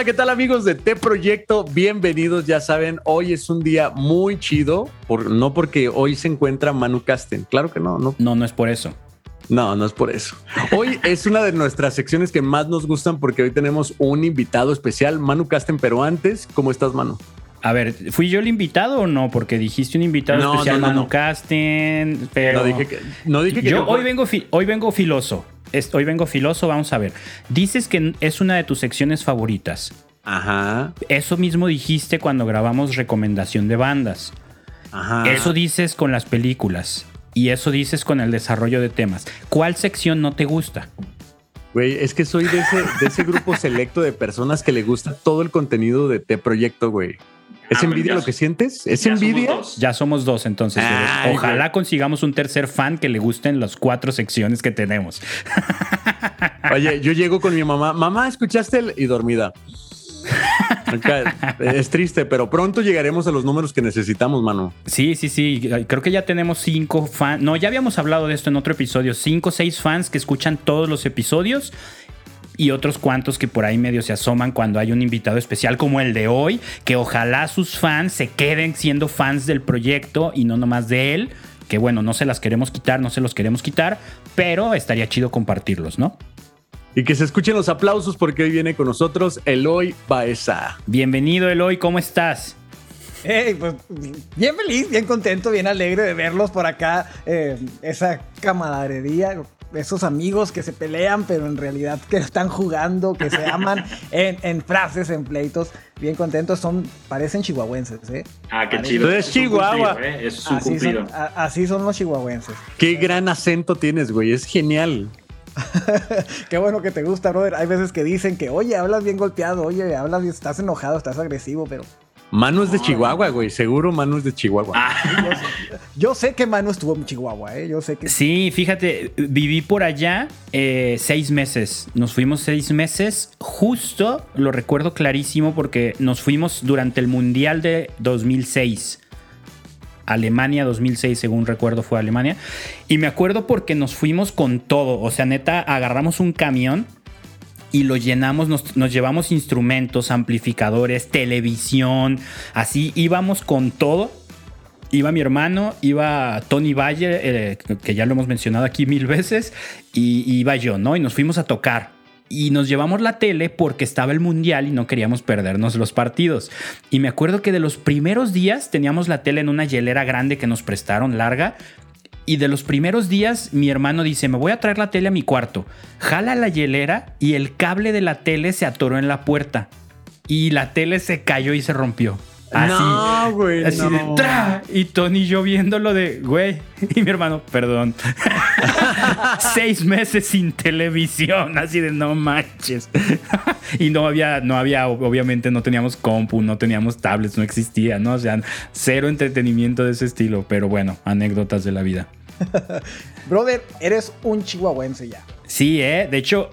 Hola, ¿qué tal amigos de T Proyecto? Bienvenidos, ya saben, hoy es un día muy chido, por, no porque hoy se encuentra Manu Casten, claro que no, no. No, no es por eso. No, no es por eso. Hoy es una de nuestras secciones que más nos gustan porque hoy tenemos un invitado especial, Manu Casten, pero antes, ¿cómo estás, Manu? A ver, ¿fui yo el invitado o no? Porque dijiste un invitado No, especial, no, no, Manu no. Casten, pero... No dije que, no dije que yo hoy vengo, fi- hoy vengo filoso. Es- hoy vengo filoso, vamos a ver. Dices que es una de tus secciones favoritas. Ajá, Eso mismo dijiste cuando grabamos recomendación de bandas. ajá. Eso dices con las películas. Y eso dices con el desarrollo de temas. ¿Cuál sección no te gusta? Güey, es que soy de ese, de ese grupo selecto de personas que le gusta todo el contenido de T Proyecto, güey. ¿Es Ah, envidia lo que sientes? ¿Es Ya envidia? Ya somos dos entonces. Ay, Ojalá güey. consigamos un tercer fan que le gusten las cuatro secciones que tenemos. Oye, yo llego con mi mamá, mamá, ¿escuchaste el? Y dormida. Es triste, pero pronto llegaremos a los números que necesitamos, mano. Sí, sí, sí. Creo que ya tenemos cinco fans. No, ya habíamos hablado de esto en otro episodio. Cinco o seis fans que escuchan todos los episodios. Y otros cuantos que por ahí medio se asoman cuando hay un invitado especial como el de hoy. Que ojalá sus fans se queden siendo fans del proyecto y no nomás de él. Que bueno, no se las queremos quitar, no se los queremos quitar. Pero estaría chido compartirlos, ¿no? Y que se escuchen los aplausos porque hoy viene con nosotros Eloy Baeza. Bienvenido, Eloy, ¿cómo estás? Hey, pues bien feliz, bien contento, bien alegre de verlos por acá. eh, esa camaradería, esos amigos que se pelean, pero en realidad que están jugando, que se aman en, en frases, en pleitos. Bien contentos, son, parecen chihuahuenses, ¿eh? Ah, qué chido. Tú eres Chihuahua. cumplido, ¿eh? Eso es un Así cumplido. son, a- así son los chihuahuenses. Qué gran acento tienes, güey. Es genial. Qué bueno que te gusta, brother. Hay veces que dicen que, oye, hablas bien golpeado, oye, hablas, bien- estás enojado, estás agresivo, pero Manu es de Chihuahua, güey. Seguro Manu es de Chihuahua. Ah, yo sé que Manu estuvo en Chihuahua, ¿eh? Yo sé que... Sí, fíjate, viví por allá eh, seis meses. Nos fuimos seis meses, justo, lo recuerdo clarísimo porque nos fuimos durante el Mundial de 2006. Alemania 2006, según recuerdo, fue Alemania. Y me acuerdo porque nos fuimos con todo. O sea, neta, agarramos un camión y lo llenamos, nos, nos llevamos instrumentos, amplificadores, televisión, así íbamos con todo. Iba mi hermano, iba Tony Valle, eh, que ya lo hemos mencionado aquí mil veces, y y iba yo, ¿no? Y nos fuimos a tocar. Y nos llevamos la tele porque estaba el mundial y no queríamos perdernos los partidos. Y me acuerdo que de los primeros días teníamos la tele en una hielera grande que nos prestaron larga. Y de los primeros días mi hermano dice, me voy a traer la tele a mi cuarto. Jala la hielera y el cable de la tele se atoró en la puerta. Y la tele se cayó y se rompió. Así. No, güey, Así no. de ¡tra! Y Tony y yo viéndolo de, güey. Y mi hermano, perdón. Seis meses sin televisión. Así de no manches. y no había, no había, obviamente no teníamos compu, no teníamos tablets, no existía, ¿no? O sea, cero entretenimiento de ese estilo. Pero bueno, anécdotas de la vida. Brother, eres un chihuahuense ya. Sí, ¿eh? De hecho,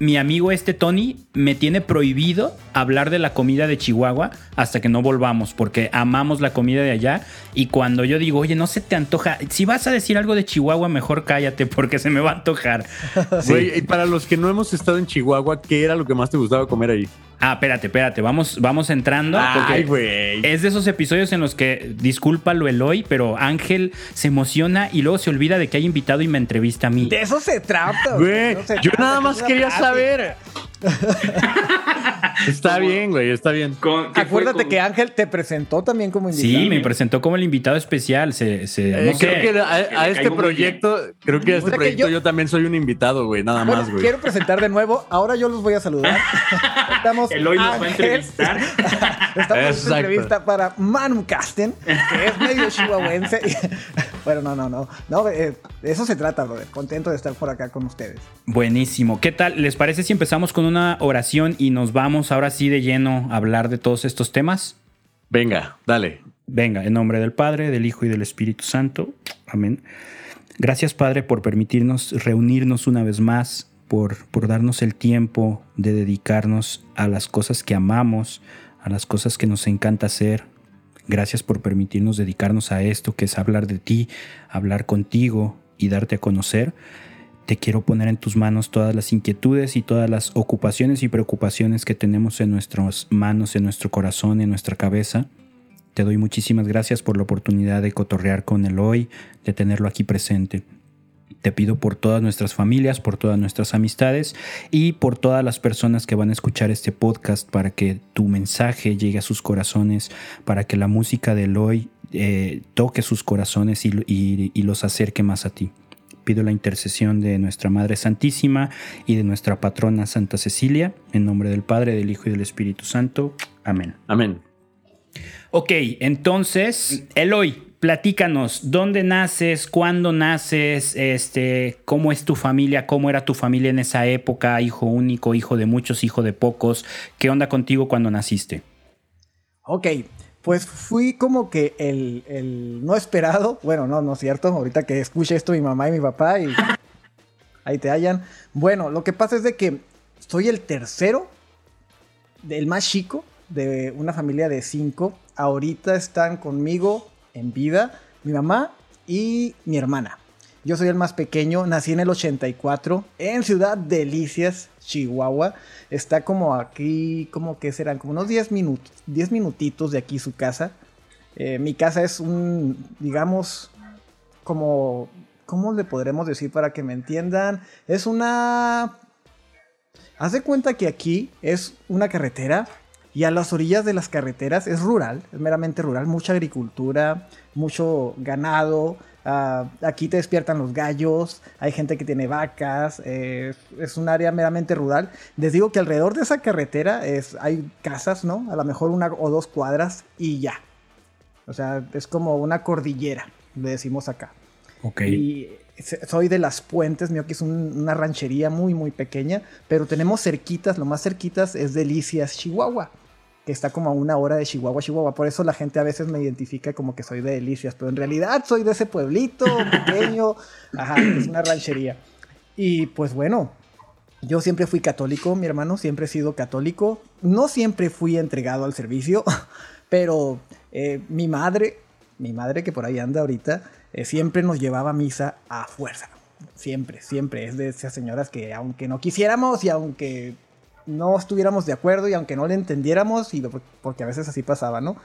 mi amigo este Tony me tiene prohibido hablar de la comida de Chihuahua hasta que no volvamos, porque amamos la comida de allá. Y cuando yo digo, oye, no se te antoja, si vas a decir algo de Chihuahua, mejor cállate porque se me va a antojar. Sí. Y para los que no hemos estado en Chihuahua, ¿qué era lo que más te gustaba comer ahí? Ah, espérate, espérate, vamos, vamos entrando. Ay, güey. Es de esos episodios en los que, discúlpalo Eloy, pero Ángel se emociona y luego se olvida de que hay invitado y me entrevista a mí. De eso se trata. Güey, yo trata, nada más quería saber. Está ¿Cómo? bien, güey, está bien. con- ¿qué fue Acuérdate con- que Ángel te presentó también como invitado. Sí, me presentó como el invitado especial. Se, se- Eh, no sé. creo que a, este proyecto, creo que a este O sea que proyecto yo... yo- también soy un invitado, güey, nada Bueno, más, güey. quiero presentar de nuevo. Ahora yo los voy a saludar. Estamos Eloy nos va a entrevistar. Estamos en entrevista para Manu Casten, que es medio chihuahuense. bueno, no, no, no. No, eh, de eso se trata, brother. Contento de estar por acá con ustedes. Buenísimo. ¿Qué tal? ¿Les parece si empezamos con una oración y nos vamos ahora sí de lleno a hablar de todos estos temas? Venga, dale. Venga, en nombre del Padre, del Hijo y del Espíritu Santo. Amén. Gracias, Padre, por permitirnos reunirnos una vez más, por, por darnos el tiempo de dedicarnos a las cosas que amamos, a las cosas que nos encanta hacer. Gracias por permitirnos dedicarnos a esto, que es hablar de ti, hablar contigo y darte a conocer. te quiero poner en tus manos todas las inquietudes y todas las ocupaciones y preocupaciones que tenemos en nuestras manos, en nuestro corazón, en nuestra cabeza. Te doy muchísimas gracias por la oportunidad de cotorrear con él hoy, de tenerlo aquí presente. Te pido por todas nuestras familias, por todas nuestras amistades y por todas las personas que van a escuchar este podcast para que tu mensaje llegue a sus corazones, para que la música de Eloy eh, toque sus corazones y, los acerque más a ti. Pido la intercesión de nuestra Madre Santísima y de nuestra patrona Santa Cecilia, en nombre del Padre, del Hijo y del Espíritu Santo. Amén. Amén. Ok, entonces, Eloy, platícanos, ¿dónde naces? ¿Cuándo naces? Este, ¿Cómo es tu familia? ¿Cómo era tu familia en esa época? Hijo único, hijo de muchos, hijo de pocos. ¿Qué onda contigo cuando naciste? Ok, pues fui como que el, no esperado. Bueno, no, no es cierto. Ahorita que escuche esto mi mamá y mi papá y ahí te hallan. Bueno, lo que pasa es de que soy el tercero, del más chico, de una familia de cinco. Ahorita están conmigo en vida, mi mamá y mi hermana. Yo soy el más pequeño, nací en el 84 en Ciudad Delicias, Chihuahua. Está como aquí, como que serán como unos 10 minutos, 10 minutitos de aquí su casa. Eh, mi casa es un, digamos, como, ¿cómo le podremos decir para que me entiendan? Es una... Haz de cuenta que aquí es una carretera y a las orillas de las carreteras es rural, es meramente rural, mucha agricultura, mucho ganado. Ah, aquí te despiertan los gallos, hay gente que tiene vacas, eh, es un área meramente rural. Les digo que alrededor de esa carretera es, hay casas, ¿no? A lo mejor una o dos cuadras y ya. O sea, es como una cordillera, le decimos acá. Ok. Y soy de las puentes, mío que es una ranchería muy, muy pequeña, pero tenemos cerquitas, lo más cerquitas es Delicias, Chihuahua que está como a una hora de Chihuahua, Chihuahua. Por eso la gente a veces me identifica como que soy de Delicias, pero en realidad soy de ese pueblito pequeño, ajá, es una ranchería. Y pues bueno, yo siempre fui católico, mi hermano siempre he sido católico. No siempre fui entregado al servicio, pero eh, mi madre, mi madre que por ahí anda ahorita, eh, siempre nos llevaba a misa a fuerza. Siempre, siempre. Es de esas señoras que aunque no quisiéramos y aunque no estuviéramos de acuerdo y aunque no le entendiéramos, y porque a veces así pasaba, ¿no?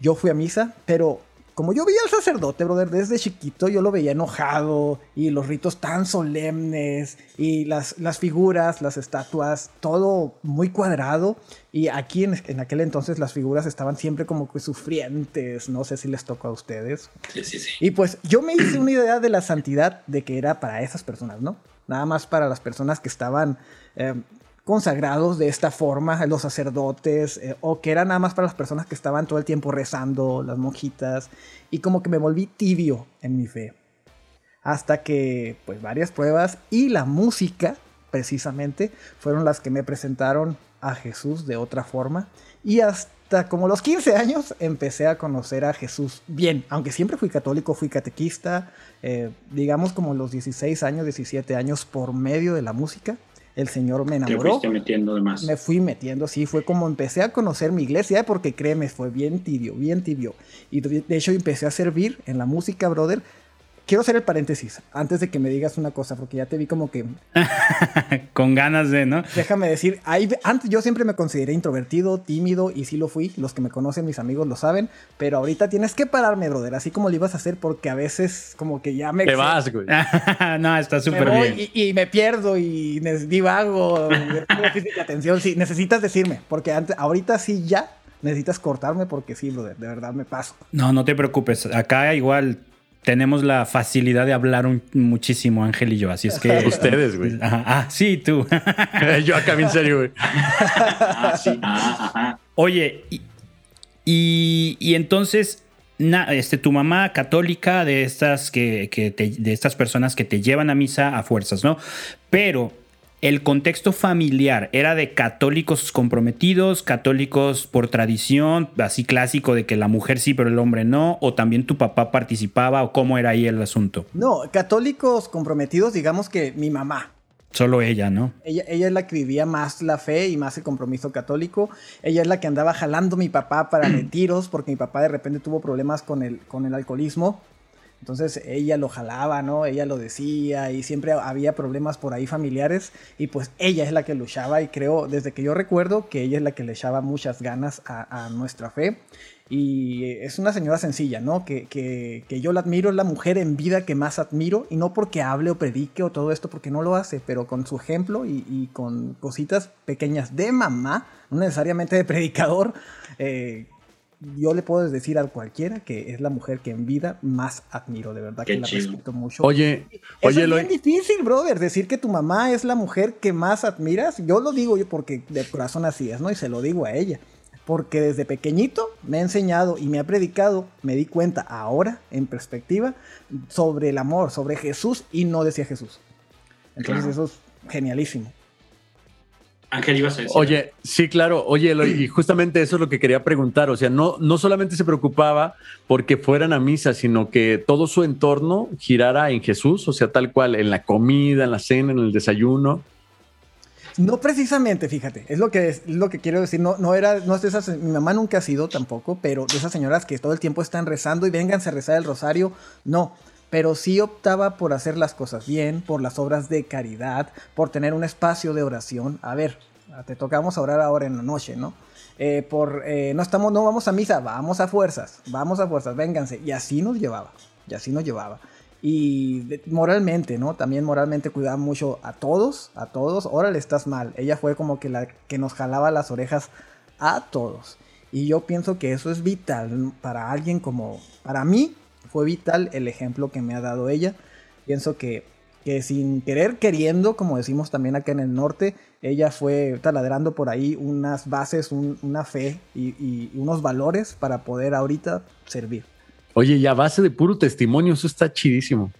Yo fui a misa, pero como yo veía al sacerdote, brother, desde chiquito, yo lo veía enojado y los ritos tan solemnes y las, las figuras, las estatuas, todo muy cuadrado. Y aquí en, en, aquel entonces las figuras estaban siempre como que sufrientes, no sé si les tocó a ustedes. Sí, sí, sí. Y pues yo me hice una idea de la santidad de que era para esas personas, ¿no? Nada más para las personas que estaban eh, consagrados de esta forma, los sacerdotes, eh, o que eran nada más para las personas que estaban todo el tiempo rezando, las monjitas, y como que me volví tibio en mi fe. Hasta que, pues, varias pruebas y la música, precisamente, fueron las que me presentaron a Jesús de otra forma. Y hasta como los 15 años empecé a conocer a Jesús bien, aunque siempre fui católico, fui catequista, eh, digamos como los 16 años, 17 años por medio de la música el Señor me enamoró. Te fuiste metiendo. Me fui metiendo, sí, fue como empecé a conocer mi iglesia, porque créeme, fue bien tibio, bien tibio. Y de hecho empecé a servir en la música, brother, quiero hacer el paréntesis antes de que me digas una cosa, porque ya te vi como que. Con ganas de, ¿no? Déjame decir, antes yo siempre me consideré introvertido, tímido, y sí lo fui. Los que me conocen, mis amigos lo saben. Pero ahorita tienes que pararme, brother, así como lo ibas a hacer, porque a veces, como que ya me. Te vas, güey. no, está súper bien. Y, me pierdo y divago, atención. Sí, necesitas decirme, porque antes, ahorita sí ya necesitas cortarme porque sí, brother, de verdad me paso. No, no te preocupes. Acá igual tenemos la facilidad de hablar muchísimo, Ángel y yo. Así es que. Ustedes, güey. Ah, sí, tú. yo acá bien serio, güey. ah, sí. Oye, y, y, entonces. este, tu mamá católica de estas que, que de estas personas que te llevan a misa a fuerzas, ¿no? Pero el contexto familiar era de católicos comprometidos, católicos por tradición, así clásico de que la mujer sí, pero el hombre no, o también tu papá participaba, o cómo era ahí el asunto. No, católicos comprometidos, digamos que mi mamá. Solo ella, ¿no? Ella, ella es la que vivía más la fe y más el compromiso católico. Ella es la que andaba jalando a mi papá para retiros, porque mi papá de repente tuvo problemas con el, con el alcoholismo Entonces ella lo jalaba, ¿no? Ella lo decía y siempre había problemas por ahí familiares y pues ella es la que luchaba y creo, desde que yo recuerdo, que ella es la que le echaba muchas ganas a, nuestra fe. Y es una señora sencilla, ¿no? Que, que, que, yo la admiro, es la mujer en vida que más admiro, y no porque hable o predique o todo esto, porque no lo hace, pero con su ejemplo y, y con cositas pequeñas de mamá, no necesariamente de predicador, eh, yo le puedo decir a cualquiera que es la mujer que en vida más admiro, de verdad Qué que la chido. respeto mucho. Oye, Eso oye, es bien difícil, brother, decir que tu mamá es la mujer que más admiras. Yo lo digo yo porque de corazón así es, ¿no? Y se lo digo a ella. Porque desde pequeñito me ha enseñado y me ha predicado, me di cuenta ahora, en perspectiva, sobre el amor, sobre Jesús y no decía Jesús. Entonces Claro. eso es genialísimo. Ángel, ibas a decir. Oye, sí, claro. Oye, Eloy, y justamente eso es lo que quería preguntar. O sea, no, no solamente se preocupaba porque fueran a misa, sino que todo su entorno girara en Jesús, o sea, tal cual, en la comida, en la cena, en el desayuno. No precisamente, fíjate, es lo que es lo que quiero decir. No, no era, no es de esas, mi mamá nunca ha sido tampoco, pero de esas señoras que todo el tiempo están rezando y vénganse a rezar el rosario, no. Pero sí optaba por hacer las cosas bien, por las obras de caridad, por tener un espacio de oración. A ver, te tocamos orar ahora en la noche, ¿no? Eh, por eh, no estamos, no vamos a misa, vamos a fuerzas, vamos a fuerzas, vénganse. Y así nos llevaba, y así nos llevaba. Y moralmente, ¿no? También moralmente cuidaba mucho a todos, a todos. Órale, estás mal. Ella fue como que la que nos jalaba las orejas a todos. Y yo pienso que eso es vital para alguien como, para mí, fue vital el ejemplo que me ha dado ella. Pienso que, que sin querer, queriendo, como decimos también acá en el norte, ella fue taladrando por ahí unas bases, un- una fe y, y unos valores para poder ahorita servir. Oye, y a base de puro testimonio, eso está chidísimo.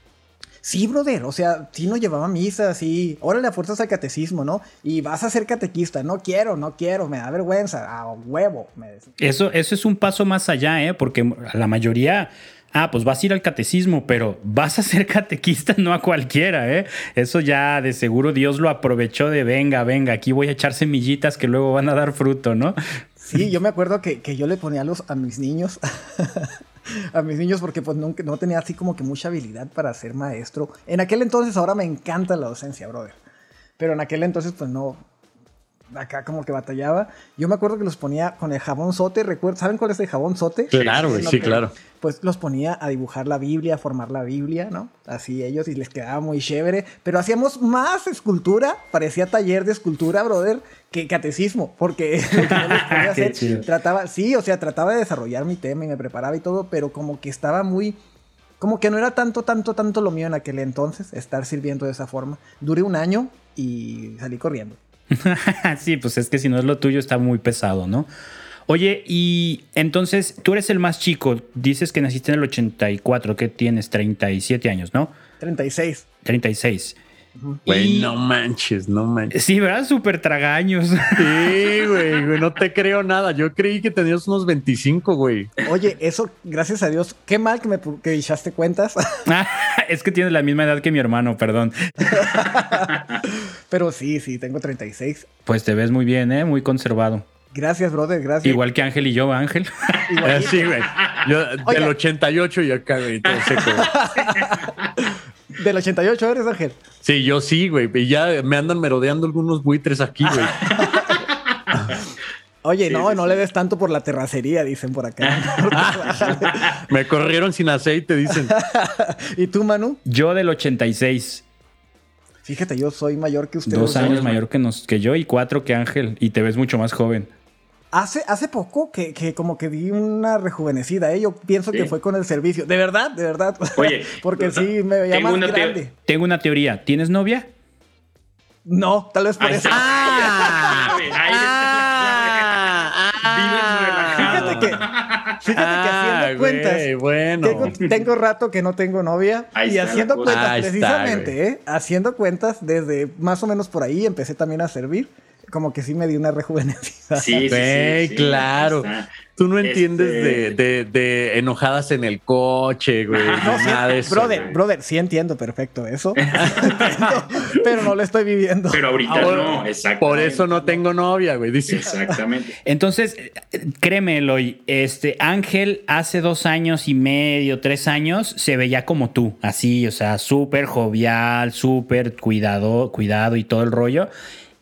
Sí, brother, o sea, sí nos llevaba a misa, sí. Órale a fuerzas al catecismo, ¿no? Y vas a ser catequista, no quiero, no quiero, me da vergüenza, a huevo, me decía. Eso, eso es un paso más allá, ¿eh? Porque la mayoría, ah, pues vas a ir al catecismo, pero vas a ser catequista no a cualquiera, ¿eh? Eso ya de seguro Dios lo aprovechó de venga, venga, aquí voy a echar semillitas que luego van a dar fruto, ¿no? Sí, yo me acuerdo que, que yo le ponía a, los, a mis niños, a mis niños porque pues nunca, no tenía así como que mucha habilidad para ser maestro. En aquel entonces, ahora me encanta la docencia, brother. Pero en aquel entonces pues no, acá como que batallaba. Yo me acuerdo que los ponía con el jabón sote, recuerdo, ¿saben cuál es el jabón sote? Claro, güey, sí, claro. Pues los ponía a dibujar la Biblia, a formar la Biblia, ¿no? Así ellos y les quedaba muy chévere. Pero hacíamos más escultura, parecía taller de escultura, brother, que catecismo, porque lo que yo les podía hacer, chido. trataba, sí, o sea, trataba de desarrollar mi tema y me preparaba y todo, pero como que estaba muy, como que no era tanto, tanto, tanto lo mío en aquel entonces, estar sirviendo de esa forma. Duré un año y salí corriendo. sí, pues es que si no es lo tuyo está muy pesado, ¿no? Oye, y entonces tú eres el más chico, dices que naciste en el 84, que tienes 37 años, ¿no? 36. 36. Güey, Y- no manches, no manches. Sí, ¿verdad? Súper tragaños. Sí, güey, güey, no te creo nada. Yo creí que tenías unos 25, güey. Oye, eso, gracias a Dios, qué mal que me que echaste cuentas. Ah, es que tienes la misma edad que mi hermano, perdón. Pero sí, sí, tengo 36. Pues te ves muy bien, ¿eh? Muy conservado. Gracias, brother, gracias. Igual que Ángel y yo, Ángel. Sí, güey. Yo Oiga. del 88 y acá, güey, todo seco. güey. Del 88 eres, Ángel. Sí, yo sí, güey. Y ya me andan merodeando algunos buitres aquí, güey. Oye, Sí, no, sí, no sí. le des tanto por la terracería, dicen por acá. Me corrieron sin aceite, dicen. ¿Y tú, Manu? Yo del 86. Fíjate, yo soy mayor que usted. Dos años mayor que, nos, que yo y cuatro que Ángel. Y te ves mucho más joven. Hace, hace poco que, que como que di una rejuvenecida, ¿eh? Yo pienso que fue con el servicio. De verdad, de verdad. Oye, Porque sí me veía más una grande. Tengo una teoría. ¿Tienes novia? No, tal vez por Ahí eso. está. Ah. Ahí está la clave. Vives relajado. Fíjate que, fíjate que haciendo Ah, cuentas. bueno. Tengo, tengo rato que no tengo novia Ahí y está haciendo cuentas, Ahí está, precisamente, ¿eh? haciendo cuentas desde más o menos por ahí empecé también a servir. como que sí me dio una rejuvenecida. Sí, sí, sí, sí, claro. está. Tú no entiendes Este- de, de- de enojadas en el coche, güey. Ni Sí, nada de eso. brother, güey. brother, sí entiendo perfecto eso. Pero no lo estoy viviendo. Pero ahorita Ahora, no, exactamente. Por eso no tengo novia, güey. Dice. Exactamente. Entonces, créeme, Eloy, este Ángel hace dos años y medio, tres años, se veía como tú, así, o sea, súper jovial, súper cuidado, cuidado y todo el rollo.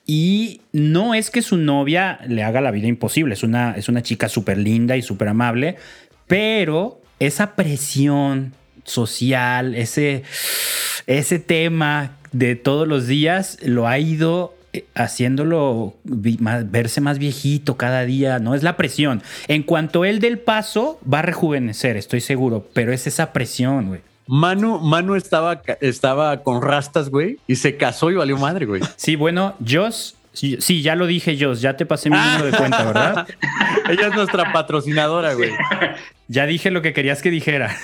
Y no es que su novia le haga la vida imposible, es una, es una chica súper linda y súper amable, pero esa presión social, ese, ese tema de todos los días lo ha ido eh, haciéndolo verse más viejito cada día, ¿no? Es la presión. En cuanto él dé el paso, va a rejuvenecer, estoy seguro, pero es esa presión, güey. Manu, Manu estaba, estaba con rastas, güey, y se casó y valió madre, güey. Sí, bueno, Joss, sí, ya lo dije, Joss, ya te pasé mi número de cuenta, ¿verdad? Ella es nuestra patrocinadora, güey. Ya dije lo que querías que dijera.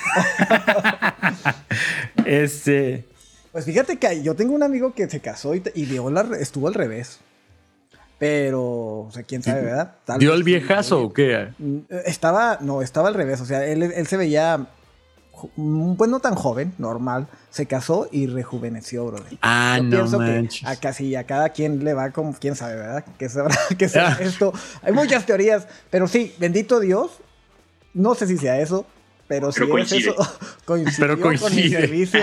este. Pues fíjate que yo tengo un amigo que se casó y, y dio la, estuvo al revés. Pero, o sea, quién sabe, ¿verdad? Tal ¿Dio vez el viejazo o qué? Mm, Estaba, no, estaba al revés. O sea, él, él se veía, pues no tan joven, normal. Se casó y rejuveneció, brother. Ah, Yo no pienso manches. que a casi a cada quien le va como, quién sabe, ¿verdad? Que sabrá que sea Ah. esto. Hay muchas teorías, pero sí, bendito Dios. No sé si sea eso, pero si Pero es coincide. eso, coincidió Pero con mi coincide. servicio.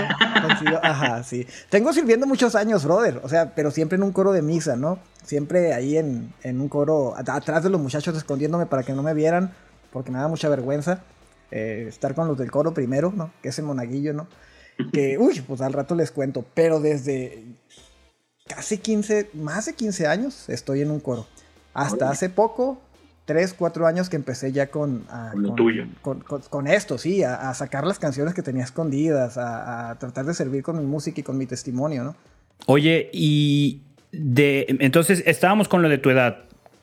coincidió, ajá, sí. Tengo sirviendo muchos años, brother. O sea, pero siempre en un coro de misa, ¿no? Siempre ahí en, en un coro, at- atrás de los muchachos escondiéndome para que no me vieran, porque me da mucha vergüenza eh, estar con los del coro primero, ¿no? Que es el monaguillo, ¿no? Que, uy, pues al rato les cuento, pero desde casi 15, más de 15 años estoy en un coro. Hasta hace poco, 3, 4 años que empecé ya con... ah, Con lo tuyo. Con, con- con esto, sí, a, a sacar las canciones que tenía escondidas, a, a tratar de servir con mi música y con mi testimonio, ¿no? Oye, y de. Entonces, estábamos con lo de tu edad.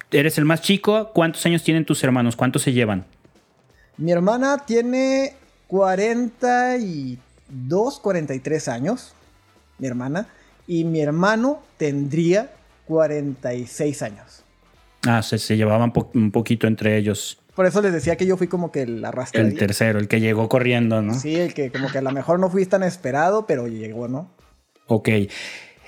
Eres el más chico. ¿Cuántos años tienen tus hermanos? ¿Cuántos se llevan? Mi hermana tiene 42, 43 años, mi hermana, y mi hermano tendría 46 años. Ah, se, se llevaban po- un poquito entre ellos. Por eso les decía que yo fui como que el El arrastradillo. tercero, el que llegó corriendo, ¿no? Sí, el que como que a lo mejor no fui tan esperado, pero llegó, ¿no? Ok.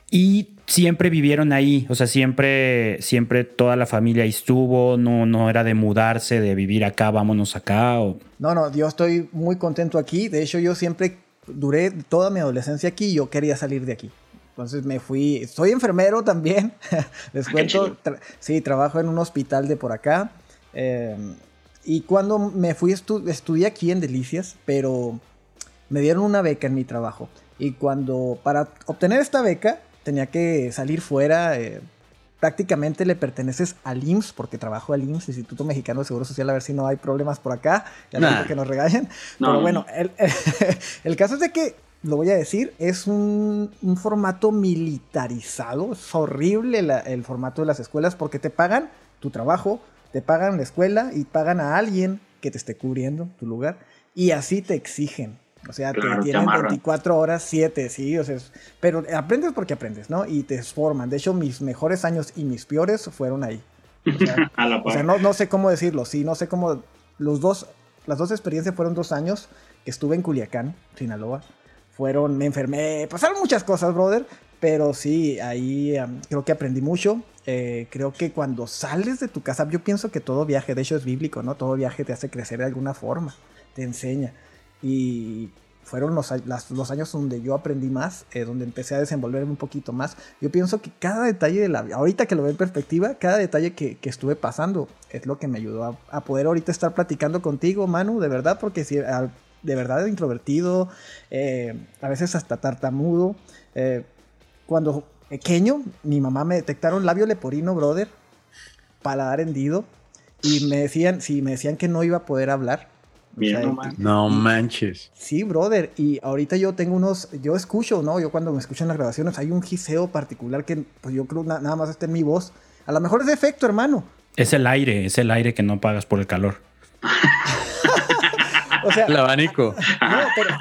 Y siempre vivieron ahí, o sea, siempre, siempre toda la familia ahí estuvo, no, no era de mudarse, de vivir acá, vámonos acá. O... No, no, yo estoy muy contento aquí. De hecho, yo siempre duré toda mi adolescencia aquí y yo quería salir de aquí. Entonces me fui, soy enfermero también, les qué cuento, tra- sí, trabajo en un hospital de por acá. eh, y cuando me fui, estu- estudié aquí en Delicias, pero me dieron una beca en mi trabajo. Y cuando, para obtener esta beca, tenía que salir fuera. eh, prácticamente le perteneces al IMSS, porque trabajo al IMSS, Instituto Mexicano de Seguro Social, a ver si no hay problemas por acá, ya no Nah. que nos regañen. No, Pero no, bueno, el, el caso es de que, lo voy a decir, es un, un formato militarizado, es horrible la- el formato de las escuelas porque te pagan tu trabajo, te pagan la escuela y pagan a alguien que te esté cubriendo tu lugar y así te exigen. O sea, Claro, te tienen amarran. 24 horas, 7, sí, o sea, pero aprendes porque aprendes, ¿no? Y te forman. De hecho, mis mejores años y mis peores fueron ahí. O sea, A la o sea, no, no sé cómo decirlo, sí, no sé cómo. Los dos, las dos experiencias fueron dos años que estuve en Culiacán, Sinaloa. Fueron, me enfermé, pasaron muchas cosas, brother. Pero sí, ahí am, creo que aprendí mucho. Eh, creo que cuando sales de tu casa, yo pienso que todo viaje, de hecho es bíblico, ¿no? Todo viaje te hace crecer de alguna forma, te enseña. Y fueron los, los años donde yo aprendí más, eh, donde empecé a desenvolverme un poquito más. Yo pienso que cada detalle de la vida, ahorita que lo veo en perspectiva, cada detalle que, que estuve pasando es lo que me ayudó a, a poder ahorita estar platicando contigo, Manu, de verdad, porque si, de verdad introvertido, eh, a veces hasta tartamudo. eh, cuando pequeño, mi mamá me detectaron labio leporino, brother, paladar hendido, y me decían, sí, me decían que no iba a poder hablar. O. No manches. Sí, brother. Y ahorita yo tengo unos, yo escucho, ¿no? Yo cuando me escucho en las grabaciones hay un giseo particular que pues yo creo na- nada más está en mi voz. A lo mejor es de efecto, hermano. Es el aire, es el aire que no pagas por el calor. O sea, El abanico. no, pero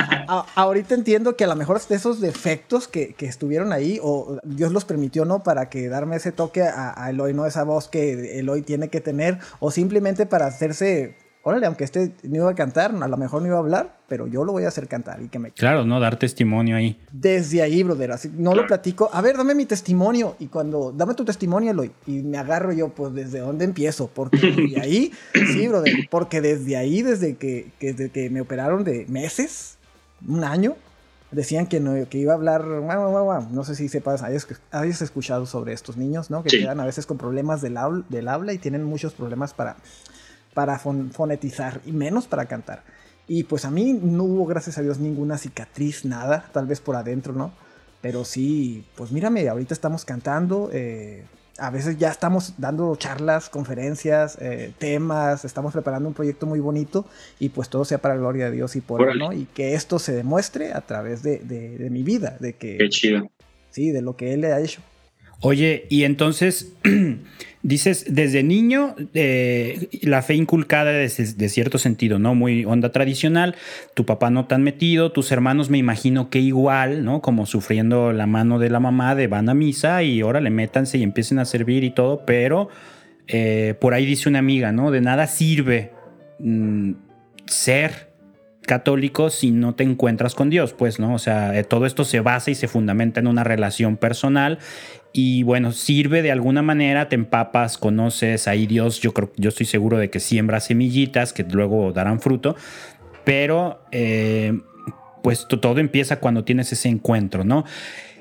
ahorita entiendo que a lo mejor de esos defectos que, estuvieron ahí, o Dios los permitió, ¿no? Para que darme ese toque a, a Eloy, ¿no? Esa voz que Eloy tiene que tener, o simplemente para hacerse órale, aunque este no iba a cantar, a lo mejor no iba a hablar, pero yo lo voy a hacer cantar y que me... Claro, ¿no? Dar testimonio ahí. Desde ahí, brother, así, no lo platico, a ver, dame mi testimonio, y cuando, dame tu testimonio, Eloy, y me agarro yo, pues, ¿desde dónde empiezo? Porque desde ahí, sí, brother, porque desde ahí, desde que, desde que me operaron de meses, un año, decían que, no, que iba a hablar, no sé si sepas, hayas, escuchado sobre estos niños, ¿no? Que quedan a veces con problemas del, del habla y tienen muchos problemas para para fonetizar y menos para cantar. Y pues a mí no hubo, gracias a Dios, ninguna cicatriz, nada, tal vez por adentro, ¿no? Pero sí, pues mírame, ahorita estamos cantando, eh, a veces ya estamos dando charlas, conferencias, eh, temas, estamos preparando un proyecto muy bonito y pues todo sea para la gloria de Dios y por él, ¿no? Y que esto se demuestre a través de, de mi vida, de que... Qué chido. Sí, de lo que Él le ha hecho. Oye, y entonces dices, desde niño, eh, la fe inculcada de, de, cierto sentido, ¿no? Muy onda tradicional, tu papá no tan metido, tus hermanos me imagino que igual, ¿no? Como sufriendo la mano de la mamá de van a misa y ahora le métanse y empiecen a servir y todo, pero eh, por ahí dice una amiga, ¿no? De nada sirve mm, ser católico si no te encuentras con Dios, pues, ¿no? O sea, eh, todo esto se basa y se fundamenta en una relación personal y bueno, sirve de alguna manera, te empapas, conoces, ahí Dios, yo creo, yo estoy seguro de que siembra semillitas que luego darán fruto, pero eh, pues todo empieza cuando tienes ese encuentro, ¿no?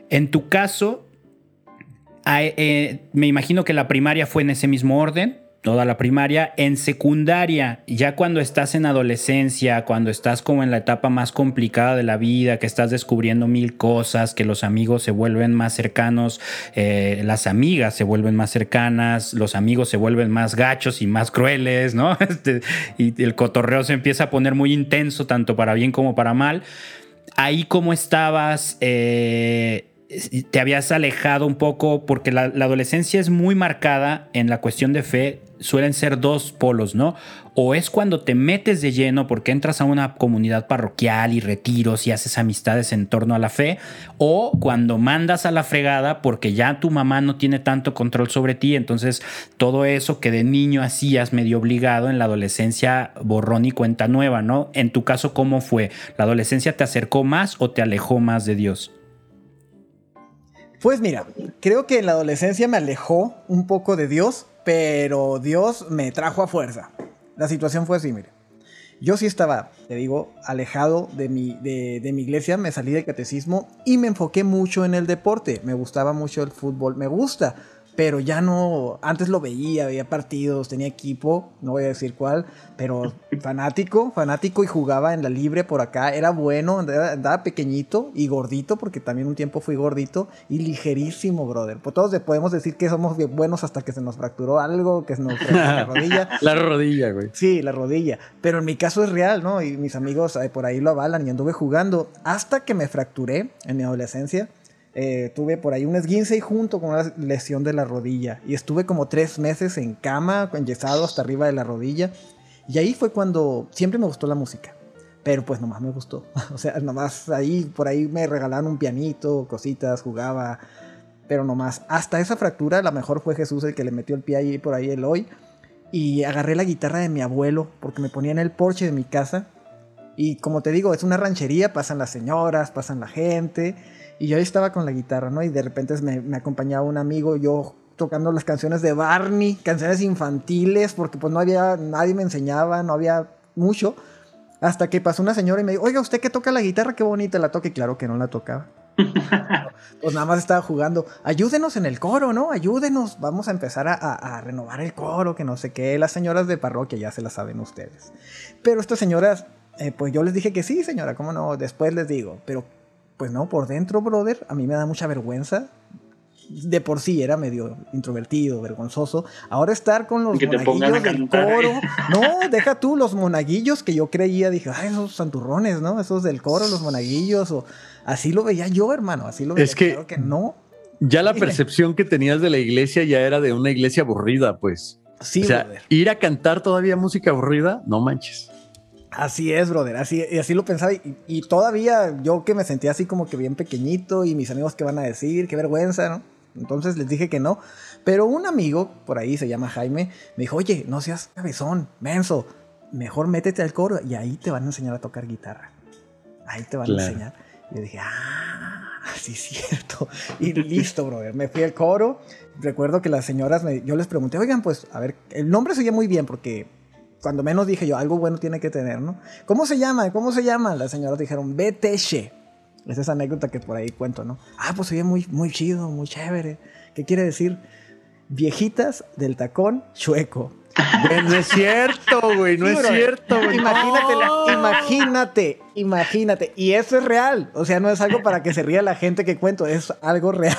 En tu caso, eh, me imagino que la primaria fue en ese mismo orden, toda la primaria. En secundaria, ya cuando estás en adolescencia, cuando estás como en la etapa más complicada de la vida, que estás descubriendo mil cosas, que los amigos se vuelven más cercanos, eh, las amigas se vuelven más cercanas, los amigos se vuelven más gachos y más crueles, ¿no? Este, y el cotorreo se empieza a poner muy intenso, tanto para bien como para mal. Ahí cómo estabas... Eh, te habías alejado un poco porque la, adolescencia es muy marcada en la cuestión de fe suelen ser dos polos, ¿no? O es cuando te metes de lleno porque entras a una comunidad parroquial y retiros y haces amistades en torno a la fe, o cuando mandas a la fregada porque ya tu mamá no tiene tanto control sobre ti, entonces todo eso que de niño hacías medio obligado en la adolescencia borrón y cuenta nueva, ¿no? En tu caso, ¿cómo fue? ¿La adolescencia te acercó más o te alejó más de Dios? Pues mira, creo que en la adolescencia me alejó un poco de Dios pero Dios me trajo a fuerza. La situación fue así, mire. Yo sí estaba, te digo, alejado de mi, de, de mi iglesia, me salí del catecismo y me enfoqué mucho en el deporte. Me gustaba mucho el fútbol, me gusta, pero ya no, antes lo veía, veía partidos, tenía equipo, no voy a decir cuál, pero fanático, fanático y jugaba en la libre por acá, era bueno, andaba pequeñito y gordito, porque también un tiempo fui gordito y ligerísimo, brother. Pues todos podemos decir que somos buenos hasta que se nos fracturó algo, que se nos fracturó la rodilla. la rodilla, güey. Sí, la rodilla, pero en mi caso es real, ¿no? Y mis amigos eh, por ahí lo avalan y anduve jugando hasta que me fracturé en mi adolescencia eh, tuve por ahí un esguince y junto con una lesión de la rodilla. Y estuve como tres meses en cama, enyesado hasta arriba de la rodilla. Y ahí fue cuando siempre me gustó la música. Pero pues nomás me gustó. o sea, nomás ahí, por ahí me regalaron un pianito, cositas, jugaba. Pero nomás, hasta esa fractura, la mejor fue Jesús el que le metió el pie ahí por ahí el hoy. Y agarré la guitarra de mi abuelo porque me ponía en el porche de mi casa. Y como te digo, es una ranchería, pasan las señoras, pasan la gente. Y yo ahí estaba con la guitarra, ¿no? Y de repente me, acompañaba un amigo, yo tocando las canciones de Barney, canciones infantiles, porque pues no había, nadie me enseñaba, no había mucho. Hasta que pasó una señora y me dijo, oiga, usted que toca la guitarra, qué bonita la toca. Y claro que no la tocaba. pues nada más estaba jugando. Ayúdenos en el coro, ¿no? Ayúdenos. Vamos a empezar a, renovar el coro, que no sé qué. Las señoras de parroquia ya se la saben ustedes. Pero estas señoras, eh, pues yo les dije que sí, señora, ¿cómo no? Después les digo. Pero pues no, por dentro, brother, a mí me da mucha vergüenza. De por sí era medio introvertido, vergonzoso. Ahora estar con los monaguillos del coro. No, deja tú los monaguillos que yo creía, dije, ay, esos santurrones, ¿no? Esos del coro, los monaguillos. O así lo veía yo, hermano. Así lo veía. Es que, que no. Ya la percepción que tenías de la iglesia ya era de una iglesia aburrida, pues. Sí, o sea, ir a cantar todavía música aburrida, no manches. Así es, brother, así, y así lo pensaba. Y, y, todavía yo que me sentía así como que bien pequeñito y mis amigos que van a decir, qué vergüenza, ¿no? Entonces les dije que no. Pero un amigo, por ahí se llama Jaime, me dijo, oye, no seas cabezón, menso, mejor métete al coro y ahí te van a enseñar a tocar guitarra. Ahí te van a enseñar. Y yo dije, ah, sí es cierto. Y listo, brother. Me fui al coro. Recuerdo que las señoras, me, yo les pregunté, oigan, pues, a ver, el nombre se oye muy bien porque cuando menos dije yo, algo bueno tiene que tener, ¿no? ¿Cómo se llama? ¿Cómo se llama? Las señoras dijeron, Beteshe. Es esa anécdota que por ahí cuento, ¿no? Ah, pues oye muy, muy chido, muy chévere. ¿Qué quiere decir? Viejitas del tacón chueco. No es cierto, güey, no es cierto, güey. Imagínate, imagínate, imagínate. Y eso es real. O sea, no es algo para que se ría la gente que cuento, es algo real.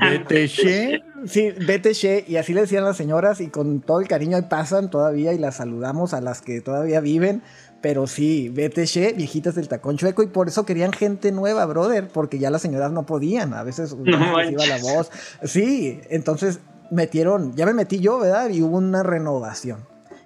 ¿BTC? Sí, BTC. Y así le decían las señoras y con todo el cariño ahí pasan todavía y las saludamos a las que todavía viven. Pero sí, BTC, viejitas del tacón chueco, y por eso querían gente nueva, brother, porque ya las señoras no podían, a veces no iba la voz. Sí, entonces metieron, ya me metí yo, ¿verdad? Y hubo una renovación.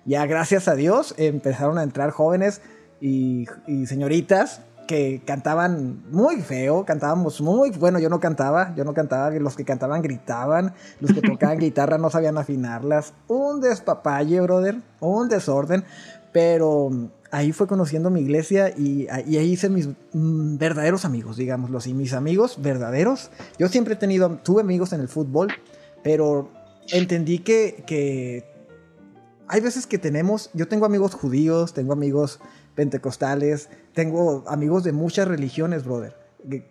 Ya gracias a Dios empezaron a entrar jóvenes y, y señoritas que cantaban muy feo, cantábamos muy, bueno, yo no cantaba, yo no cantaba, los que cantaban gritaban, los que tocaban guitarra no sabían afinarlas, un despapalle, brother, un desorden, pero ahí fue conociendo mi iglesia y, y ahí hice mis mm, verdaderos amigos, digámoslo así, mis amigos verdaderos. Yo siempre he tenido, tuve amigos en el fútbol, pero entendí que, que hay veces que tenemos, yo tengo amigos judíos, tengo amigos pentecostales, tengo amigos de muchas religiones, brother,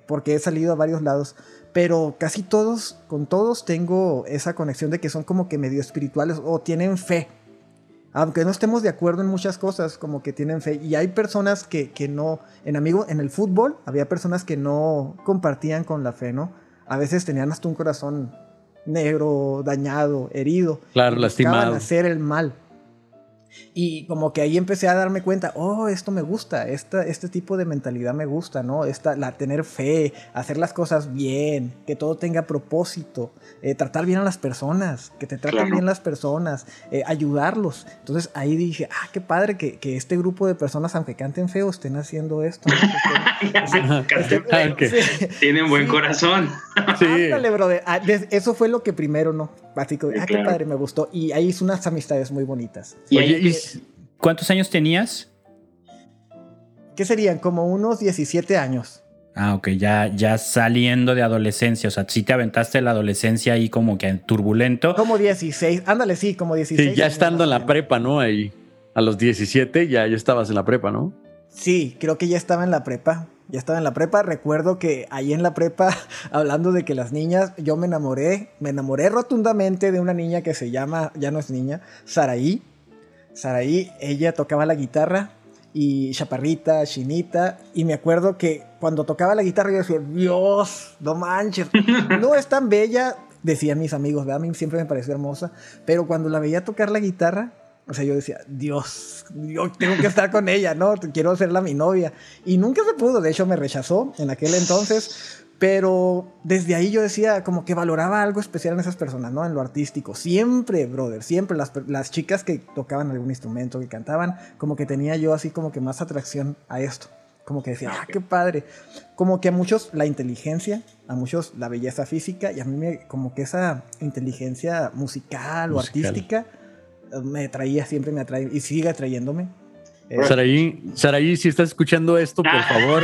porque he salido a varios lados, pero casi todos, con todos tengo esa conexión de que son como que medio espirituales o tienen fe. Aunque no estemos de acuerdo en muchas cosas, como que tienen fe. Y hay personas que, que no, en amigo, en el fútbol, había personas que no compartían con la fe, ¿no? A veces tenían hasta un corazón negro, dañado, herido. Claro, lastimado. hacer el mal. Y como que ahí empecé a darme cuenta, oh, esto me gusta, esta, este tipo de mentalidad me gusta, ¿no? Esta, la, tener fe, hacer las cosas bien, que todo tenga propósito, eh, tratar bien a las personas, que te traten bien las personas, eh, ayudarlos. Entonces ahí dije, ah, qué padre que, que, este grupo de personas, aunque canten feo, estén haciendo esto. Tienen buen corazón. sí. Ándale, brother. Ah, eso fue lo que primero, ¿no? Así que, ah, qué padre, me gustó. Y ahí hice unas amistades muy bonitas. Y ahí, ¿Cuántos años tenías? ¿Qué serían? Como unos 17 años. Ah, ok, ya, ya saliendo de adolescencia, o sea, sí te aventaste la adolescencia ahí como que turbulento. Como 16, ándale, sí, como 16. Sí, ya estando en la prepa, ¿no? Ahí, a los 17 ya, ya estabas en la prepa, ¿no? Sí, creo que ya estaba en la prepa. Ya estaba en la prepa. Recuerdo que ahí en la prepa, hablando de que las niñas, yo me enamoré, me enamoré rotundamente de una niña que se llama, ya no es niña, Saraí. Saraí, ella tocaba la guitarra y chaparrita, chinita. Y me acuerdo que cuando tocaba la guitarra yo decía, Dios, no manches, no es tan bella, decían mis amigos, a mí siempre me pareció hermosa, pero cuando la veía tocar la guitarra, o sea, yo decía, Dios, yo tengo que estar con ella, ¿no? Quiero hacerla mi novia. Y nunca se pudo, de hecho me rechazó en aquel entonces, pero desde ahí yo decía, como que valoraba algo especial en esas personas, ¿no? En lo artístico. Siempre, brother, siempre las, las chicas que tocaban algún instrumento, que cantaban, como que tenía yo así como que más atracción a esto. Como que decía, ah, qué padre. Como que a muchos la inteligencia, a muchos la belleza física, y a mí me, como que esa inteligencia musical, o artística me traía, siempre me atrae y sigue atrayéndome. Eh, Saraí, Saraí, si estás escuchando esto, por favor,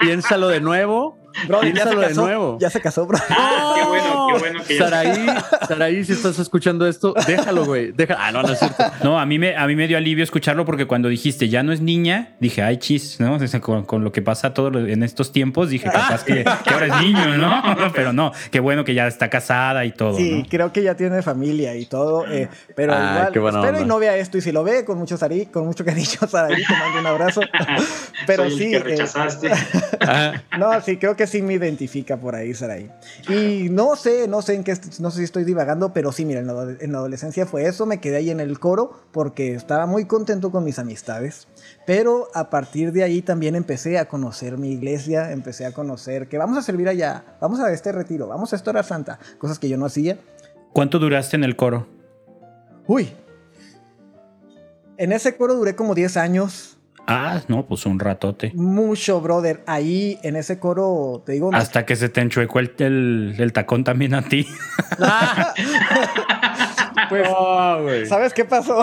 piénsalo de nuevo Bro, ya de nuevo. Ya se casó, bro. Ah, qué bueno, qué bueno que Saraí, Saraí, si estás escuchando esto, déjalo, güey. Deja... Ah, no, no es cierto. No, a mí, me, a mí me dio alivio escucharlo porque cuando dijiste ya no es niña, dije, ay, chis, ¿no? con, con, lo que pasa todo en estos tiempos, dije, capaz que, que, ahora es niño, ¿no? Pero no, qué bueno que ya está casada y todo. Sí, ¿no? creo que ya tiene familia y todo. Eh, pero ah, igual, espero y no vea esto. Y si lo ve, con mucho, Saraí, con mucho cariño, Saraí, te mando un abrazo. pero Soy sí. El que eh, rechazaste. Eh, no, sí, creo que sí me identifico por ahí, Sarai. Y no sé, no sé en qué, no sé si estoy divagando, pero sí, mira, en la, en la, adolescencia fue eso, me quedé ahí en el coro porque estaba muy contento con mis amistades. Pero a partir de ahí también empecé a conocer mi iglesia, empecé a conocer que vamos a servir allá, vamos a este retiro, vamos a esta hora santa, cosas que yo no hacía. ¿Cuánto duraste en el coro? Uy. En ese coro duré como 10 años. Ah, no, pues un ratote. Mucho, brother. Ahí en ese coro, te digo. Hasta que se te enchuecó el, el, el tacón también a ti. pues, ¿sabes qué pasó?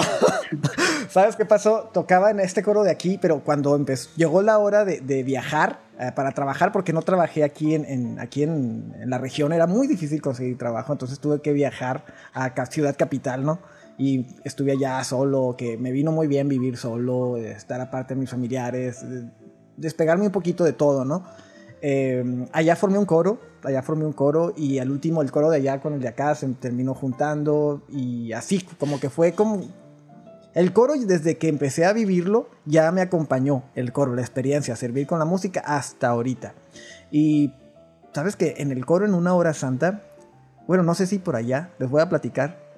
¿Sabes qué pasó? Tocaba en este coro de aquí, pero cuando empezó, llegó la hora de, de viajar eh, para trabajar, porque no trabajé aquí, en, en aquí en, en, la región, era muy difícil conseguir trabajo, entonces tuve que viajar a Ciudad Capital, ¿no? Y estuve allá solo, que me vino muy bien vivir solo, estar aparte de mis familiares, despegarme un poquito de todo, ¿no? Eh, allá formé un coro, allá formé un coro y al último el coro de allá con el de acá se terminó juntando y así, como que fue como el coro, desde que empecé a vivirlo, ya me acompañó el coro, la experiencia, servir con la música hasta ahorita. Y sabes que en el coro, en una hora santa, bueno, no sé si por allá, les voy a platicar.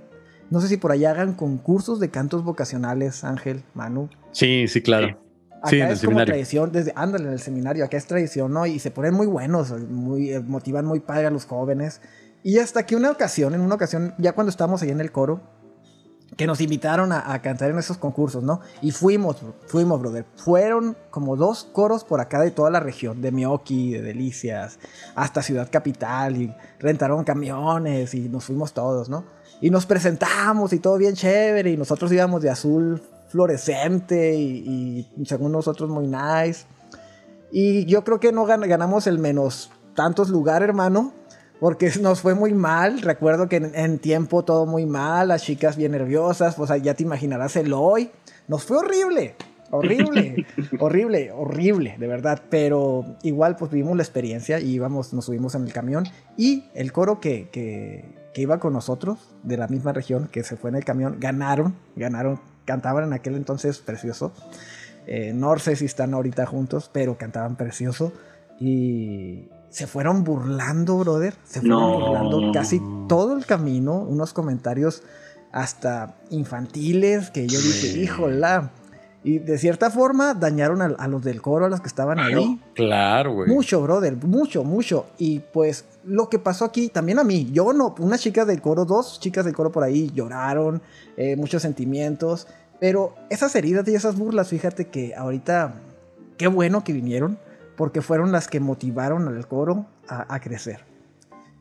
No sé si por allá hagan concursos de cantos vocacionales, Ángel, Manu. Sí, sí, claro. Acá sí, en el es como seminario. tradición, desde, ándale, en el seminario, acá es tradición, ¿no? Y se ponen muy buenos, muy, eh, motivan muy padre a los jóvenes. Y hasta que una ocasión, en una ocasión, ya cuando estábamos ahí en el coro, que nos invitaron a, a, cantar en esos concursos, ¿no? Y fuimos, fuimos, brother. Fueron como dos coros por acá de toda la región, de Mioki, de Delicias, hasta Ciudad Capital, y rentaron camiones y nos fuimos todos, ¿no? Y nos presentamos y todo bien chévere, y nosotros íbamos de azul fluorescente y, y según nosotros muy nice. Y yo creo que no gan ganamos el menos tantos lugares, hermano, porque nos fue muy mal. Recuerdo que en, en, tiempo todo muy mal, las chicas bien nerviosas, pues ya te imaginarás el hoy. Nos fue horrible, horrible, horrible, horrible, de verdad. Pero igual pues vivimos la experiencia y íbamos, nos subimos en el camión y el coro que, que, que iba con nosotros, de la misma región, que se fue en el camión, ganaron, ganaron, cantaban en aquel entonces precioso. Eh, no sé si están ahorita juntos, pero cantaban precioso. Y se fueron burlando, brother. Se fueron no. burlando casi todo el camino. Unos comentarios hasta infantiles que yo dije, híjola. Y de cierta forma dañaron a, a, los del coro, a los que estaban claro, ahí. Claro, güey. Mucho, brother, mucho, mucho. Y pues lo que pasó aquí, también a mí, yo no, unas chicas del coro, dos chicas del coro por ahí lloraron, eh, muchos sentimientos. Pero esas heridas y esas burlas, fíjate que ahorita, qué bueno que vinieron porque fueron las que motivaron al coro a, a, crecer.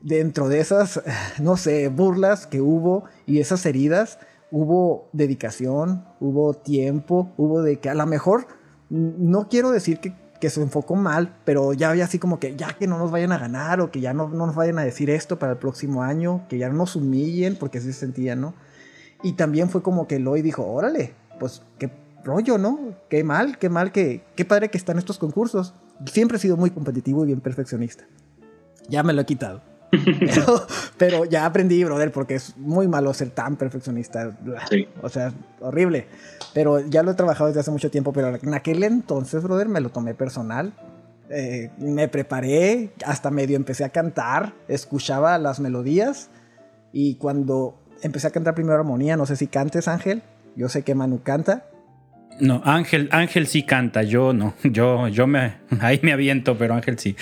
Dentro de esas, no sé, burlas que hubo y esas heridas, hubo dedicación, hubo tiempo, hubo de que a lo mejor, no quiero decir que, que, se enfocó mal, pero ya había así como que ya que no nos vayan a ganar o que ya no, no nos vayan a decir esto para el próximo año, que ya no nos humillen, porque así se sentían, ¿no? Y también fue como que Eloy dijo, órale, pues qué rollo, ¿no? Qué mal, qué mal, que, qué padre que están estos concursos siempre he sido muy competitivo y bien perfeccionista. Ya me lo he quitado. Pero, pero, ya aprendí, brother, porque es muy malo ser tan perfeccionista. Sí. O sea, horrible. Pero ya lo he trabajado desde hace mucho tiempo, pero en aquel entonces, brother, me lo tomé personal. Eh, me preparé, hasta medio empecé a cantar, escuchaba las melodías y cuando empecé a cantar primero armonía, no sé si cantes, Ángel, yo sé que Manu canta, no, Ángel, Ángel sí canta, yo no. Yo, yo me ahí me aviento, pero Ángel sí.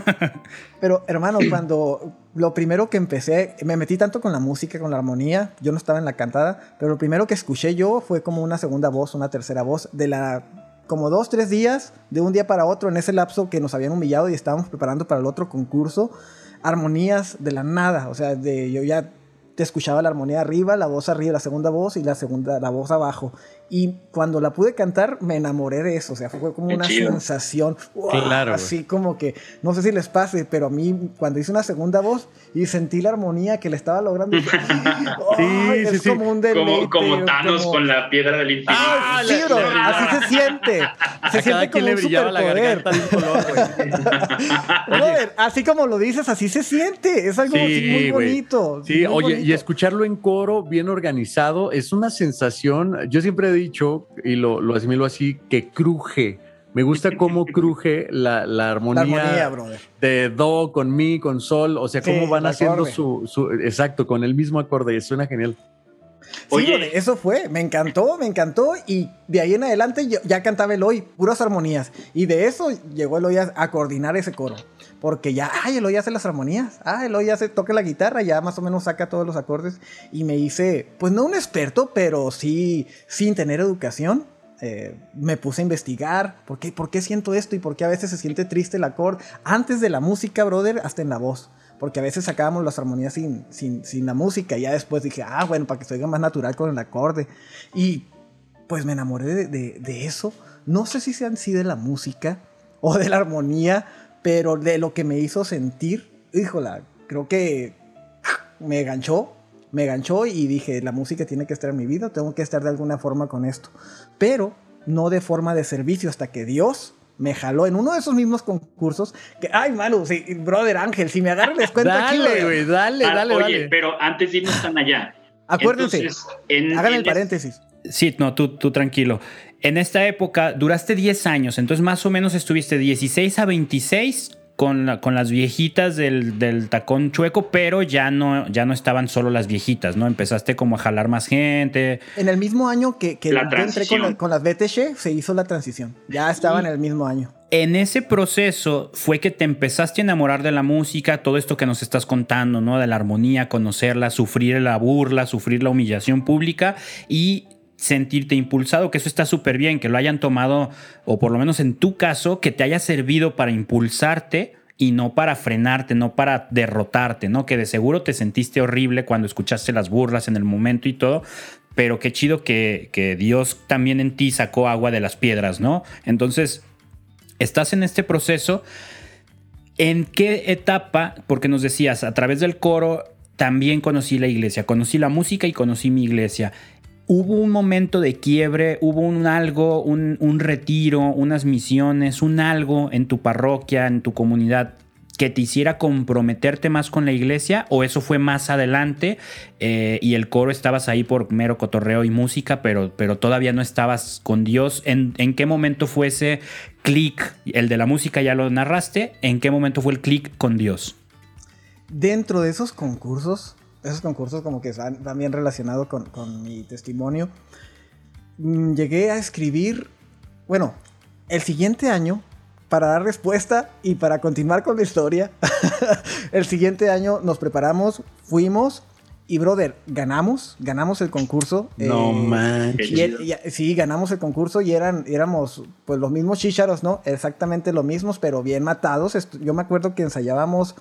pero, hermano, cuando lo primero que empecé, me metí tanto con la música, con la armonía, yo no estaba en la cantada, pero lo primero que escuché yo fue como una segunda voz, una tercera voz, de la como dos, tres días, de un día para otro, en ese lapso que nos habían humillado y estábamos preparando para el otro concurso, armonías de la nada, o sea, de yo ya te escuchaba la armonía arriba, la voz arriba, la segunda voz y la segunda, la voz abajo. Y cuando la pude cantar, me enamoré de eso. O sea, fue como Qué una chido. sensación. ¡wow! Claro, así como que, no sé si les pase, pero a mí, cuando hice una segunda voz y sentí la armonía que le estaba logrando, sí, es sí. como un deleite. Como, como Thanos como- con la piedra del infinito. Ah, sí, bro, así se siente. Se A cada siente quien como le un la superpoder. garganta de un color, así como lo dices, así se siente. Es algo Sí, así muy bonito. Sí, muy oye, y bonito. escucharlo en coro, bien organizado, es una sensación, yo siempre he dicho, y lo, lo asimilo así, que cruje. Me gusta cómo cruje la, la La armonía, de do con mi, con sol, o sea, cómo Sí, van haciendo su, su- exacto, con el mismo acorde, y suena genial. Sí, Oye. brother, eso fue, me encantó, me encantó y de ahí en adelante yo- ya cantaba Eloy, puras armonías y de eso llegó Eloy a, a coordinar ese coro, porque ya, ay, Eloy hace las armonías, ah, Eloy hace, toca la guitarra, ya más o menos saca todos los acordes y me hice, pues no un experto, pero sí, sin tener educación, eh, me puse a investigar por qué, por qué siento esto y por qué a veces se siente triste el acorde. Antes de la música, brother, hasta en la voz. Porque a veces sacábamos las armonías sin, sin, sin la música y ya después dije, ah, bueno, para que se oiga más natural con el acorde. Y pues me enamoré de, de, de eso. No sé si sean sí de la música o de la armonía, pero de lo que me hizo sentir, híjola, creo que me ganchó me ganchó y dije, la música tiene que estar en mi vida, tengo que estar de alguna forma con esto. Pero no de forma de servicio hasta que Dios me jaló en uno de esos mismos concursos que, ay, Manu, sí, brother Ángel, si me agarran les cuento dale, aquí. güey, dale, Ah, dale, oye, dale. pero antes de irnos tan allá. Acuérdense, Entonces, en- hagan en el paréntesis. Sí, no, tú, tú tranquilo. En esta época duraste 10 años, entonces más o menos estuviste 16 a 26 con, la- con las viejitas del, del tacón chueco, pero ya no, ya no estaban solo las viejitas, ¿no? Empezaste como a jalar más gente. En el mismo año que, que La yo entré con, la- con las BTG, se hizo la transición. Ya estaba en el mismo año. En ese proceso fue que te empezaste a enamorar de la música, todo esto que nos estás contando, ¿no? De la armonía, conocerla, sufrir la burla, sufrir la humillación pública y sentirte impulsado, que eso está súper bien, que lo hayan tomado, o por lo menos en tu caso, que te haya servido para impulsarte y no para frenarte, no para derrotarte, ¿no? Que de seguro te sentiste horrible cuando escuchaste las burlas en el momento y todo, pero qué chido que, que Dios también en ti sacó agua de las piedras, ¿no? Entonces, estás en este proceso. ¿En qué etapa? Porque nos decías, a través del coro también conocí la iglesia, conocí la música y conocí mi iglesia. ¿Hubo un momento de quiebre? ¿Hubo un algo, un, un retiro, unas misiones, un algo en tu parroquia, en tu comunidad que te hiciera comprometerte más con la iglesia? ¿O eso fue más adelante eh, y el coro estabas ahí por mero cotorreo y música, pero, pero todavía no estabas con Dios? ¿En, en qué momento fue ese clic? El de la música ya lo narraste. ¿En qué momento fue el clic con Dios? Dentro de esos concursos, esos concursos como que están también relacionados con, con mi testimonio, mm, llegué a escribir, bueno, el siguiente año, para dar respuesta y para continuar con la historia, el siguiente año nos preparamos, fuimos y, brother, ganamos, ganamos el concurso. No eh, manches. y el- y- sí, ganamos el concurso y eran, éramos pues los mismos chícharos, ¿no? Exactamente los mismos, pero bien matados. Yo me acuerdo que ensayábamos,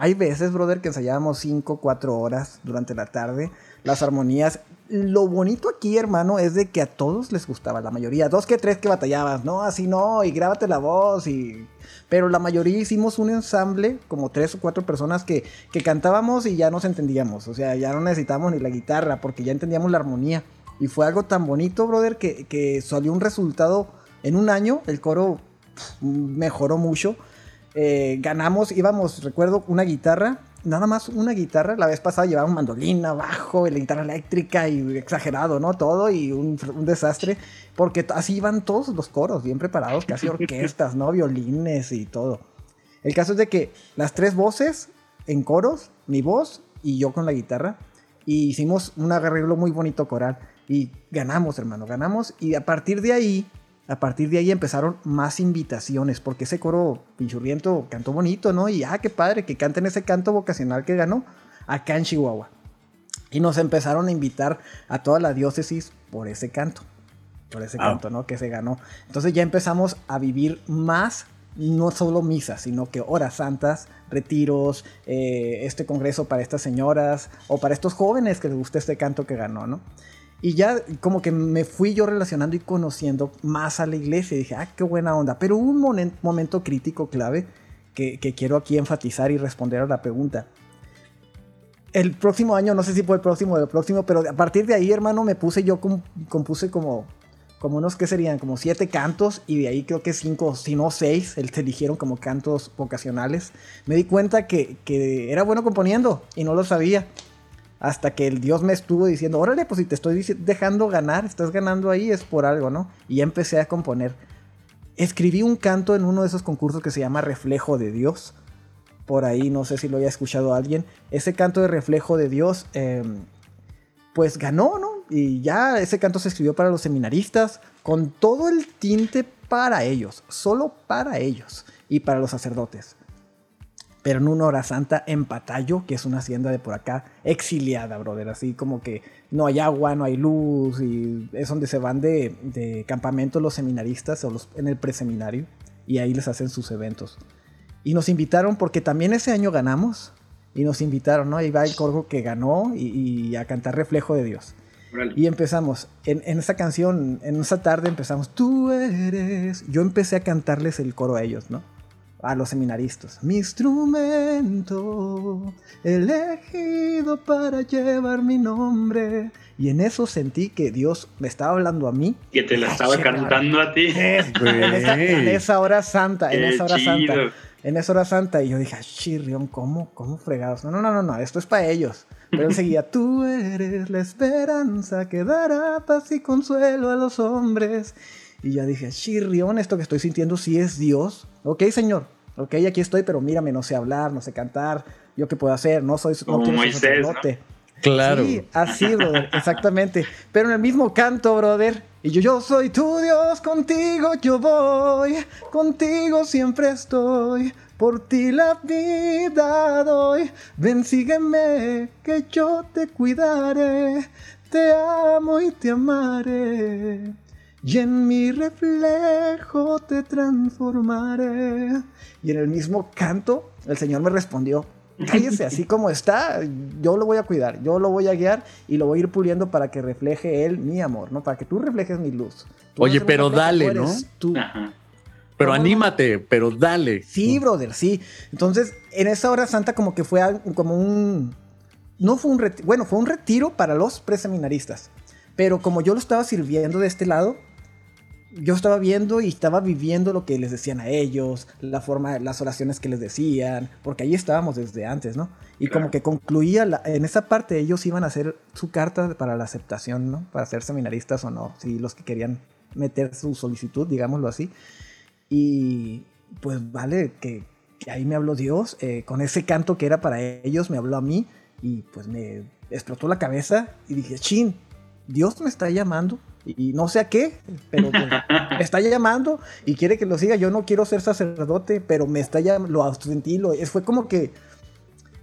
hay veces, brother, que ensayábamos 5, 4 horas durante la tarde, las armonías. Lo bonito aquí, hermano, es de que a todos les gustaba, la mayoría. Dos que tres que batallabas, no, así no, y grábate la voz, y... Pero la mayoría hicimos un ensamble, como tres o cuatro personas que, que cantábamos y ya nos entendíamos. O sea, ya no necesitábamos ni la guitarra, porque ya entendíamos la armonía. Y fue algo tan bonito, brother, que, que salió un resultado en un año. El coro mejoró mucho. Eh, ganamos, íbamos, recuerdo, una guitarra. Nada más una guitarra. La vez pasada llevábamos mandolina, bajo, y la guitarra eléctrica y exagerado, ¿no? Todo y un, un desastre. Porque así iban todos los coros, bien preparados, casi orquestas, ¿no? Violines y todo. El caso es de que las tres voces en coros, mi voz y yo con la guitarra, y hicimos un arreglo muy bonito coral. Y ganamos, hermano, ganamos. Y a partir de ahí, a partir de ahí empezaron más invitaciones, porque ese coro pinchurriento cantó bonito, ¿no? Y ah, qué padre que canten ese canto vocacional que ganó acá en Chihuahua. Y nos empezaron a invitar a toda la diócesis por ese canto, por ese Ah. canto, ¿no? Que se ganó. Entonces ya empezamos a vivir más, no solo misas, sino que horas santas, retiros, eh, este congreso para estas señoras o para estos jóvenes que les gusta este canto que ganó, ¿no? Y ya como que me fui yo relacionando y conociendo más a la iglesia. Y dije, ah, qué buena onda. Pero un momen- momento crítico clave que, quiero aquí enfatizar y responder a la pregunta. El próximo año, no sé si fue el próximo o el próximo, pero a partir de ahí, hermano, me puse yo, com- compuse como, como unos, ¿qué serían? Como siete cantos y de ahí creo que cinco, si no seis, se eligieron como cantos vocacionales. Me di cuenta que era bueno componiendo y no lo sabía. Hasta que el Dios me estuvo diciendo, órale, pues si te estoy dejando ganar, estás ganando ahí, es por algo, ¿no? Y ya empecé a componer. Escribí un canto en uno de esos concursos que se llama Reflejo de Dios. Por ahí, no sé si lo haya escuchado alguien. Ese canto de Reflejo de Dios, eh, pues ganó, ¿no? Y ya ese canto se escribió para los seminaristas, con todo el tinte para ellos, solo para ellos y para los sacerdotes. Pero en una hora santa en Patayo, que es una hacienda de por acá, exiliada, brother. Así como que no hay agua, no hay luz, y es donde se van de, de campamento los seminaristas o los, en el preseminario, y ahí les hacen sus eventos. Y nos invitaron porque también ese año ganamos, y nos invitaron, ¿no? Ahí va el coro que ganó y, y a cantar Reflejo de Dios. Y empezamos, en, en esa canción, en esa tarde empezamos, tú eres. Yo empecé a cantarles el coro a ellos, ¿no? A los seminaristas. Mi instrumento, elegido para llevar mi nombre. Y en eso sentí que Dios me estaba hablando a mí. Que te la estaba cantando a ti. En esa, en esa hora santa, en Qué esa hora chido. santa. En esa hora santa. Y yo dije, "Ay, chirrión, ¿cómo? ¿Cómo fregados? No, no, no, no, no, esto es para ellos. Pero él seguía, tú eres la esperanza que dará paz y consuelo a los hombres. Y ya dije, chirrión, esto que estoy sintiendo sí es Dios. Ok, señor. Ok, aquí estoy, pero mírame, no sé hablar, no sé cantar. ¿Yo qué puedo hacer? No soy no Como Moisés. Claro. Sí, así, brother, exactamente. Pero en el mismo canto, brother. Y yo, yo soy tu Dios, contigo yo voy, contigo siempre estoy, por ti la vida doy. Ven, sígueme, que yo te cuidaré, te amo y te amaré. Y en mi reflejo te transformaré. Y en el mismo canto, el Señor me respondió, cállese así como está, yo lo voy a cuidar, yo lo voy a guiar y lo voy a ir puliendo para que refleje Él mi amor, ¿no? Para que tú reflejes mi luz. Tú Oye, pero dale, ¿no? tú. Ajá. Pero anímate, pero dale. Sí, brother, sí. Entonces, en esa hora santa como que fue como un... No fue un retiro, bueno, fue un retiro para los preseminaristas. Pero como yo lo estaba sirviendo de este lado, yo estaba viendo y estaba viviendo lo que les decían a ellos, la forma, las oraciones que les decían, porque ahí estábamos desde antes, ¿no? Y como que concluía, la- en esa parte ellos iban a hacer su carta para la aceptación, ¿no? Para ser seminaristas o no, si los que querían meter su solicitud, digámoslo así. Y pues vale, que, que ahí me habló Dios, eh, con ese canto que era para ellos, me habló a mí y pues me explotó la cabeza y dije, chin, Dios me está llamando y no sé a qué, pero pues, me está llamando y quiere que lo siga. Yo no quiero ser sacerdote, pero me está llamando, lo sentí, lo, fue como que,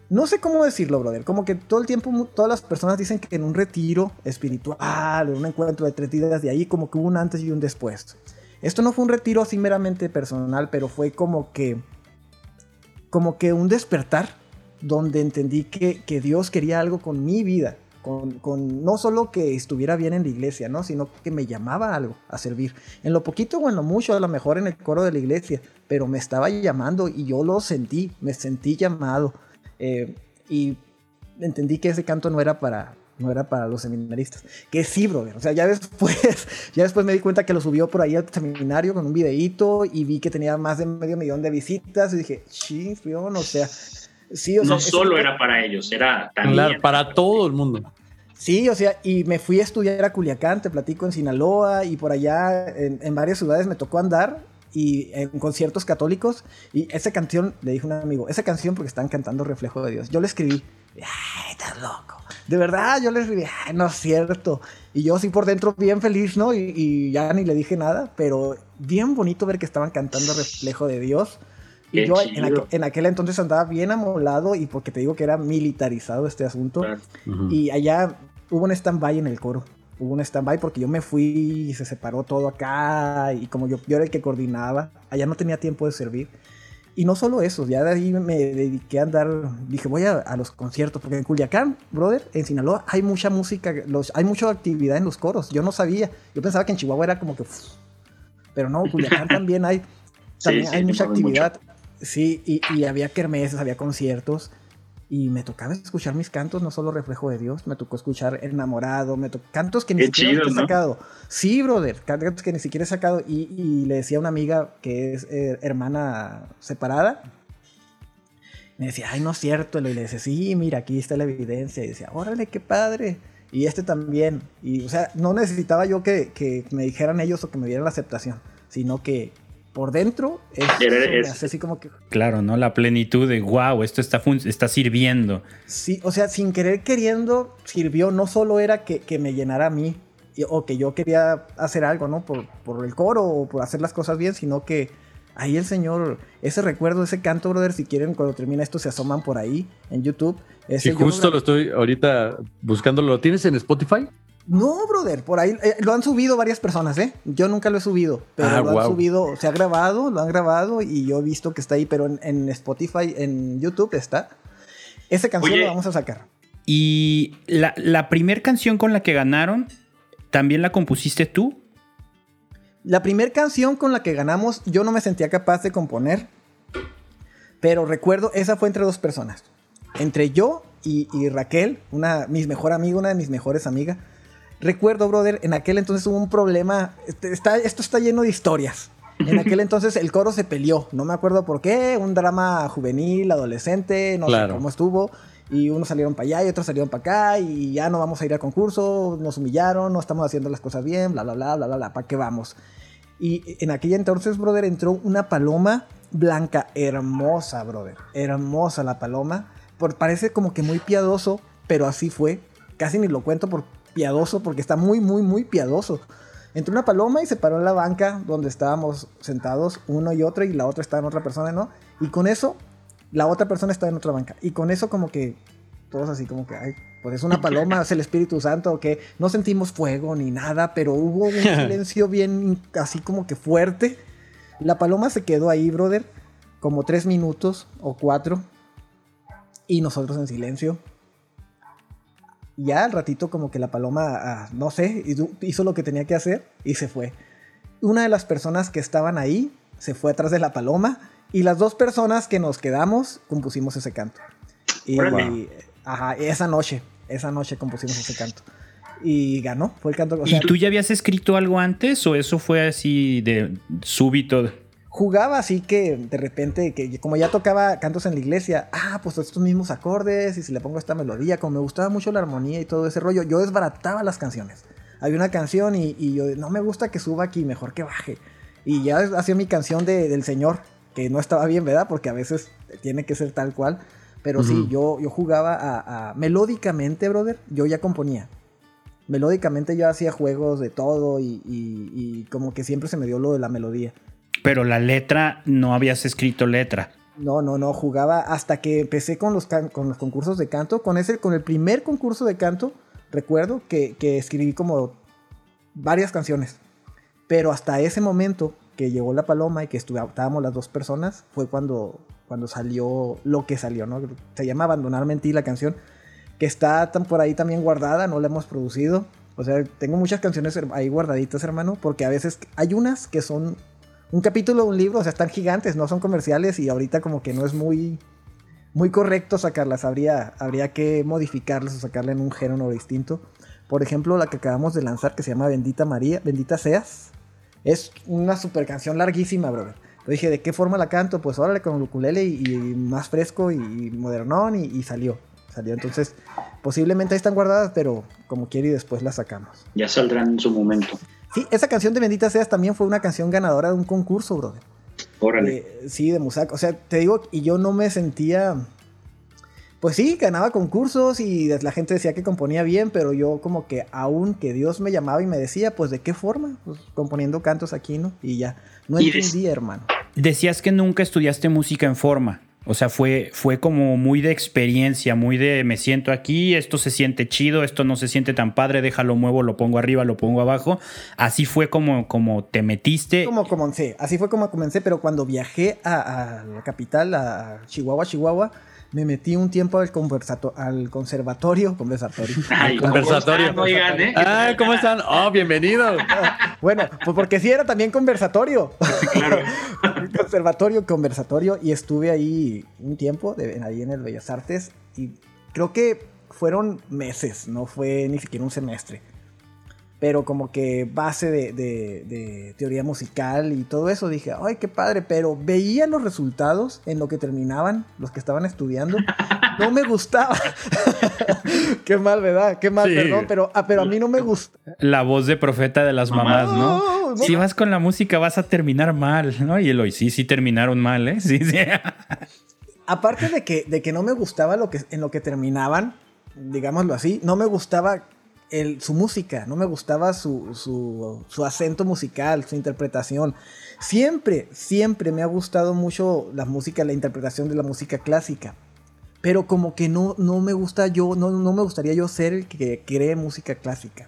no sé cómo decirlo, brother, como que todo el tiempo todas las personas dicen que en un retiro espiritual, en un encuentro de tres días de ahí, como que hubo un antes y un después. Esto no fue un retiro así meramente personal, pero fue como que, como que un despertar donde entendí que, que Dios quería algo con mi vida, con, no solo que estuviera bien en la iglesia, ¿no? sino que me llamaba algo, a servir. En lo poquito o en lo mucho, a lo mejor en el coro de la iglesia, pero me estaba llamando y yo lo sentí, me sentí llamado. eh, y entendí que ese canto no era para no era para los seminaristas. Que sí, brother. O sea, ya después, ya después me di cuenta que lo subió por ahí al seminario con un videíto y vi que tenía más de medio millón de visitas y dije, chifrión, o sea, sí, o No solo era para ellos, era también. Claro, para todo el mundo. Sí, o sea, y me fui a estudiar a Culiacán, te platico en Sinaloa y por allá en, en varias ciudades me tocó andar y en conciertos católicos y esa canción, le dije a un amigo, esa canción porque están cantando Reflejo de Dios, yo le escribí, ay, estás loco, de verdad, yo le escribí, ay, no es cierto, y yo así por dentro bien feliz, ¿no? Y, y ya ni le dije nada, pero bien bonito ver que estaban cantando Reflejo de Dios. Qué yo en, chido. aqu- en aquel entonces andaba bien amolado y porque te digo que era militarizado este asunto. Claro. Ujú. Y allá hubo un stand-by en el coro. Hubo un stand-by porque yo me fui y se separó todo acá. Y como yo, yo era el que coordinaba, allá no tenía tiempo de servir. Y no solo eso, ya de ahí me dediqué a andar. Dije, voy a, a los conciertos. Porque en Culiacán, brother, en Sinaloa, hay mucha música, los, hay mucha actividad en los coros. Yo no sabía. Yo pensaba que en Chihuahua era como que. pero no, Culiacán también hay. También sí, hay mucha mueve mucho. Sí, y, y había kermeses, había conciertos. Y me tocaba escuchar mis cantos, no solo Reflejo de Dios, me tocó escuchar Enamorado, me tocó cantos que ni Qué siquiera chido, he ¿no? sacado. Sí, brother, cantos que ni siquiera he sacado. Y, y le decía a una amiga que es eh, hermana separada, me decía, ay, no es cierto. Y le decía, sí, mira, aquí está la evidencia. Y decía, órale, qué padre. Y este también. Y, o sea, no necesitaba yo que, que me dijeran ellos o que me dieran la aceptación, sino que por dentro es, es- hace así como que Claro, ¿no? La plenitud de, wow, esto está, está sirviendo. Sí, o sea, sin querer queriendo, sirvió, no solo era que, que me llenara a mí, y- o que yo quería hacer algo, ¿no? Por, por el coro o por hacer las cosas bien, sino que Ahí el señor, ese recuerdo, ese canto, brother, si quieren, cuando termina esto, se asoman por ahí en YouTube. Sí, justo lo estoy ahorita buscando. ¿Lo tienes en Spotify? No, brother, por ahí eh, lo han subido varias personas, ¿eh? Yo nunca lo he subido, pero ah, lo han subido, se ha grabado, lo han grabado y yo he visto que está ahí, pero en, Spotify, en YouTube está. Esa canción la vamos a sacar. Y la, la primera canción con la que ganaron, ¿también la compusiste tú? La primera canción con la que ganamos, yo no me sentía capaz de componer, pero recuerdo, esa fue entre dos personas, entre yo y, Raquel, una, mis mejor amiga, una de mis mejores amigas. Recuerdo, brother, en aquel entonces hubo un problema, este, está, esto está lleno de historias. En aquel entonces el coro se peleó, no me acuerdo por qué, un drama juvenil, adolescente, no sé cómo estuvo y unos salieron para allá y otros salieron para acá y ya no vamos a ir al concurso, nos humillaron, no estamos haciendo las cosas bien, bla, bla, bla, bla, bla, bla, ¿para qué vamos? Y en aquella entonces, brother, entró una paloma blanca, hermosa, brother, hermosa la paloma, por, parece como que muy piadoso, pero así fue, casi ni lo cuento por piadoso, porque está muy, muy, muy piadoso. Entró una paloma y se paró en la banca donde estábamos sentados, uno y otro, y la otra estaba en otra persona, ¿no? Y con eso la otra persona está en otra banca. Y con eso como que todos así como que, ay, pues es una paloma, es el Espíritu Santo, que no sentimos fuego ni nada, pero hubo un silencio bien así como que fuerte. La paloma se quedó ahí, brother, como tres minutos o cuatro. Y nosotros en silencio. Ya al ratito como que la paloma, ah, no sé, hizo lo que tenía que hacer y se fue. Una de las personas que estaban ahí se fue atrás de la paloma y las dos personas que nos quedamos compusimos ese canto. Y, ajá, esa noche, esa noche compusimos ese canto. Y ganó, fue el canto. ¿Y tú ya habías escrito algo antes o eso fue así de súbito? Jugaba así que de repente, que como ya tocaba cantos en la iglesia, ah, pues estos mismos acordes y si le pongo esta melodía, como me gustaba mucho la armonía y todo ese rollo, yo desbarataba las canciones. Había una canción y, y yo, no me gusta que suba aquí, mejor que baje. Y ya hacía mi canción de, del Señor, que no estaba bien, ¿verdad? Porque a veces tiene que ser tal cual. Pero sí, yo, yo jugaba a, melódicamente, brother, yo ya componía. Melódicamente yo hacía juegos de todo y, como que siempre se me dio lo de la melodía. Pero la letra, no habías escrito letra. No, no, no, jugaba hasta que empecé con los, con los concursos de canto. Con, ese, con el primer concurso de canto, recuerdo que, que escribí como varias canciones. Pero hasta ese momento que llegó la paloma y que estábamos las dos personas, fue cuando, cuando salió lo que salió, ¿no? Se llama Abandonarme en ti la canción, que está tan por ahí también guardada, no la hemos producido. O sea, tengo muchas canciones ahí guardaditas, hermano, porque a veces hay unas que son un capítulo un libro, o sea, están gigantes, no son comerciales y ahorita como que no es muy muy correcto sacarlas, habría, habría que modificarlas o sacarle en un género distinto. Por ejemplo, la que acabamos de lanzar que se llama Bendita María, Bendita Seas, es una super canción larguísima, brother. Yo dije, ¿de qué forma la canto? Pues órale con el ukulele y, más fresco y, modernón y, salió. Salió. Entonces, posiblemente ahí están guardadas, pero como quiere y después las sacamos. Ya saldrán en su momento. Sí, esa canción de Bendita Seas también fue una canción ganadora de un concurso, brother. Órale. Eh, sí, de Musac. O sea, te digo, y yo no me sentía pues sí, ganaba concursos y la gente decía que componía bien, pero yo como que aún que Dios me llamaba y me decía, pues de qué forma, pues componiendo cantos aquí, ¿no? Y ya, no entendía, hermano. Decías que nunca estudiaste música en forma. O sea, fue, fue como muy de experiencia, muy de me siento aquí, esto se siente chido, esto no se siente tan padre, déjalo muevo, lo pongo arriba, lo pongo abajo. Así fue como, como te metiste. Como comencé, así fue como comencé, pero cuando viajé a, a la capital, a Chihuahua, Chihuahua, me metí un tiempo al, al conservatorio. Conversatorio. conversatorio. ¿cómo están, eh? Ah, ¿cómo están? Oh, bienvenido. bueno, pues porque sí era también conversatorio. claro. conservatorio, conversatorio. Y estuve ahí un tiempo, ahí en el Bellas Artes. Y creo que fueron meses, no fue ni siquiera un semestre pero como que base de, teoría musical y todo eso, dije, ay, qué padre, pero veía los resultados en lo que terminaban, los que estaban estudiando, no me gustaba. qué mal, ¿verdad? Qué mal, perdón, pero, ah, pero a mí no me gusta. La voz de profeta de las mamás, ¿no? Si vas con la música vas a terminar mal, ¿no? Y Eloy, sí, sí terminaron mal, ¿eh? Sí, sí. Aparte de que, de que no me gustaba lo que, en lo que terminaban, digámoslo así, no me gustaba el, su música, no me gustaba su, su, su, acento musical, su interpretación. Siempre, siempre me ha gustado mucho la música, la interpretación de la música clásica. Pero como que no, no me gusta yo, no, no me gustaría yo ser el que cree música clásica.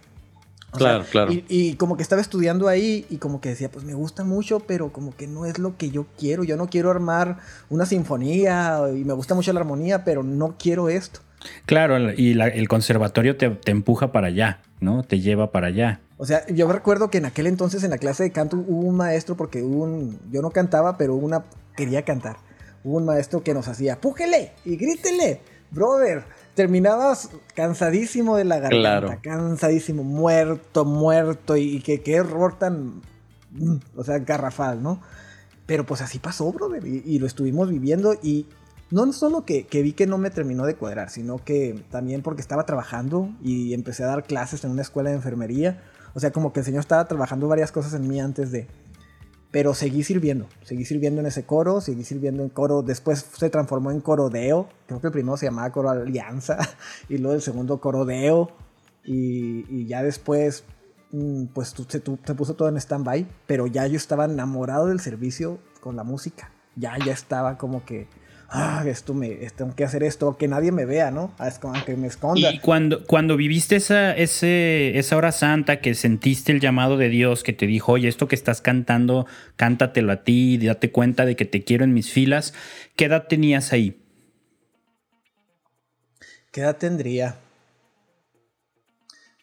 claro, claro. Y, y, como que estaba estudiando ahí y como que decía, pues me gusta mucho, pero como que no es lo que yo quiero. Yo no quiero armar una sinfonía y me gusta mucho la armonía, pero no quiero esto. Claro, y la, el conservatorio te, te, empuja para allá, ¿no? Te lleva para allá. O sea, yo recuerdo que en aquel entonces en la clase de canto hubo un maestro, porque hubo un, yo no cantaba, pero una quería cantar. Hubo un maestro que nos hacía, pújele y grítele, brother. Terminabas cansadísimo de la garganta, claro. cansadísimo, muerto, muerto, y, que qué error tan, o sea, garrafal, ¿no? Pero pues así pasó, brother, y, y lo estuvimos viviendo y no solo que, que, vi que no me terminó de cuadrar, sino que también porque estaba trabajando y empecé a dar clases en una escuela de enfermería. O sea, como que el Señor estaba trabajando varias cosas en mí antes de... Pero seguí sirviendo, seguí sirviendo en ese coro, seguí sirviendo en coro, después se transformó en coro Deo, creo que el primero se llamaba coro Alianza, y luego el segundo coro Deo, y, y ya después pues se, se puso todo en stand-by, pero ya yo estaba enamorado del servicio con la música, ya, ya estaba como que ah, esto me, tengo que hacer esto, que nadie me vea, ¿no? Aunque me esconda. Y cuando, cuando viviste esa, ese, esa hora santa, que sentiste el llamado de Dios, que te dijo, oye, esto que estás cantando, cántatelo a ti, date cuenta de que te quiero en mis filas, ¿qué edad tenías ahí? ¿Qué edad tendría?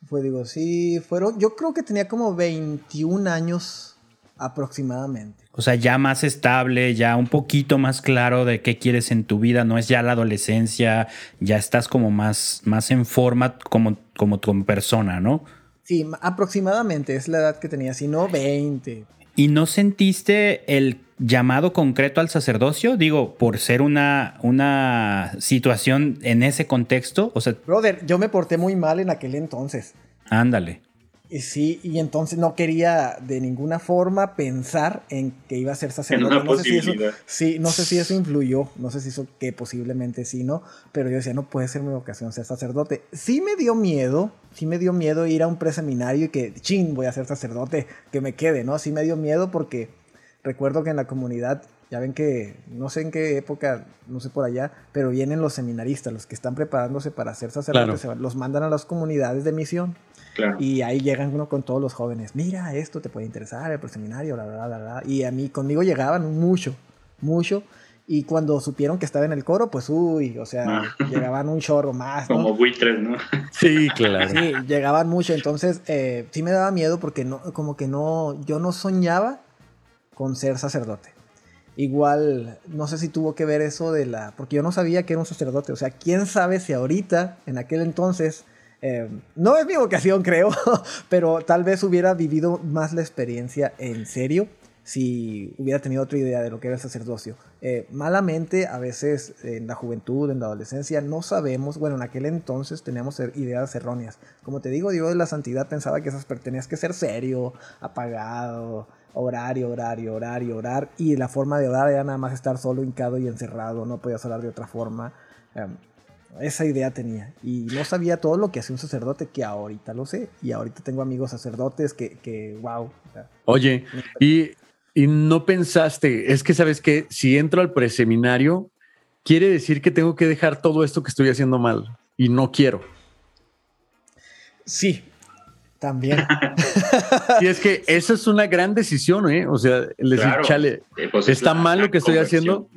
Fue, digo, sí, fueron, yo creo que tenía como 21 años aproximadamente. O sea, ya más estable, ya un poquito más claro de qué quieres en tu vida, no es ya la adolescencia, ya estás como más, más en forma como, como tu persona, ¿no? Sí, aproximadamente es la edad que tenía, si no 20. ¿Y no sentiste el llamado concreto al sacerdocio? Digo, por ser una, una situación en ese contexto. O sea, Brother, yo me porté muy mal en aquel entonces. Ándale. Y sí, y entonces no quería de ninguna forma pensar en que iba a ser sacerdote. No sé si eso, sí, no sé si eso influyó, no sé si eso que posiblemente sí, ¿no? Pero yo decía, no puede ser mi vocación ser sacerdote. Sí me dio miedo, sí me dio miedo ir a un preseminario y que, chin, voy a ser sacerdote, que me quede, ¿no? Sí me dio miedo porque recuerdo que en la comunidad, ya ven que, no sé en qué época, no sé por allá, pero vienen los seminaristas, los que están preparándose para ser sacerdotes, claro. los mandan a las comunidades de misión. Claro. Y ahí llegan uno con todos los jóvenes. Mira, esto te puede interesar, el seminario, bla, bla, bla, bla. Y a mí, conmigo llegaban mucho, mucho. Y cuando supieron que estaba en el coro, pues uy, o sea, ah. llegaban un chorro más. ¿no? Como buitres, ¿no? Sí, claro. Sí, llegaban mucho. Entonces, eh, sí me daba miedo porque no, como que no, yo no soñaba con ser sacerdote. Igual, no sé si tuvo que ver eso de la. Porque yo no sabía que era un sacerdote. O sea, quién sabe si ahorita, en aquel entonces, eh, no es mi vocación, creo, pero tal vez hubiera vivido más la experiencia en serio si hubiera tenido otra idea de lo que era el sacerdocio. Eh, malamente, a veces en la juventud, en la adolescencia, no sabemos, bueno, en aquel entonces teníamos ideas erróneas. Como te digo, Dios de la santidad pensaba que esas tenías que ser serio, apagado, horario, horario, horario, orar, y la forma de orar era nada más estar solo, hincado y encerrado, no podías orar de otra forma. Eh, esa idea tenía. Y no sabía todo lo que hacía un sacerdote, que ahorita lo sé. Y ahorita tengo amigos sacerdotes que, que wow. Oye, y, y, no pensaste, es que sabes que si entro al preseminario, quiere decir que tengo que dejar todo esto que estoy haciendo mal. Y no quiero. Sí, también. y es que esa es una gran decisión, ¿eh? O sea, les claro. chale, pues está mal lo que estoy haciendo,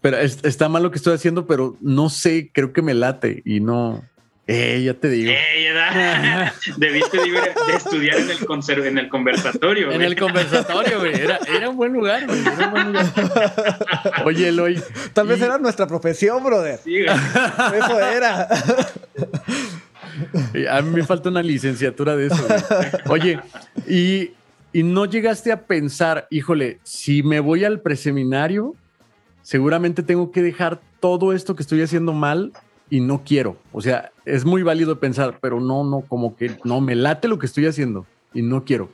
pero es, está mal lo que estoy haciendo, pero no sé, creo que me late y no. Eh, ya te digo. Eh, ya Debiste de, de, estudiar en el, conser en el conversatorio. En el conversatorio, güey. Era, era, un buen lugar, güey. Era un buen lugar. Oye, Eloy. Tal vez y... era nuestra profesión, brother. Sí, güey. Eso era. A mí me falta una licenciatura de eso. Güey. Oye, y, y no llegaste a pensar, híjole, si me voy al preseminario, seguramente tengo que dejar todo esto que estoy haciendo mal y no quiero. O sea, es muy válido pensar, pero no, no, como que no, me late lo que estoy haciendo y no quiero.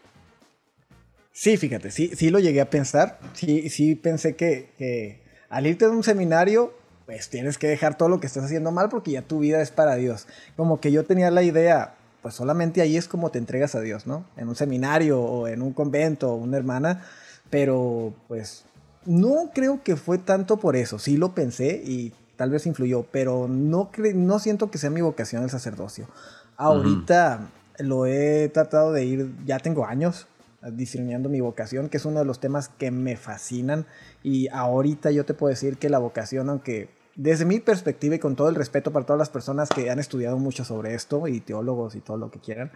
Sí, fíjate, sí, sí lo llegué a pensar. Sí, sí pensé que, que al irte de un seminario, pues tienes que dejar todo lo que estás haciendo mal porque ya tu vida es para Dios. Como que yo tenía la idea, pues solamente ahí es como te entregas a Dios, ¿no? En un seminario o en un convento o una hermana, pero pues no creo que fue tanto por eso, sí lo pensé y tal vez influyó, pero no, no siento que sea mi vocación el sacerdocio. Ahorita lo he tratado de ir, ya tengo años discerniendo mi vocación, que es uno de los temas que me fascinan y ahorita yo te puedo decir que la vocación, aunque desde mi perspectiva y con todo el respeto para todas las personas que han estudiado mucho sobre esto y teólogos y todo lo que quieran,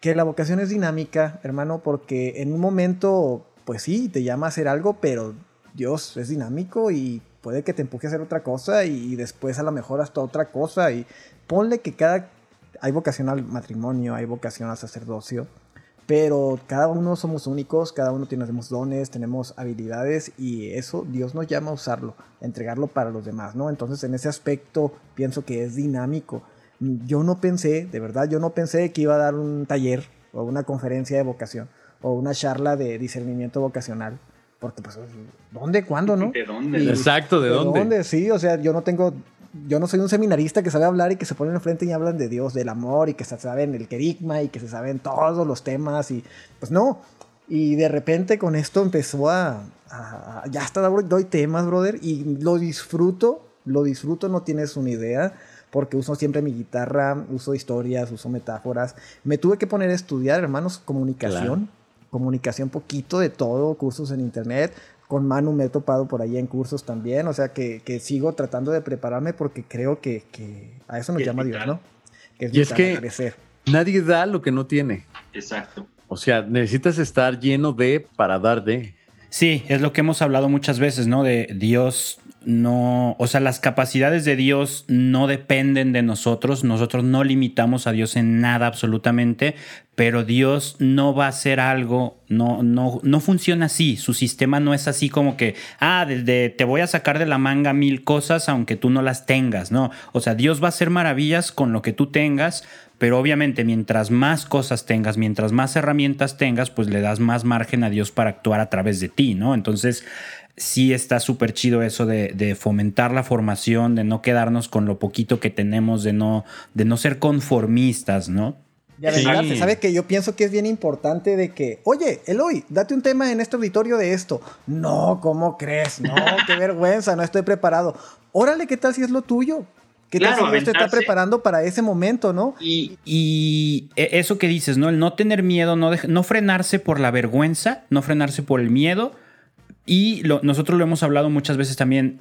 que la vocación es dinámica, hermano, porque en un momento, pues sí, te llama a hacer algo, pero Dios es dinámico y puede que te empuje a hacer otra cosa y después a lo mejor hasta otra cosa. Y ponle que cada hay vocación al matrimonio, hay vocación al sacerdocio, pero cada uno somos únicos, cada uno tenemos dones, tenemos habilidades y eso Dios nos llama a usarlo, a entregarlo para los demás, ¿no? Entonces en ese aspecto pienso que es dinámico. Yo no pensé, de verdad, yo no pensé que iba a dar un taller o una conferencia de vocación o una charla de discernimiento vocacional. Porque, pues, ¿dónde? ¿Cuándo? ¿No? ¿De dónde? Exacto, ¿de, dónde? ¿De dónde? Sí, o sea, yo no tengo yo no soy un seminarista que sabe hablar y que se ponen enfrente y hablan de Dios, del amor y que se saben el querigma y que se saben todos los temas y pues no. Y de repente con esto empezó a, ya hasta doy temas, brother, y lo disfruto, lo disfruto, no tienes una idea, porque uso siempre mi guitarra, uso historias, uso metáforas. Me tuve que poner a estudiar, hermanos, comunicación. Comunicación poquito de todo, cursos en internet, con Manu me he topado por ahí en cursos también, o sea que, sigo tratando de prepararme porque creo que, a eso nos llama Dios, ¿no? Que es y es que nadie da lo que no tiene. Exacto. O sea, necesitas estar lleno de para dar de. Sí, es lo que hemos hablado muchas veces, ¿no? De Dios no, o sea, las capacidades de Dios no dependen de nosotros, nosotros no limitamos a Dios en nada absolutamente, pero Dios no va a hacer algo, no, no, no funciona así, su sistema no es así como que, ah, desde te voy a sacar de la manga mil cosas aunque tú no las tengas, no, o sea, Dios va a hacer maravillas con lo que tú tengas, pero obviamente mientras más cosas tengas, mientras más herramientas tengas, pues le das más margen a Dios para actuar a través de ti, ¿no? Entonces, sí está súper chido eso de, fomentar la formación, de no quedarnos con lo poquito que tenemos, de no, de no ser conformistas, ¿no? Ya sí. sabe que yo pienso que es bien importante de que, oye, Eloy, date un tema en este auditorio de esto. No, ¿cómo crees? No, qué vergüenza, no estoy preparado. Órale, ¿qué tal si es lo tuyo? ¿Qué tal si esto está preparando para ese momento, no? Y, y, e, eso que dices, ¿no? El no tener miedo, no, no frenarse por la vergüenza, no frenarse por el miedo, y nosotros lo hemos hablado muchas veces también,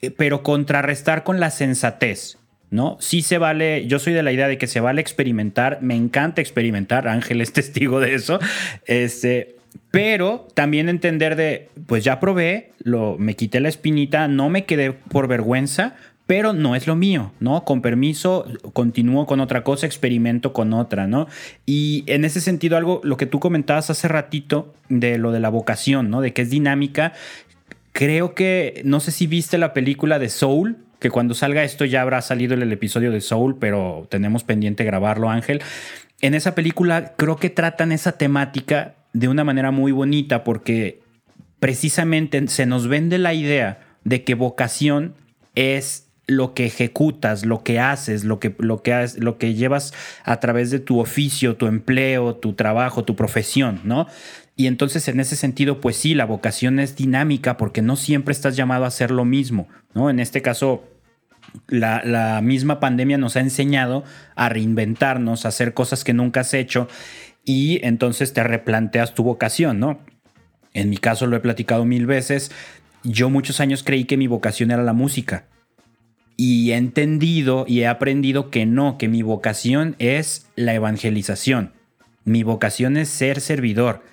eh, pero contrarrestar con la sensatez. ¿no? Sí se vale, yo soy de la idea de que se vale experimentar, me encanta experimentar, Ángel es testigo de eso, este, pero también entender de, pues ya probé, lo, me quité la espinita, no me quedé por vergüenza, pero no es lo mío, ¿no? Con permiso, continúo con otra cosa, experimento con otra, ¿no? Y en ese sentido, algo, lo que tú comentabas hace ratito de lo de la vocación, ¿no? De que es dinámica. Creo que, no sé si viste la película de Soul, que cuando salga esto ya habrá salido el, episodio de Soul, pero tenemos pendiente grabarlo, Ángel. En esa película creo que tratan esa temática de una manera muy bonita porque precisamente se nos vende la idea de que vocación es lo que ejecutas, lo que haces, lo que, lo que, lo que llevas a través de tu oficio, tu empleo, tu trabajo, tu profesión, ¿no? Y entonces en ese sentido, pues sí, la vocación es dinámica porque no siempre estás llamado a hacer lo mismo, ¿no? En este caso, la, la misma pandemia nos ha enseñado a reinventarnos, a hacer cosas que nunca has hecho y entonces te replanteas tu vocación, ¿no? En mi caso lo he platicado mil veces. Yo muchos años creí que mi vocación era la música y he entendido y he aprendido que no, que mi vocación es la evangelización. Mi vocación es ser servidor.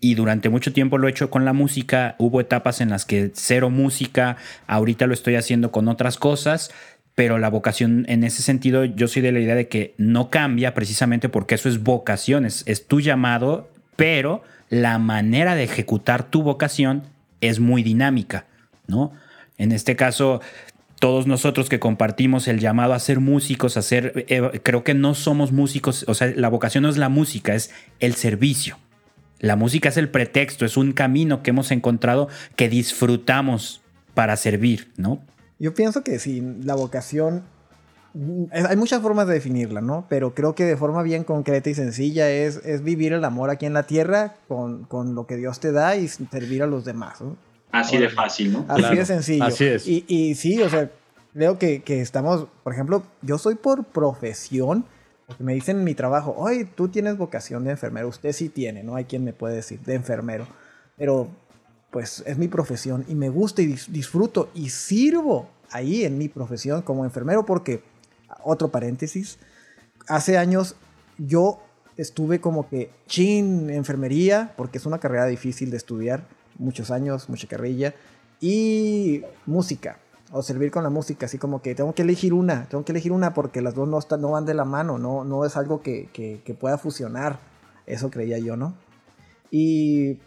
Y durante mucho tiempo lo he hecho con la música. Hubo etapas en las que cero música, ahorita lo estoy haciendo con otras cosas, pero la vocación en ese sentido yo soy de la idea de que no cambia precisamente porque eso es vocación, es, es tu llamado, pero la manera de ejecutar tu vocación es muy dinámica, ¿no? En este caso, todos nosotros que compartimos el llamado a ser músicos, a ser, eh, creo que no somos músicos, o sea, la vocación no es la música, es el servicio. La música es el pretexto, es un camino que hemos encontrado que disfrutamos para servir, ¿no? Yo pienso que si la vocación hay muchas formas de definirla, ¿no? Pero creo que de forma bien concreta y sencilla es, es vivir el amor aquí en la tierra con, con, lo que Dios te da y servir a los demás, ¿no? Así de fácil, ¿no? Así de sencillo. Así es. Y, y sí, o sea, creo que, que, estamos, por ejemplo, yo soy por profesión, porque me dicen en mi trabajo, oye, tú tienes vocación de enfermero, usted sí tiene, ¿no? Hay quien me puede decir, de enfermero. Pero, pues, es mi profesión y me gusta y disfruto y sirvo ahí en mi profesión como enfermero porque otro paréntesis, hace años yo estuve como que chin enfermería, porque es una carrera difícil de estudiar, muchos años, mucha carrilla, y música, o servir con la música, así como que tengo que elegir una, tengo que elegir una porque las dos no, están, no van de la mano, no, no es algo que, que, que pueda fusionar, eso creía yo, ¿no? Y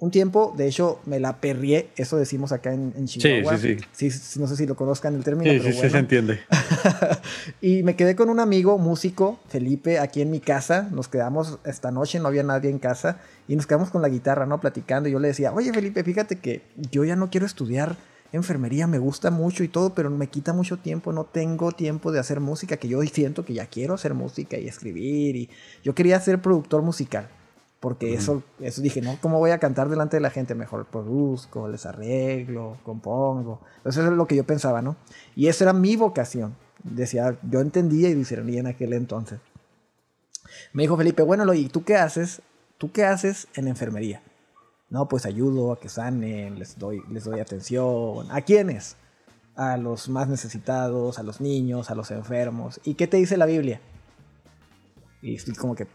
un tiempo, de hecho, me la perrié, eso decimos acá en, Chihuahua. Sí, sí, sí, No sé si lo conozcan el término. Sí, sí, sí, se entiende. y me quedé con un amigo músico, Felipe, aquí en mi casa. Nos quedamos esta noche, no había nadie en casa, y nos quedamos con la guitarra, ¿no? Platicando. Y yo le decía, oye, Felipe, fíjate que yo ya no quiero estudiar enfermería, me gusta mucho y todo, pero me quita mucho tiempo, no tengo tiempo de hacer música, que yo siento que ya quiero hacer música y escribir. Y yo quería ser productor musical. Porque eso, eso dije, ¿no? ¿Cómo voy a cantar delante de la gente? Mejor produzco, les arreglo, compongo. Eso es lo que yo pensaba, ¿no? Y esa era mi vocación. Decía, yo entendía y discernía en aquel entonces. Me dijo Felipe, bueno, ¿y tú qué haces? ¿Tú qué haces en enfermería? No, pues ayudo a que sanen, les doy, les doy atención. ¿A quiénes? A los más necesitados, a los niños, a los enfermos. ¿Y qué te dice la Biblia? Y estoy como que,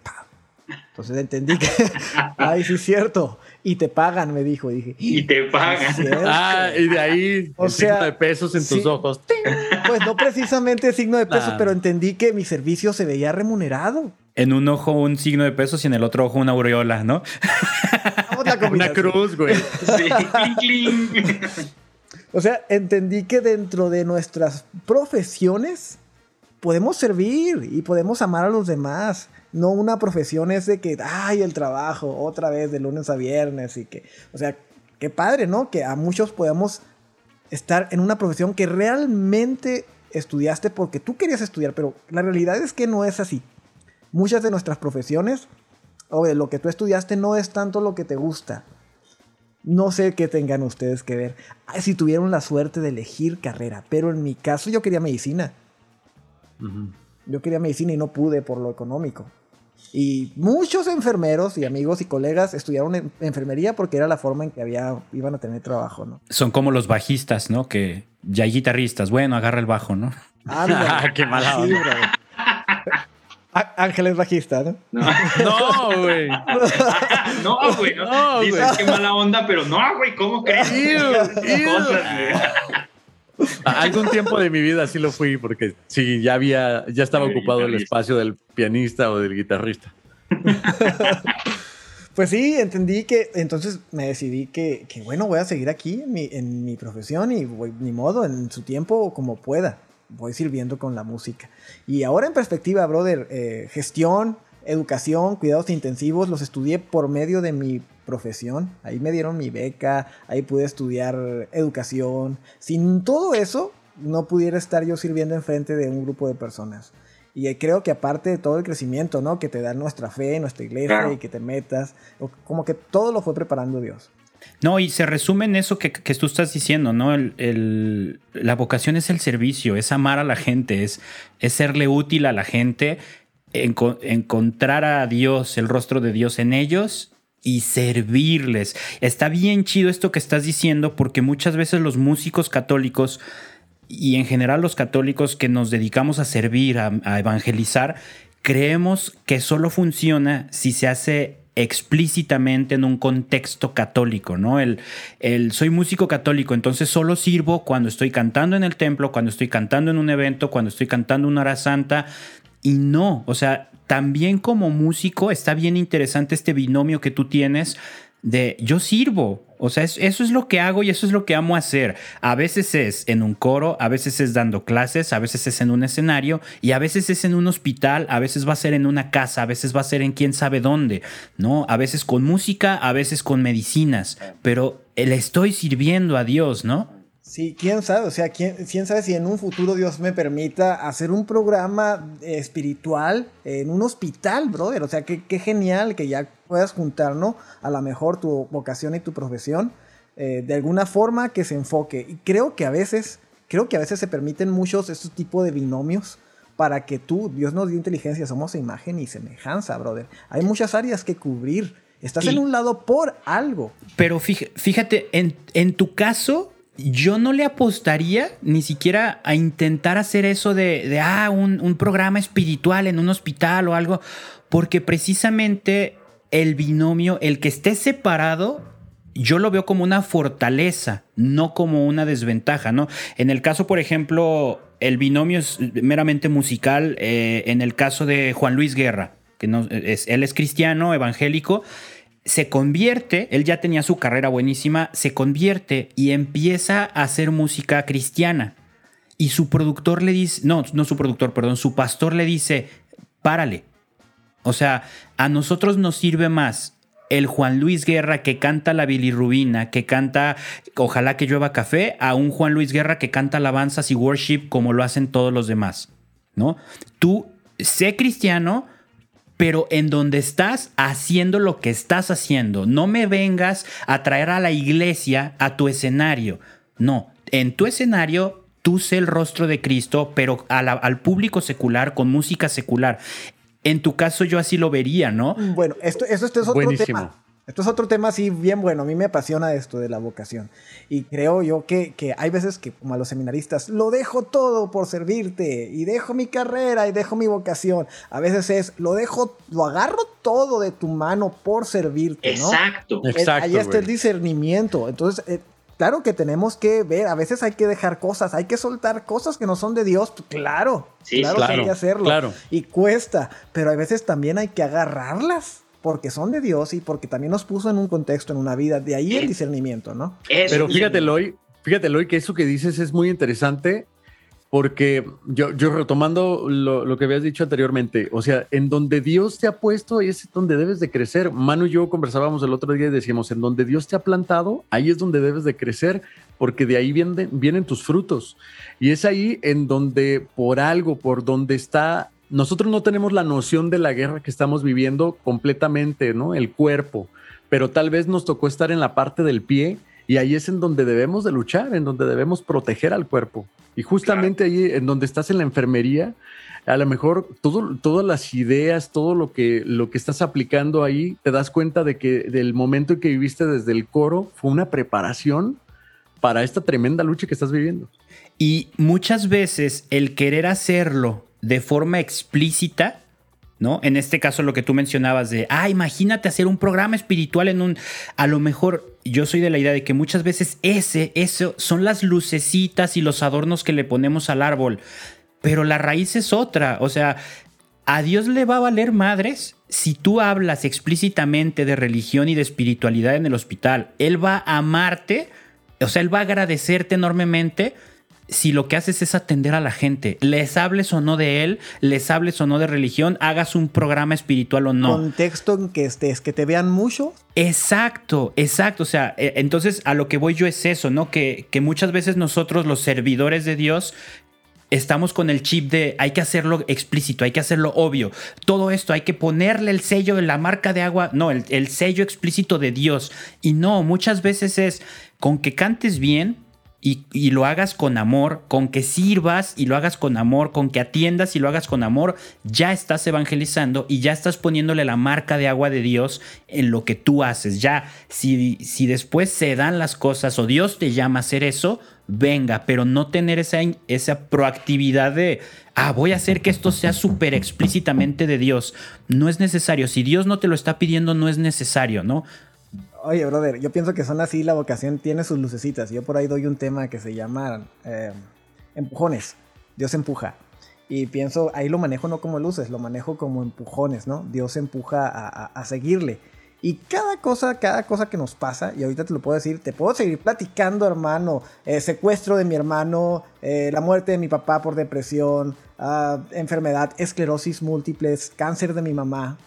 entonces entendí que, ay, sí es cierto. Y te pagan, me dijo. Y, dije, y te pagan. ah, y de ahí o sea, signo de pesos en tus ojos. Pues no precisamente signo de pesos, pero entendí que mi servicio se veía remunerado. En un ojo un signo de pesos y en el otro ojo una aureola, ¿no? una cruz, güey. Sí, O sea, entendí que dentro de nuestras profesiones podemos servir y podemos amar a los demás no una profesión es de que, ay, el trabajo, otra vez de lunes a viernes y que, o sea, qué padre, ¿no? Que a muchos podemos estar en una profesión que realmente estudiaste porque tú querías estudiar, pero la realidad es que no es así. Muchas de nuestras profesiones o de lo que tú estudiaste no es tanto lo que te gusta. No sé qué tengan ustedes que ver. si tuvieron la suerte de elegir carrera, pero en mi caso yo quería medicina. Yo quería medicina y no pude por lo económico. Y muchos enfermeros y amigos y colegas estudiaron enfermería porque era la forma en que había, iban a tener trabajo, ¿no? Son como los bajistas, ¿no? Que ya hay guitarristas. Bueno, agarra el bajo, ¿no? Ah, qué mala Ángel es bajista, ¿no? No, güey. No, güey. No, Dices que mala onda, pero no, güey, ¿cómo crees? Algún tiempo de mi vida sí lo fui, porque sí, ya había, ya estaba ocupado el espacio del pianista o del guitarrista. Pues sí, entendí que entonces me decidí que, bueno, voy a seguir aquí en mi, en mi profesión y voy, ni modo, en su tiempo como pueda. Voy sirviendo con la música. Y ahora en perspectiva, brother, eh, gestión, educación, cuidados intensivos, los estudié por medio de mi profesión. Ahí me dieron mi beca, ahí pude estudiar educación. Sin todo eso, no pudiera estar yo sirviendo enfrente de un grupo de personas. Y creo que aparte de todo el crecimiento, ¿no? Que te da nuestra fe, nuestra iglesia y que te metas, como que todo lo fue preparando Dios. No, y se resume en eso que, tú estás diciendo, ¿no? El, la vocación es el servicio, es amar a la gente, es, es serle útil a la gente, encontrar a Dios, el rostro de Dios en ellos y servirles. Está bien chido esto que estás diciendo porque muchas veces los músicos católicos y en general los católicos que nos dedicamos a servir, a, evangelizar, creemos que solo funciona si se hace explícitamente en un contexto católico, ¿no? El, el, soy músico católico, entonces solo sirvo cuando estoy cantando en el templo, cuando estoy cantando en un evento, cuando estoy cantando una hora santa. Y no, o sea, también como músico está bien interesante este binomio que tú tienes de yo sirvo. O sea, eso es lo que hago y eso es lo que amo hacer. A veces es en un coro, a veces es dando clases, a veces es en un escenario y a veces es en un hospital, a veces va a ser en una casa, a veces va a ser en quién sabe dónde, ¿no? A veces con música, a veces con medicinas, pero le estoy sirviendo a Dios, ¿no? Sí, quién sabe, o sea, ¿quién, quién sabe si en un futuro Dios me permita hacer un programa espiritual en un hospital, brother. O sea, qué, qué genial que ya puedas juntar, ¿no? A lo mejor tu vocación y tu profesión eh, de alguna forma que se enfoque. Y creo que a veces, creo que a veces se permiten muchos estos tipos de binomios para que tú, Dios nos dio inteligencia, somos imagen y semejanza, brother. Hay muchas áreas que cubrir. Estás en un lado por algo. Pero fíjate, en, en tu caso, yo no le apostaría ni siquiera a intentar hacer eso de, ah, un, programa espiritual en un hospital o algo, porque precisamente el binomio, el que esté separado, yo lo veo como una fortaleza, no como una desventaja, ¿no? En el caso, por ejemplo, el binomio es meramente musical, eh, en el caso de Juan Luis Guerra, que no, es, él es cristiano, evangélico, se convierte, él ya tenía su carrera buenísima, se convierte y empieza a hacer música cristiana. Y su productor le dice, no, no su productor, perdón, su pastor le dice, párale. O sea, a nosotros nos sirve más el Juan Luis Guerra que canta la bilirrubina, que canta Ojalá que llueva café, a un Juan Luis Guerra que canta alabanzas y worship como lo hacen todos los demás, ¿no? Tú sé cristiano, pero en donde estás haciendo lo que estás haciendo. No me vengas a traer a la iglesia a tu escenario. No, en tu escenario tú sé el rostro de Cristo, pero al público secular, con música secular. En tu caso yo así lo vería, ¿no? Bueno, esto, esto, es otro tema. Esto es otro tema así bien bueno. A mí me apasiona esto de la vocación. Y creo yo que, que, hay veces que, como a los seminaristas, lo dejo todo por servirte. Y dejo mi carrera y dejo mi vocación. A veces es, lo dejo, lo agarro todo de tu mano por servirte. ¿no? Exacto. Exacto. Ahí está el discernimiento. Entonces, eh, claro que tenemos que ver, a veces hay que dejar cosas, hay que soltar cosas que no son de Dios, claro, sí, claro, claro, que hay que hacerlo. Claro. Y cuesta, pero a veces también hay que agarrarlas porque son de Dios y porque también nos puso en un contexto, en una vida. De ahí el discernimiento, ¿no? Pero fíjate, Loy, fíjate, Loy, que eso que dices es muy interesante porque yo, yo retomando lo, que habías dicho anteriormente, o sea, en donde Dios te ha puesto es donde debes de crecer. Manu y yo conversábamos el otro día y decíamos, en donde Dios te ha plantado, ahí es donde debes de crecer, porque de ahí vienen, vienen tus frutos. Y es ahí en donde por algo, por donde está nosotros no tenemos la noción de la guerra que estamos viviendo completamente, ¿no? El cuerpo, pero tal vez nos tocó estar en la parte del pie y ahí es en donde debemos de luchar, en donde debemos proteger al cuerpo. Y justamente ahí en donde estás en la enfermería, a lo mejor todo, todas las ideas, todo lo que, lo que estás aplicando ahí, te das cuenta de que del momento en que viviste desde el coro fue una preparación para esta tremenda lucha que estás viviendo. Y muchas veces el querer hacerlo de forma explícita, ¿no? En este caso lo que tú mencionabas de, ah, imagínate hacer un programa espiritual en un, a lo mejor yo soy de la idea de que muchas veces ese, eso son las lucecitas y los adornos que le ponemos al árbol, pero la raíz es otra, o sea, a Dios le va a valer madres si tú hablas explícitamente de religión y de espiritualidad en el hospital. Él va a amarte, o sea, Él va a agradecerte enormemente si lo que haces es atender a la gente, les hables o no de él, les hables o no de religión, hagas un programa espiritual o no. Contexto en que estés, que te vean mucho. Exacto, exacto. O sea, e, entonces a lo que voy yo es eso, ¿no? Que, que muchas veces nosotros, los servidores de Dios, estamos con el chip de hay que hacerlo explícito, hay que hacerlo obvio. Todo esto hay que ponerle el sello de la marca de agua, no, el, el sello explícito de Dios. Y no, muchas veces es con que cantes bien, y, lo hagas con amor, con que sirvas y lo hagas con amor, con que atiendas y lo hagas con amor, ya estás evangelizando y ya estás poniéndole la marca de agua de Dios en lo que tú haces. Ya, si, si después se dan las cosas o Dios te llama a hacer eso, venga, pero no tener esa, esa proactividad de, ah, voy a hacer que esto sea súper explícitamente de Dios. No es necesario. Si Dios no te lo está pidiendo, no es necesario, ¿no? Oye, brother, yo pienso que son así, la vocación tiene sus lucecitas. Yo por ahí doy un tema que se llama eh, empujones. Dios empuja. Y pienso, ahí lo manejo no como luces, lo manejo como empujones, ¿no? Dios empuja a, seguirle. Y cada cosa, cada cosa que nos pasa, y ahorita te lo puedo decir, te puedo seguir platicando, hermano. Eh, secuestro de mi hermano, eh, la muerte de mi papá por depresión, ah, enfermedad, esclerosis múltiples, cáncer de mi mamá,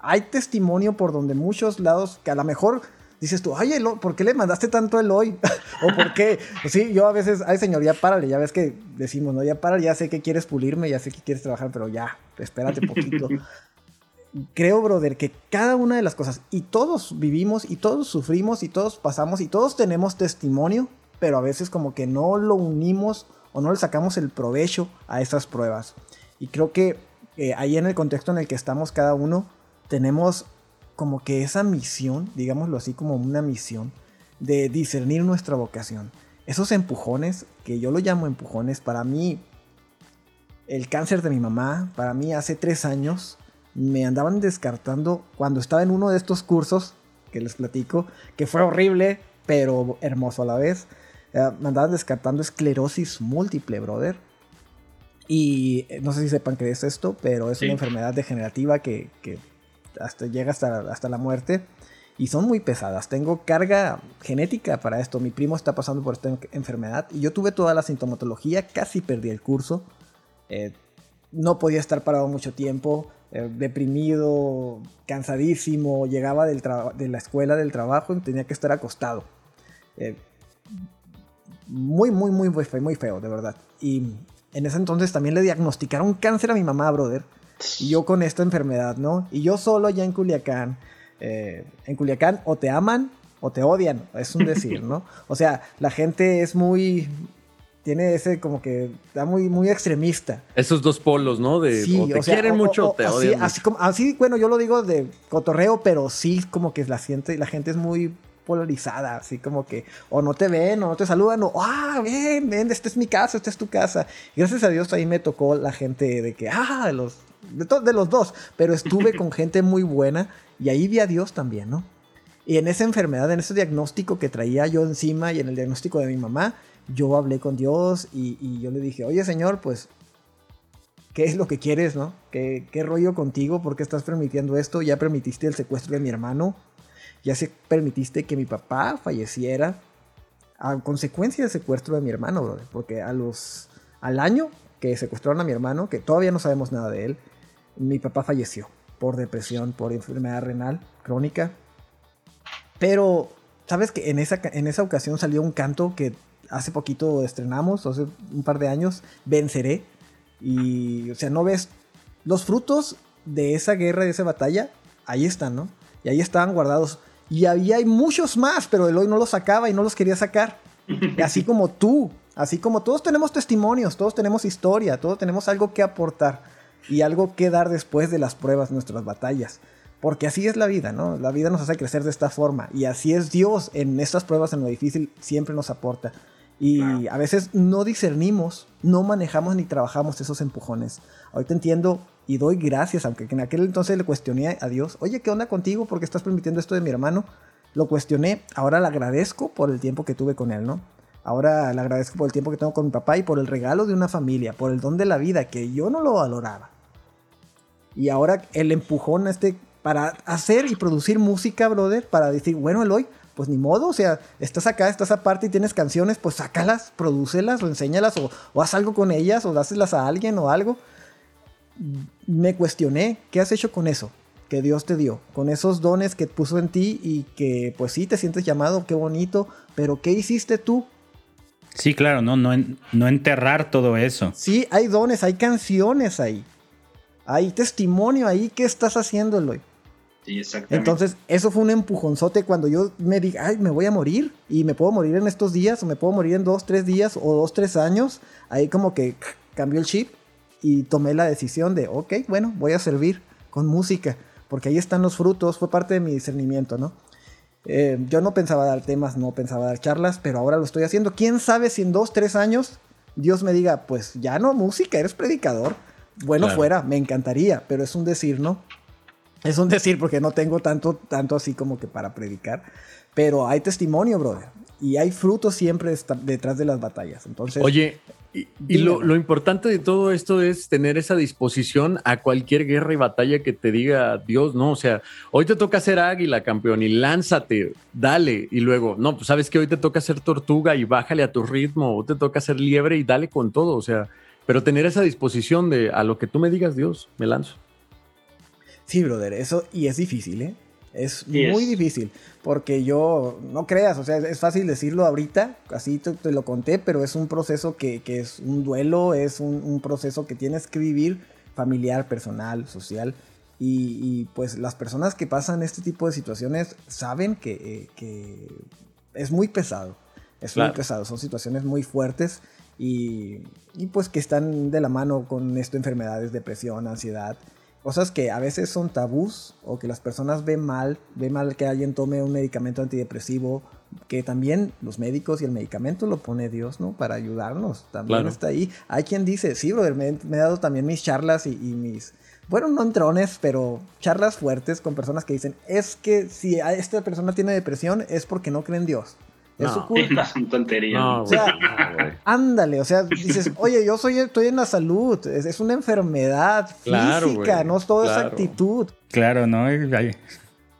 hay testimonio por donde muchos lados que a lo mejor dices tú, oye, ¿por qué le mandaste tanto el hoy? o por qué. Pues sí, yo a veces, ay señor, ya párale, ya ves que decimos, no, ya párale, ya sé que quieres pulirme, ya sé que quieres trabajar, pero ya, espérate poquito. Creo, brother, que cada una de las cosas, y todos vivimos, y todos sufrimos, y todos pasamos, y todos tenemos testimonio, pero a veces como que no lo unimos o no le sacamos el provecho a esas pruebas. Y creo que eh, ahí en el contexto en el que estamos cada uno, tenemos como que esa misión, digámoslo así como una misión, de discernir nuestra vocación. Esos empujones, que yo lo llamo empujones, para mí, el cáncer de mi mamá, para mí hace tres años, me andaban descartando cuando estaba en uno de estos cursos que les platico, que fue horrible, pero hermoso a la vez. Eh, me andaban descartando esclerosis múltiple, brother. Y eh, no sé si sepan qué es esto, pero es una enfermedad degenerativa que, que hasta, llega hasta, hasta la muerte. Y son muy pesadas. Tengo carga genética para esto. Mi primo está pasando por esta enfermedad. Y yo tuve toda la sintomatología. Casi perdí el curso. Eh, no podía estar parado mucho tiempo. Eh, deprimido, cansadísimo. Llegaba del de la escuela, del trabajo y tenía que estar acostado. Eh, muy, muy, muy feo, muy feo, de verdad. Y en ese entonces también le diagnosticaron cáncer a mi mamá, brother. Y yo con esta enfermedad, ¿no? Y yo solo allá en Culiacán. Eh, en Culiacán o te aman o te odian, es un decir, ¿no? O sea, la gente es muy, tiene ese como que está muy, muy extremista. Esos dos polos, ¿no? De o te quieren mucho o, te odian. Así, como, así, bueno, yo lo digo de cotorreo, pero sí como que la gente, la gente es muy polarizada, así como que o no te ven o no te saludan o ah, ven, ven, esta es mi casa, esta es tu casa. Y gracias a Dios ahí me tocó la gente de que ah, los de, los dos, pero estuve con gente muy buena y ahí vi a Dios también, ¿no? Y en esa enfermedad, en ese diagnóstico que traía yo encima y en el diagnóstico de mi mamá, yo hablé con Dios y, yo le dije, oye Señor, pues, ¿qué es lo que quieres, no? ¿Qué, ¿Qué rollo contigo? ¿Por qué estás permitiendo esto? Ya permitiste el secuestro de mi hermano, ya se permitiste que mi papá falleciera a consecuencia del secuestro de mi hermano, brother, porque a los, al año que secuestraron a mi hermano, que todavía no sabemos nada de él, mi papá falleció por depresión, por enfermedad renal crónica. Pero, ¿sabes que en esa, en esa ocasión salió un canto que hace poquito estrenamos, hace un par de años, Venceré? Y, o sea, no ves los frutos de esa guerra, de esa batalla, ahí están, ¿no? Y ahí estaban guardados. Y había muchos más, pero Eloy no los sacaba y no los quería sacar. así como tú, así como todos tenemos testimonios, todos tenemos historia, todos tenemos algo que aportar y algo que dar después de las pruebas, nuestras batallas. Porque así es la vida, ¿no? La vida nos hace crecer de esta forma. Y así es Dios en estas pruebas, en lo difícil, siempre nos aporta. Y a veces no discernimos, no manejamos ni trabajamos esos empujones. Ahorita entiendo y doy gracias, aunque en aquel entonces le cuestioné a Dios, oye, ¿qué onda contigo? ¿Por qué estás permitiendo esto de mi hermano? Lo cuestioné, ahora le agradezco por el tiempo que tuve con él, ¿no? Ahora le agradezco por el tiempo que tengo con mi papá y por el regalo de una familia, por el don de la vida, que yo no lo valoraba. Y ahora el empujón este para hacer y producir música, brother, para decir, bueno, Eloy, pues ni modo, o sea, estás acá, estás aparte y tienes canciones, pues sácalas, prodúcelas o enséñalas o, o haz algo con ellas o dáselas a alguien o algo. Me cuestioné, ¿qué has hecho con eso? que Dios te dio, con esos dones que puso en ti y que pues sí te sientes llamado, qué bonito, pero ¿qué hiciste tú? Sí, claro, no, no, no enterrar todo eso. Sí, hay dones, hay canciones ahí. Hay testimonio ahí. ¿Qué estás haciendo, Eloy? Sí, exactamente. Entonces, eso fue un empujonzote cuando yo me dije, ay, me voy a morir. Y me puedo morir en estos días, o me puedo morir en dos, tres días, o dos, tres años. Ahí como que cambió el chip y tomé la decisión de, ok, bueno, voy a servir con música. Porque ahí están los frutos, fue parte de mi discernimiento, ¿no? Eh, yo no pensaba dar temas, no pensaba dar charlas, pero ahora lo estoy haciendo. ¿Quién sabe si en dos, tres años Dios me diga, pues ya no música, eres predicador? Bueno, fuera, me encantaría, pero es un decir, ¿no? Es un decir porque no tengo tanto, tanto así como que para predicar. Pero hay testimonio, brother. Y hay fruto siempre detrás de las batallas. Entonces. Oye, y, lo, importante de todo esto es tener esa disposición a cualquier guerra y batalla que te diga Dios, ¿no? O sea, hoy te toca ser águila, campeón, y lánzate, dale. Y luego, no, pues sabes que hoy te toca ser tortuga y bájale a tu ritmo, o te toca ser liebre y dale con todo. O sea, pero tener esa disposición de a lo que tú me digas, Dios, me lanzo. Sí, brother, eso, y es difícil, ¿eh? Es muy difícil, porque yo, no creas, o sea, es fácil decirlo ahorita, así te, lo conté, pero es un proceso que, es un duelo, es un, proceso que tienes que vivir familiar, personal, social. Y, pues las personas que pasan este tipo de situaciones saben que, eh, es muy pesado, es muy pesado, son situaciones muy fuertes y, y pues que están de la mano con esto, enfermedades, depresión, ansiedad cosas que a veces son tabús o que las personas ven mal, ven mal que alguien tome un medicamento antidepresivo, que también los médicos y el medicamento lo pone Dios, ¿no? Para ayudarnos, también está ahí. Hay quien dice, sí, brother, me, he dado también mis charlas y, mis, bueno, no entrones, pero charlas fuertes con personas que dicen, es que si esta persona tiene depresión es porque no cree en Dios. Es su culpa. Es tontería. o sea, ándale, o sea, dices, oye, yo soy, estoy en la salud, es, una enfermedad física, no es toda esa actitud. Claro, ¿no?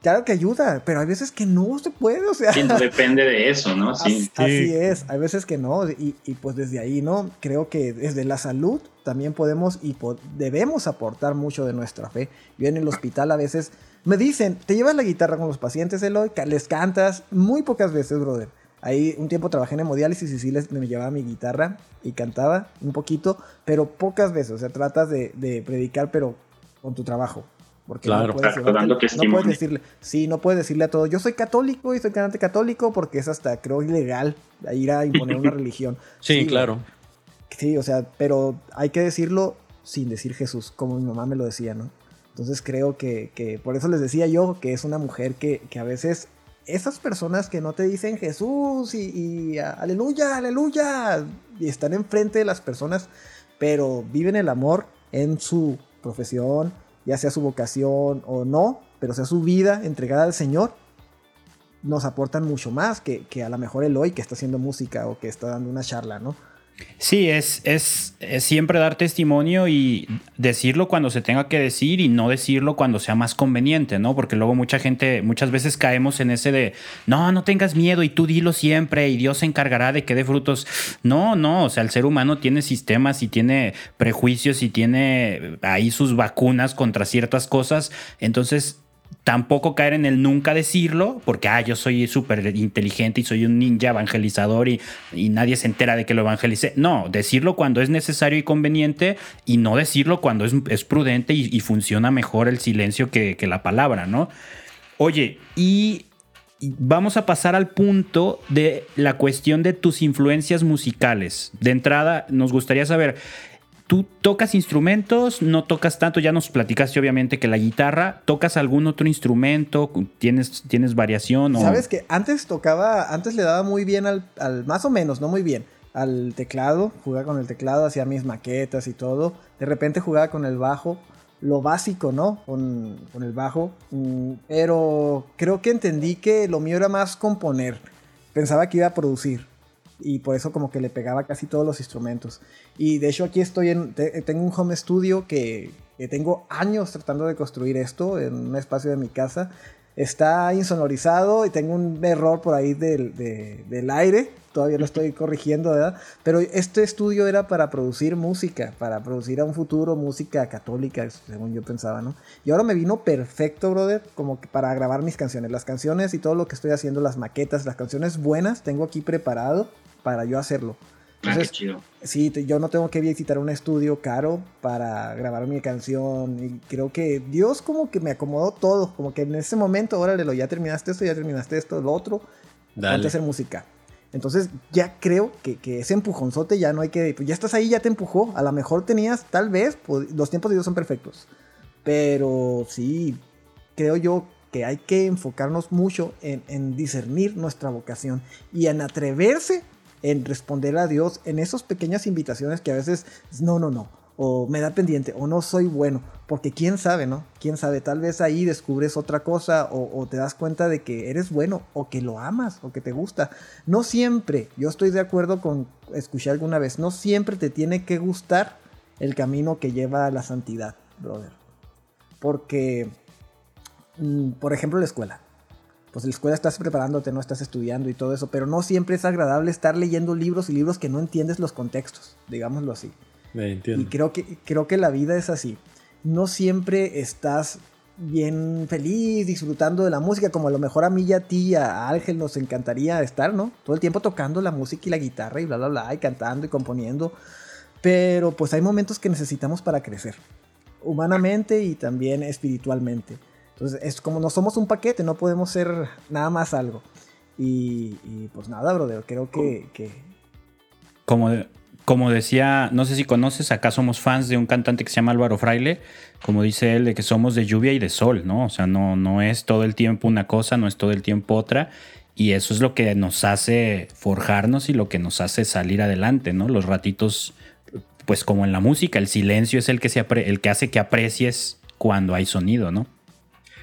Claro que ayuda, pero hay veces que no se puede, o sea. no depende de eso, ¿no? Sí. Así, es, hay veces que no, y, pues desde ahí, ¿no? Creo que desde la salud también podemos y debemos aportar mucho de nuestra fe. Yo en el hospital a veces me dicen, ¿te llevas la guitarra con los pacientes, Eloy? ¿Les cantas? Muy pocas veces, brother. Ahí un tiempo trabajé en hemodiálisis y sí les, me llevaba mi guitarra y cantaba un poquito, pero pocas veces. O sea, tratas de, predicar, pero con tu trabajo. Porque claro, no puedes, no puedes decirle, sí, no puedes decirle a todos, yo soy católico y soy cantante católico porque es hasta, creo, ilegal ir a imponer una religión. Sí, claro. Sí, o sea, pero hay que decirlo sin decir Jesús, como mi mamá me lo decía, ¿no? Entonces creo que, que por eso les decía yo que es una mujer que, que a veces esas personas que no te dicen Jesús y, aleluya, aleluya, y están enfrente de las personas, pero viven el amor en su profesión, ya sea su vocación o no, pero sea su vida entregada al Señor, nos aportan mucho más que, que a lo mejor el hoy que está haciendo música o que está dando una charla, ¿no? Sí, es, es, siempre dar testimonio y decirlo cuando se tenga que decir y no decirlo cuando sea más conveniente, ¿no? Porque luego mucha gente, muchas veces caemos en ese de, no, no tengas miedo y tú dilo siempre y Dios se encargará de que dé frutos. No, no, o sea, el ser humano tiene sistemas y tiene prejuicios y tiene ahí sus vacunas contra ciertas cosas. Entonces, tampoco caer en el nunca decirlo, porque ah, yo soy súper inteligente y soy un ninja evangelizador y, nadie se entera de que lo evangelice. No, decirlo cuando es necesario y conveniente y no decirlo cuando es, prudente y, funciona mejor el silencio que, que la palabra, ¿no? Oye, y vamos a pasar al punto de la cuestión de tus influencias musicales. De entrada, nos gustaría saber, ¿Tú tocas instrumentos? ¿No tocas tanto? Ya nos platicaste obviamente que la guitarra. ¿Tocas algún otro instrumento? ¿Tienes, tienes variación? O... Sabes que antes tocaba, antes le daba muy bien al, más o menos, no muy bien, al teclado. Jugaba con el teclado, hacía mis maquetas y todo. De repente jugaba con el bajo. Lo básico, ¿no? Con, con el bajo. Mm, pero creo que entendí que lo mío era más componer. Pensaba que iba a producir y por eso como que le pegaba casi todos los instrumentos. Y de hecho aquí estoy en, tengo un home studio que, que, tengo años tratando de construir esto en un espacio de mi casa. Está insonorizado y tengo un error por ahí del, del aire, todavía lo estoy corrigiendo, ¿verdad? Pero este estudio era para producir música, para producir a un futuro música católica, según yo pensaba, ¿no? Y ahora me vino perfecto, brother, como que para grabar mis canciones. Las canciones y todo lo que estoy haciendo, las maquetas, las canciones buenas, tengo aquí preparado para yo hacerlo. Ah, Entonces, chido. Sí, yo no tengo que visitar un estudio caro para grabar mi canción. Y creo que Dios como que me acomodó todo. Como que en ese momento, órale, lo, ya terminaste esto, ya terminaste esto, lo otro. Dale. hacer música. Entonces ya creo que, que, ese empujonzote ya no hay que... Pues ya estás ahí, ya te empujó. A lo mejor tenías, tal vez, pues, los tiempos de Dios son perfectos. Pero sí, creo yo que hay que enfocarnos mucho en, en discernir nuestra vocación y en atreverse en responder a Dios en esas pequeñas invitaciones que a veces, no, no, no, o me da pendiente, o no soy bueno, porque quién sabe, ¿no? Quién sabe, tal vez ahí descubres otra cosa o, te das cuenta de que eres bueno o que lo amas o que te gusta. No siempre, yo estoy de acuerdo con, escuché alguna vez, no siempre te tiene que gustar el camino que lleva a la santidad, brother. Porque, mm, por ejemplo, la escuela pues en la escuela estás preparándote, no estás estudiando y todo eso, pero no siempre es agradable estar leyendo libros y libros que no entiendes los contextos, digámoslo así. entiendo. Y creo que, creo que la vida es así. No siempre estás bien feliz, disfrutando de la música, como a lo mejor a mí y a ti, a Ángel nos encantaría estar, ¿no? Todo el tiempo tocando la música y la guitarra y bla, bla, bla, y cantando y componiendo. Pero pues hay momentos que necesitamos para crecer, humanamente y también espiritualmente. Entonces, es como no somos un paquete, no podemos ser nada más algo. Y, pues nada, brother, creo que... que... Como, como decía, no sé si conoces, acá somos fans de un cantante que se llama Álvaro Fraile, como dice él, de que somos de lluvia y de sol, ¿no? O sea, no, no es todo el tiempo una cosa, no es todo el tiempo otra. Y eso es lo que nos hace forjarnos y lo que nos hace salir adelante, ¿no? Los ratitos, pues como en la música, el silencio es el que, se el que hace que aprecies cuando hay sonido, ¿no?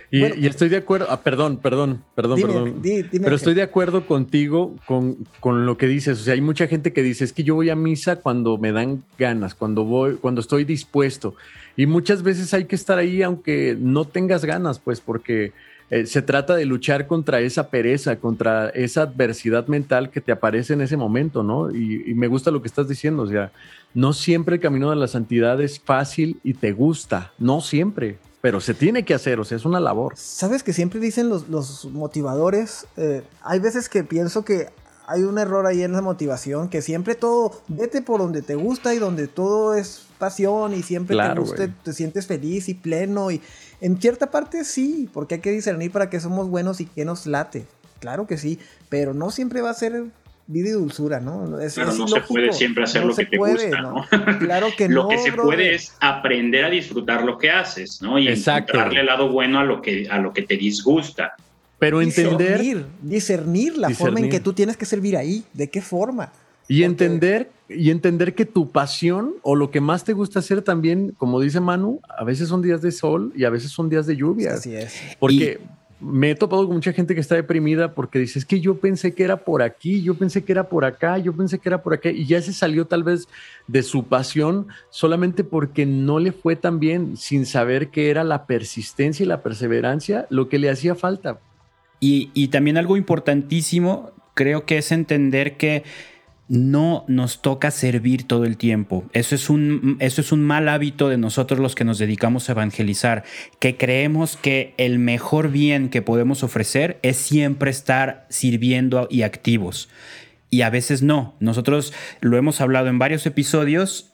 Y, estoy de acuerdo, ah, perdón, perdón, perdón, perdón. pero estoy de acuerdo contigo con, con, lo que dices. O sea, hay mucha gente que dice, es que yo voy a misa cuando me dan ganas, cuando voy, cuando estoy dispuesto. Y muchas veces hay que estar ahí aunque no tengas ganas, pues porque eh, se trata de luchar contra esa pereza, contra esa adversidad mental que te aparece en ese momento, ¿no? Y, y me gusta lo que estás diciendo, o sea, no siempre el camino de la santidad es fácil y te gusta, no siempre pero se tiene que hacer, o sea, es una labor. Sabes que siempre dicen los, los motivadores, eh, hay veces que pienso que hay un error ahí en la motivación, que siempre todo, vete por donde te gusta y donde todo es pasión y siempre te, te sientes feliz y pleno y en cierta parte sí, porque hay que discernir para que somos buenos y que nos late. Claro que sí, pero no siempre va a ser vida y dulzura, ¿no? Es, Pero no se puede siempre hacer lo que te gusta, ¿no? Claro que no. lo que se puede es aprender a disfrutar lo que haces, ¿no? Y encontrarle el lado bueno a lo que, a lo que te disgusta. Pero entender. Discernir, discernir la forma en que tú tienes que servir ahí, de qué forma. Y entender, y entender que tu pasión o lo que más te gusta hacer también, como dice Manu, a veces son días de sol y a veces son días de lluvia. Así es. Porque me he topado con mucha gente que está deprimida porque dice, es que yo pensé que era por aquí, yo pensé que era por acá, yo pensé que era por acá, y ya se salió tal vez de su pasión solamente porque no le fue tan bien, sin saber que era la persistencia y la perseverancia lo que le hacía falta. Y, y también algo importantísimo, creo que es entender que no nos toca servir todo el tiempo. Eso es, un, eso es un mal hábito de nosotros los que nos dedicamos a evangelizar, que creemos que el mejor bien que podemos ofrecer es siempre estar sirviendo y activos. Y a veces no. Nosotros lo hemos hablado en varios episodios.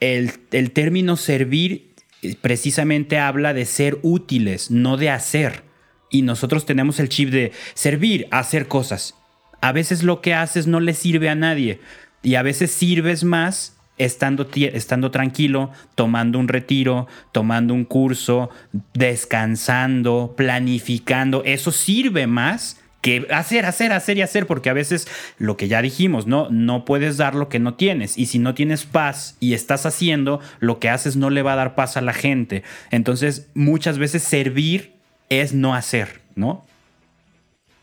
El, el término servir eh, precisamente habla de ser útiles, no de hacer. Y nosotros tenemos el chip de servir, hacer cosas a veces lo que haces no le sirve a nadie y a veces sirves más estando, estando tranquilo, tomando un retiro, tomando un curso, descansando, planificando. Eso sirve más que hacer, hacer, hacer y hacer, porque a veces lo que ya dijimos, ¿no? No puedes dar lo que no tienes. Y si no tienes paz y estás haciendo, lo que haces no le va a dar paz a la gente. Entonces, muchas veces servir es no hacer, ¿no?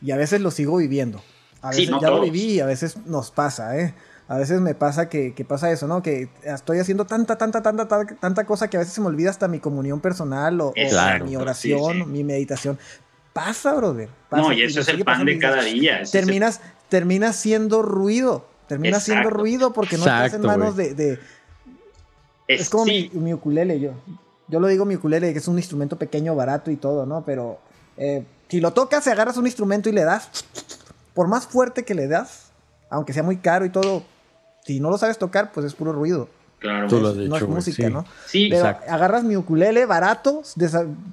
Y a veces lo sigo viviendo. A veces ya lo viví y a veces nos pasa, ¿eh? A veces me pasa que, pasa eso, ¿no? Que estoy haciendo tanta, tanta, tanta, tanta, cosa que a veces se me olvida hasta mi comunión personal o, mi oración, mi meditación. Pasa, brother. no, y eso es el pan de cada día. Terminas, terminas siendo ruido. Terminas siendo ruido porque no estás en manos de... Es, como mi, mi, ukulele, yo. Yo lo digo mi ukulele, que es un instrumento pequeño, barato y todo, ¿no? Pero eh, si lo tocas, agarras un instrumento y le das por más fuerte que le das, aunque sea muy caro y todo, si no lo sabes tocar, pues es puro ruido. Claro, no es música, ¿no? Sí, Pero agarras mi ukulele barato,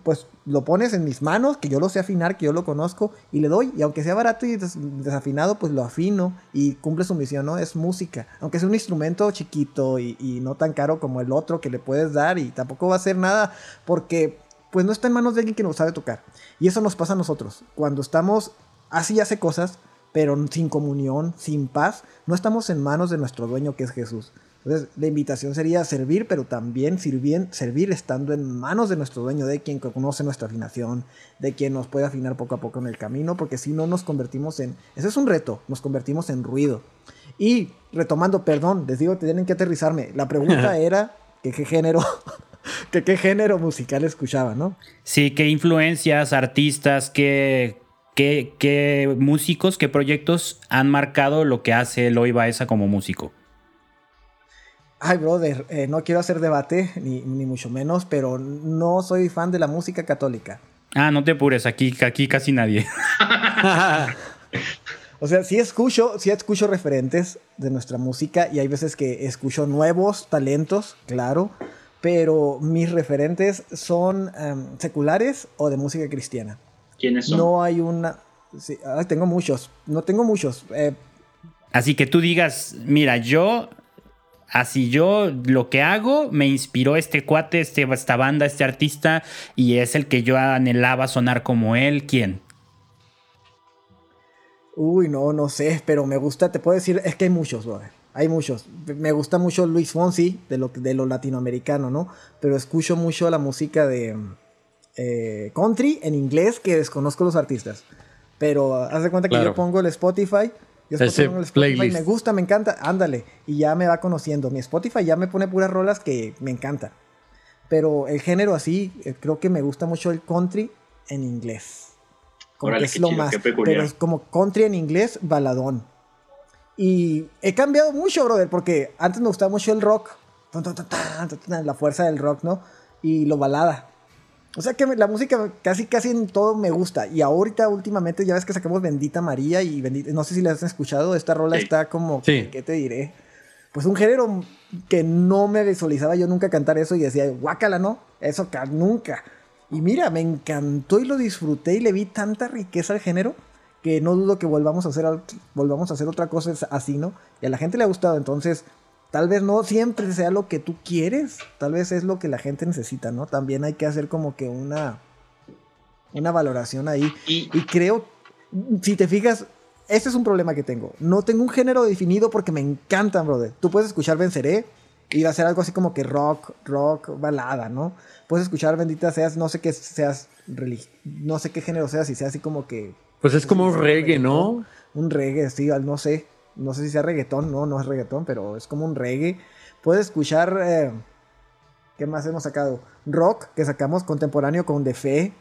pues lo pones en mis manos, que yo lo sé afinar, que yo lo conozco, y le doy. Y aunque sea barato y desafinado, pues lo afino y cumple su misión, ¿no? Es música. Aunque sea un instrumento chiquito y, y no tan caro como el otro que le puedes dar, y tampoco va a hacer nada porque pues no está en manos de alguien que no sabe tocar. Y eso nos pasa a nosotros. Cuando estamos así hace cosas, pero sin comunión, sin paz, no estamos en manos de nuestro dueño que es Jesús. Entonces, la invitación sería servir, pero también servir estando en manos de nuestro dueño, de quien conoce nuestra afinación, de quien nos puede afinar poco a poco en el camino, porque si no nos convertimos en... Ese es un reto, nos convertimos en ruido. Y retomando, perdón, les digo, tienen que aterrizarme. La pregunta era que qué género, que qué género musical escuchaba, ¿no? Sí, qué influencias, artistas, qué ¿Qué, músicos, qué proyectos han marcado lo que hace Eloy Baeza como músico? Ay, brother, eh, no quiero hacer debate, ni, ni, mucho menos, pero no soy fan de la música católica. Ah, no te apures, aquí, aquí casi nadie. o sea, sí escucho, sí escucho referentes de nuestra música y hay veces que escucho nuevos talentos, claro, pero mis referentes son em, seculares o de música cristiana. ¿Quiénes son? No hay una... tengo muchos, no tengo muchos. Eh, Así que tú digas, mira, yo Así yo lo que hago me inspiró este cuate, este, esta banda, este artista y es el que yo anhelaba sonar como él. ¿Quién? Uy, no, no sé, pero me gusta, te puedo decir, es que hay muchos, brother. Hay muchos. Me gusta mucho Luis Fonsi, de lo, de lo latinoamericano, ¿no? Pero escucho mucho la música de eh, country en inglés que desconozco los artistas. Pero haz de cuenta que yo pongo el Spotify ese playlist. Me gusta, me encanta, ándale. Y ya me va conociendo. Mi Spotify ya me pone puras rolas que me encanta. Pero el género así, eh, creo que me gusta mucho el country en inglés. Como que es lo más. Pero es como country en inglés, baladón. Y he cambiado mucho, brother, porque antes me gustaba mucho el rock. La fuerza del rock, ¿no? Y lo balada. O sea que la música casi casi en todo me gusta. Y ahorita últimamente ya ves que sacamos Bendita María y Bendita, no sé si la has escuchado, esta rola está como, ¿qué te diré? Pues un género que no me visualizaba yo nunca cantar eso y decía, guácala, ¿no? Eso nunca. Y mira, me encantó y lo disfruté y le vi tanta riqueza al género que no dudo que volvamos a hacer, volvamos a hacer otra cosa así, ¿no? Y a la gente le ha gustado, entonces tal vez no siempre sea lo que tú quieres, tal vez es lo que la gente necesita, ¿no? También hay que hacer como que una, una valoración ahí. Y, creo, si te fijas, este es un problema que tengo. No tengo un género definido porque me encantan, brother. Tú puedes escuchar Venceré y va a ser algo así como que rock, rock, balada, ¿no? Puedes escuchar Bendita seas, no sé qué seas, no sé qué género seas, si sea así como que... Pues es como un reggae, ¿no? Un reggae, sí, no sé no sé si sea reggaetón, no, no es reggaetón, pero es como un reggae. Puedes escuchar, eh, ¿qué más hemos sacado? Rock, que sacamos contemporáneo con De Fe.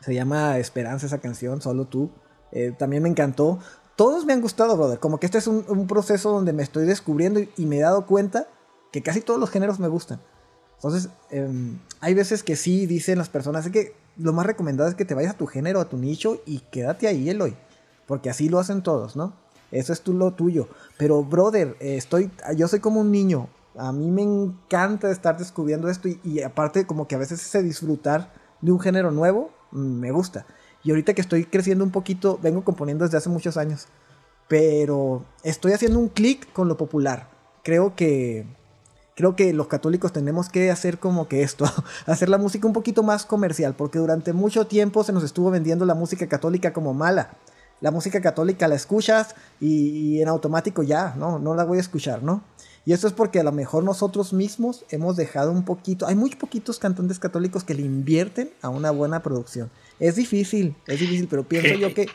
Se llama Esperanza esa canción, solo tú. Eh, también me encantó. Todos me han gustado, brother. Como que este es un, proceso donde me estoy descubriendo y, me he dado cuenta que casi todos los géneros me gustan. Entonces, em, hay veces que sí dicen las personas, es que lo más recomendado es que te vayas a tu género, a tu nicho y quédate ahí, Eloy. Porque así lo hacen todos, ¿no? Eso es tú lo tuyo. Pero, brother, estoy, yo soy como un niño. A mí me encanta estar descubriendo esto y, aparte como que a veces ese disfrutar de un género nuevo mm, me gusta. Y ahorita que estoy creciendo un poquito, vengo componiendo desde hace muchos años. Pero estoy haciendo un clic con lo popular. Creo que creo que los católicos tenemos que hacer como que esto, hacer la música un poquito más comercial, porque durante mucho tiempo se nos estuvo vendiendo la música católica como mala la música católica la escuchas y, en automático ya, no, no la voy a escuchar, ¿no? Y eso es porque a lo mejor nosotros mismos hemos dejado un poquito, hay muy poquitos cantantes católicos que le invierten a una buena producción. Es difícil, es difícil, pero pienso yo que...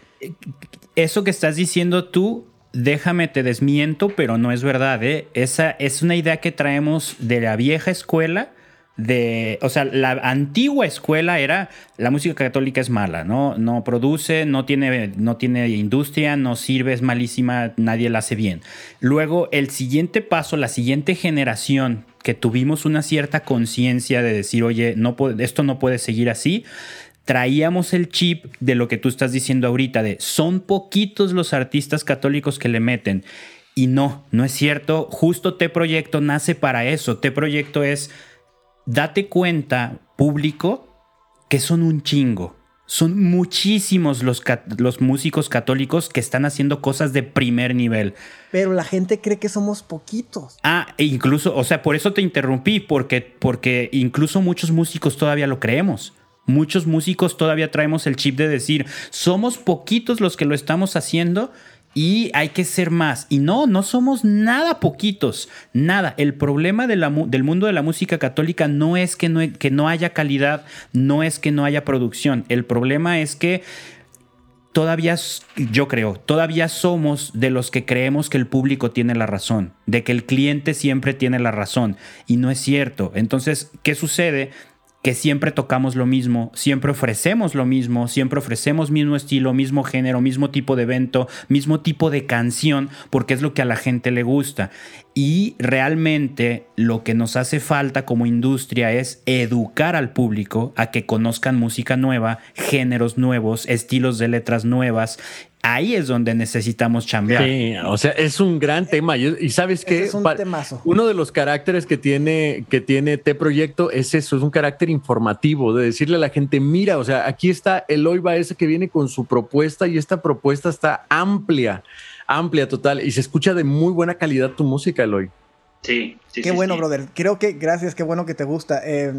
Eso que estás diciendo tú, déjame te desmiento, pero no es verdad, ¿eh? Esa es una idea que traemos de la vieja escuela de, o sea, la antigua escuela era la música católica es mala, ¿no? Produce, no tiene, no tiene industria, no sirve, es malísima, nadie la hace bien. Luego, el siguiente paso, la siguiente generación que tuvimos una cierta conciencia de decir, oye, no esto no puede seguir así, traíamos el chip de lo que tú estás diciendo ahorita, de son poquitos los artistas católicos que le meten. Y no, no es cierto. Justo T Proyecto nace para eso. T Proyecto es date cuenta, público, que son un chingo. Son muchísimos los, los, músicos católicos que están haciendo cosas de primer nivel. Pero la gente cree que somos poquitos. Ah, e incluso, o sea, por eso te interrumpí, porque, porque incluso muchos músicos todavía lo creemos. Muchos músicos todavía traemos el chip de decir, somos poquitos los que lo estamos haciendo y hay que ser más. Y no, no somos nada poquitos, nada. El problema del mundo de la música católica no es que no, que no haya calidad, no es que no haya producción. El problema es que todavía, yo creo, todavía somos de los que creemos que el público tiene la razón, de que el cliente siempre tiene la razón. Y no es cierto. Entonces, ¿qué sucede? Que siempre tocamos lo mismo, siempre ofrecemos lo mismo, siempre ofrecemos mismo estilo, mismo género, mismo tipo de evento, mismo tipo de canción, porque es lo que a la gente le gusta. Y realmente lo que nos hace falta como industria es educar al público a que conozcan música nueva, géneros nuevos, estilos de letras nuevas, ahí es donde necesitamos chambear. Sí, o sea, es un gran tema. Y, sabes que es un temazo. uno de los caracteres que tiene que tiene T Proyecto es eso, es un carácter informativo, de decirle a la gente, mira, o sea, aquí está Eloy Baeza que viene con su propuesta y esta propuesta está amplia, amplia total y se escucha de muy buena calidad tu música, Eloy. Sí, sí. Qué bueno, brother. Creo que, gracias, qué bueno que te gusta. Eh,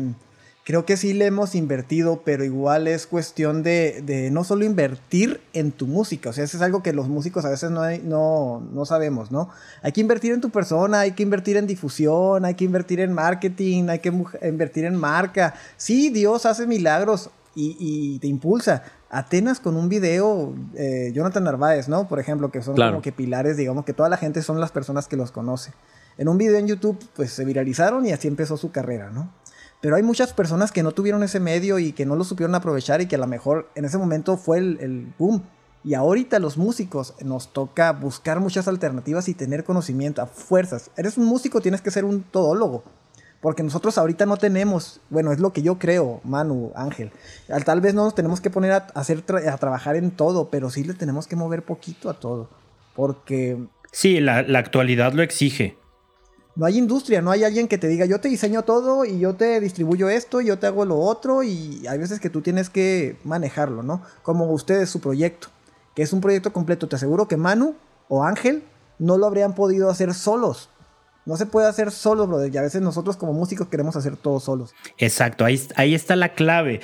creo que sí le hemos invertido, pero igual es cuestión de, no solo invertir en tu música, o sea, eso es algo que los músicos a veces no, no, no, sabemos, ¿no? Hay que invertir en tu persona, hay que invertir en difusión, hay que invertir en marketing, hay que invertir en marca. Sí, Dios hace milagros y, te impulsa. Atenas con un video, eh, Jonathan Narváez, ¿no? Por ejemplo, que son como que pilares, digamos, que toda la gente son las personas que los conoce. En un video en YouTube, pues se viralizaron y así empezó su carrera, ¿no? Pero hay muchas personas que no tuvieron ese medio y que no lo supieron aprovechar y que a lo mejor en ese momento fue el, boom. Y ahorita los músicos nos toca buscar muchas alternativas y tener conocimiento a fuerzas. Eres un músico, tienes que ser un todólogo. Porque nosotros ahorita no tenemos, bueno, es lo que yo creo, Manu, Ángel. Tal vez no nos tenemos que poner a, hacer a trabajar en todo, pero sí le tenemos que mover poquito a todo. Porque... Sí, la actualidad lo exige no hay industria, no hay alguien que te diga, yo te diseño todo y yo te distribuyo esto y yo te hago lo otro y hay veces que tú tienes que manejarlo, ¿no? Como ustedes su proyecto, que es un proyecto completo. Te aseguro que Manu o Ángel no lo habrían podido hacer solos. No se puede hacer solo, brother. Y a veces nosotros como músicos queremos hacer todo solos. Exacto, ahí, ahí está la clave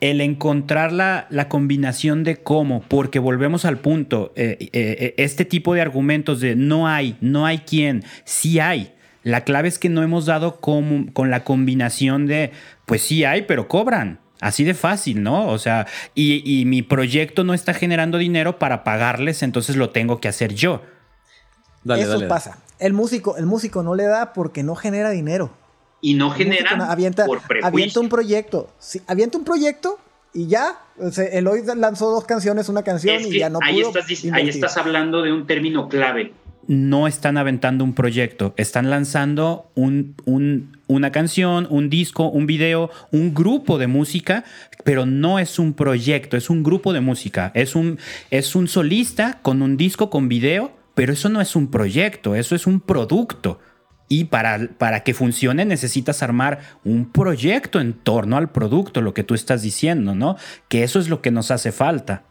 el encontrar la, la, combinación de cómo, porque volvemos al punto, eh, eh, eh, este tipo de argumentos de no hay, no hay quien, sí hay, la clave es que no hemos dado con, con la combinación de, pues sí hay, pero cobran. Así de fácil, ¿no? O sea, y, mi proyecto no está generando dinero para pagarles, entonces lo tengo que hacer yo. Eso pasa. El músico, el músico no le da porque no genera dinero. Y no genera avienta, avienta un proyecto. Sí, avienta un proyecto y ya. O sea, Eloy lanzó dos canciones, una canción y ya no ahí Estás, ahí estás hablando de un término clave no están aventando un proyecto, están lanzando una canción, un disco, un video, un grupo de música, pero no es un proyecto, es un grupo de música, es un, es un solista con un disco con video, pero eso no es un proyecto, eso es un producto. Y para, para que funcione necesitas armar un proyecto en torno al producto, lo que tú estás diciendo, ¿no? Que eso es lo que nos hace falta.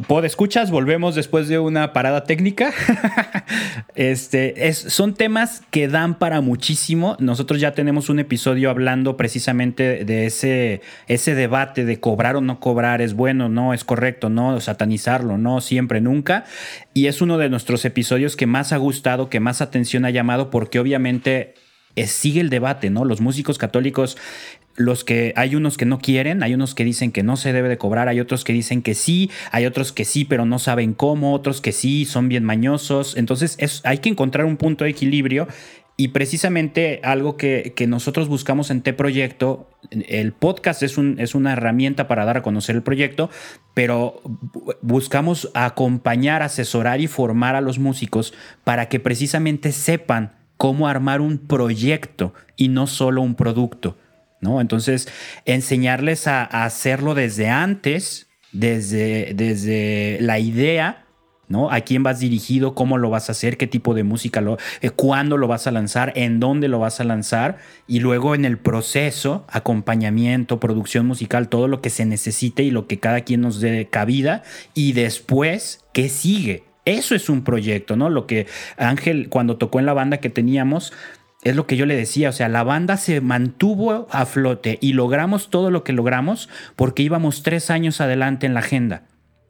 Pod escuchas, volvemos después de una parada técnica. este, es, son temas que dan para muchísimo. Nosotros ya tenemos un episodio hablando precisamente de ese, ese debate de cobrar o no cobrar, es bueno, no, es correcto, no, satanizarlo, no, siempre, nunca. Y es uno de nuestros episodios que más ha gustado, que más atención ha llamado, porque obviamente eh, sigue el debate, ¿no? Los músicos católicos los que hay unos que no quieren, hay unos que dicen que no se debe de cobrar, hay otros que dicen que sí, hay otros que sí, pero no saben cómo, otros que sí, son bien mañosos. Entonces es, hay que encontrar un punto de equilibrio y precisamente algo que, nosotros buscamos en T-Proyecto, el podcast es, un, es una herramienta para dar a conocer el proyecto, pero buscamos acompañar, asesorar y formar a los músicos para que precisamente sepan cómo armar un proyecto y no solo un producto. ¿No? Entonces, enseñarles a, hacerlo desde antes, desde, desde la idea, ¿no? A quién vas dirigido, cómo lo vas a hacer, qué tipo de música, lo, eh, cuándo lo vas a lanzar, en dónde lo vas a lanzar, y luego en el proceso, acompañamiento, producción musical, todo lo que se necesite y lo que cada quien nos dé cabida, y después, ¿qué sigue? Eso es un proyecto, ¿no? Lo que Ángel, cuando tocó en la banda que teníamos, es lo que yo le decía, o sea, la banda se mantuvo a flote y logramos todo lo que logramos porque íbamos tres años adelante en la agenda,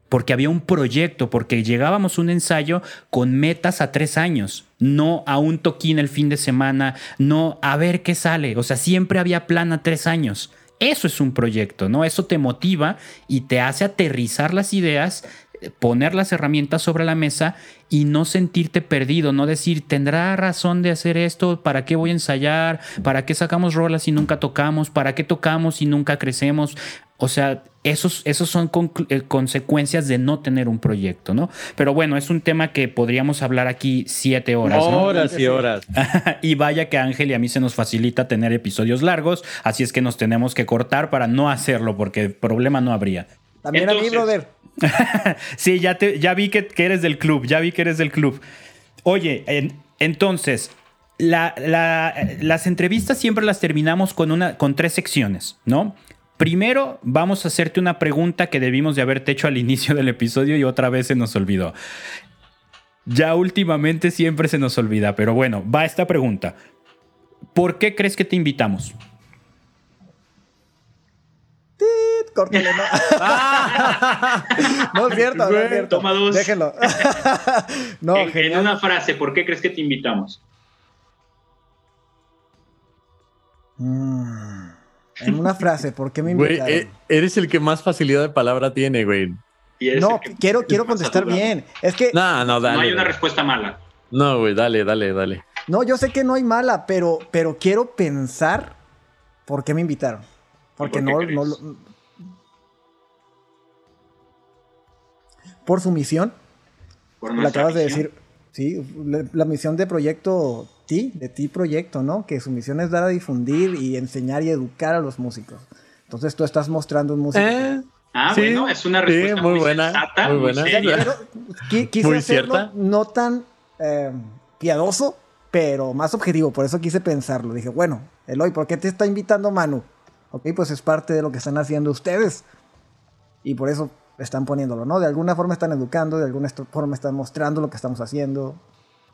porque había un proyecto, porque llegábamos un ensayo con metas a tres años, no a un toquín el fin de semana, no a ver qué sale, o sea, siempre había plan a tres años. Eso es un proyecto, ¿no? Eso te motiva y te hace aterrizar las ideas poner las herramientas sobre la mesa y no sentirte perdido, no decir, tendrá razón de hacer esto, ¿para qué voy a ensayar? ¿Para qué sacamos rolas y nunca tocamos? ¿Para qué tocamos y nunca crecemos? O sea, esos, esos son eh, consecuencias de no tener un proyecto, ¿no? Pero bueno, es un tema que podríamos hablar aquí siete horas. ¿no? Horas y horas. y vaya que a Ángel y a mí se nos facilita tener episodios largos, así es que nos tenemos que cortar para no hacerlo, porque problema no habría. También a mí, brother. sí, ya, te, ya vi que, eres del club, ya vi que eres del club. Oye, entonces, las entrevistas siempre las terminamos con, una, con tres secciones, ¿no? Primero, vamos a hacerte una pregunta que debimos de haberte hecho al inicio del episodio y otra vez se nos olvidó. Ya últimamente siempre se nos olvida, pero bueno, va esta pregunta. ¿Por qué crees que te invitamos? Córtale, no. no es cierto, no es cierto. Toma dos. Déjenlo. no, en, en, una frase, ¿por qué crees que te invitamos? Mm. En una frase, ¿por qué me invitaron? Güey, eh, eres el que más facilidad de palabra tiene, güey. No, quiero, quiero contestar bien. Es que. No, no, dale. No hay una respuesta mala. No, güey, dale, dale, dale. No, yo sé que no hay mala, pero, pero quiero pensar por qué me invitaron. Porque no, no, Por su misión. Por la acabas de decir. Sí, la misión de proyecto de ti proyecto, ¿no? Que su misión es dar a difundir y enseñar y educar a los músicos. Entonces tú estás mostrando un músico. Eh, ah, bueno, es una respuesta muy, buena. muy buena. quise hacerlo no tan eh, piadoso, pero más objetivo. Por eso quise pensarlo. Dije, bueno, Eloy, ¿por qué te está invitando Manu? Ok, pues es parte de lo que están haciendo ustedes. Y por eso están poniéndolo, ¿no? De alguna forma están educando, de alguna forma están mostrando lo que estamos haciendo.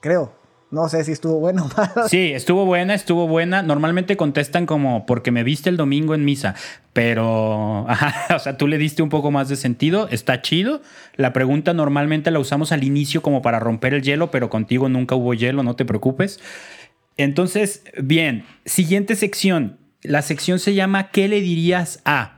Creo. No sé si estuvo bueno o malo. Sí, estuvo buena, estuvo buena. Normalmente contestan como porque me viste el domingo en misa, pero, o sea, tú le diste un poco más de sentido, está chido. La pregunta normalmente la usamos al inicio como para romper el hielo, pero contigo nunca hubo hielo, no te preocupes. Entonces, bien, siguiente sección. La sección se llama ¿Qué le dirías a?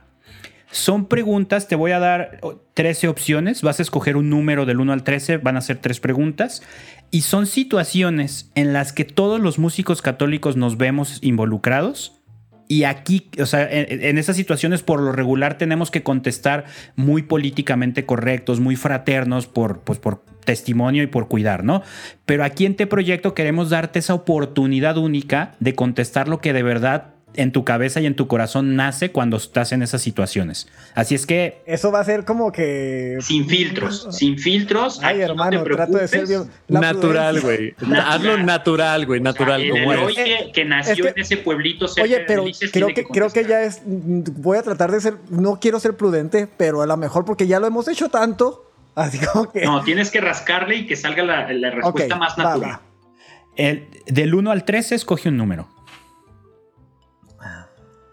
Son preguntas, te voy a dar 13 opciones, vas a escoger un número del 1 al 13, van a ser tres preguntas. Y son situaciones en las que todos los músicos católicos nos vemos involucrados. Y aquí, o sea, en, esas situaciones por lo regular tenemos que contestar muy políticamente correctos, muy fraternos por, pues, por testimonio y por cuidar, ¿no? Pero aquí en este proyecto queremos darte esa oportunidad única de contestar lo que de verdad en tu cabeza y en tu corazón nace cuando estás en esas situaciones. Así es que... Eso va a ser como que... Sin filtros, sin filtros. Ay, hermano, trato de ser bien... Natural, güey. Hazlo natural, güey, natural. como el que, que, nació en ese pueblito Oye, pero creo que, creo que ya es... Voy a tratar de ser... No quiero ser prudente, pero a lo mejor porque ya lo hemos hecho tanto. Así como que... No, tienes que rascarle y que salga la, respuesta más natural. El, del 1 al 13 escoge un número.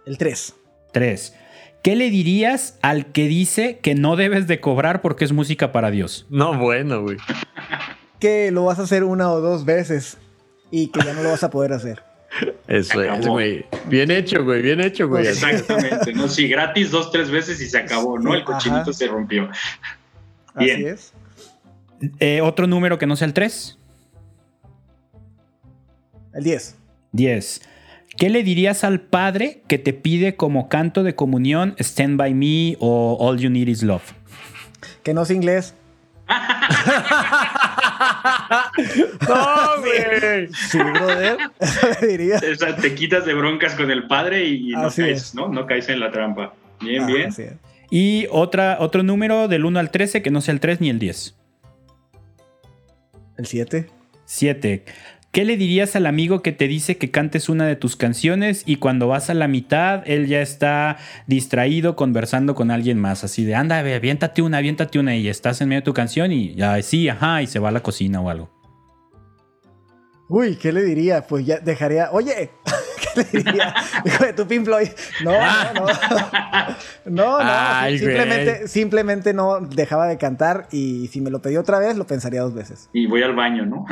El 3. 3. ¿Qué le dirías al que dice que no debes de cobrar porque es música para Dios? No, bueno, güey. Que lo vas a hacer una o dos veces y que ya no lo vas a poder hacer. Eso es, güey. Bien hecho, güey. Bien hecho, güey. Exactamente. No, si gratis dos, tres veces y se acabó, ¿no? El cochinito se rompió. Bien. Así es. Eh, ¿Otro número que no sea el 3? El 10. 10. ¿Qué le dirías al padre que te pide como canto de comunión Stand By Me o All You Need Is Love? Que no es inglés. no, güey. Sí, brother. diría. O sea, te quitas de broncas con el padre y no caes, ¿no? No caes en la trampa. Bien, bien. Y otra, otro número del 1 al 13 que no sea el 3 ni el 10. ¿El 7? 7. ¿Qué le dirías al amigo que te dice que cantes una de tus canciones y cuando vas a la mitad él ya está distraído conversando con alguien más? Así de, anda, aviéntate una, aviéntate una y estás en medio de tu canción y ya, sí, ajá, y se va a la cocina o algo. Uy, ¿qué le diría? Pues ya dejaría, oye, ¿qué le diría? Hijo de tu Pink Floyd. No, no, no. No, no. simplemente, simplemente no dejaba de cantar y si me lo pedí otra vez, lo pensaría dos veces. Y voy al baño, ¿no?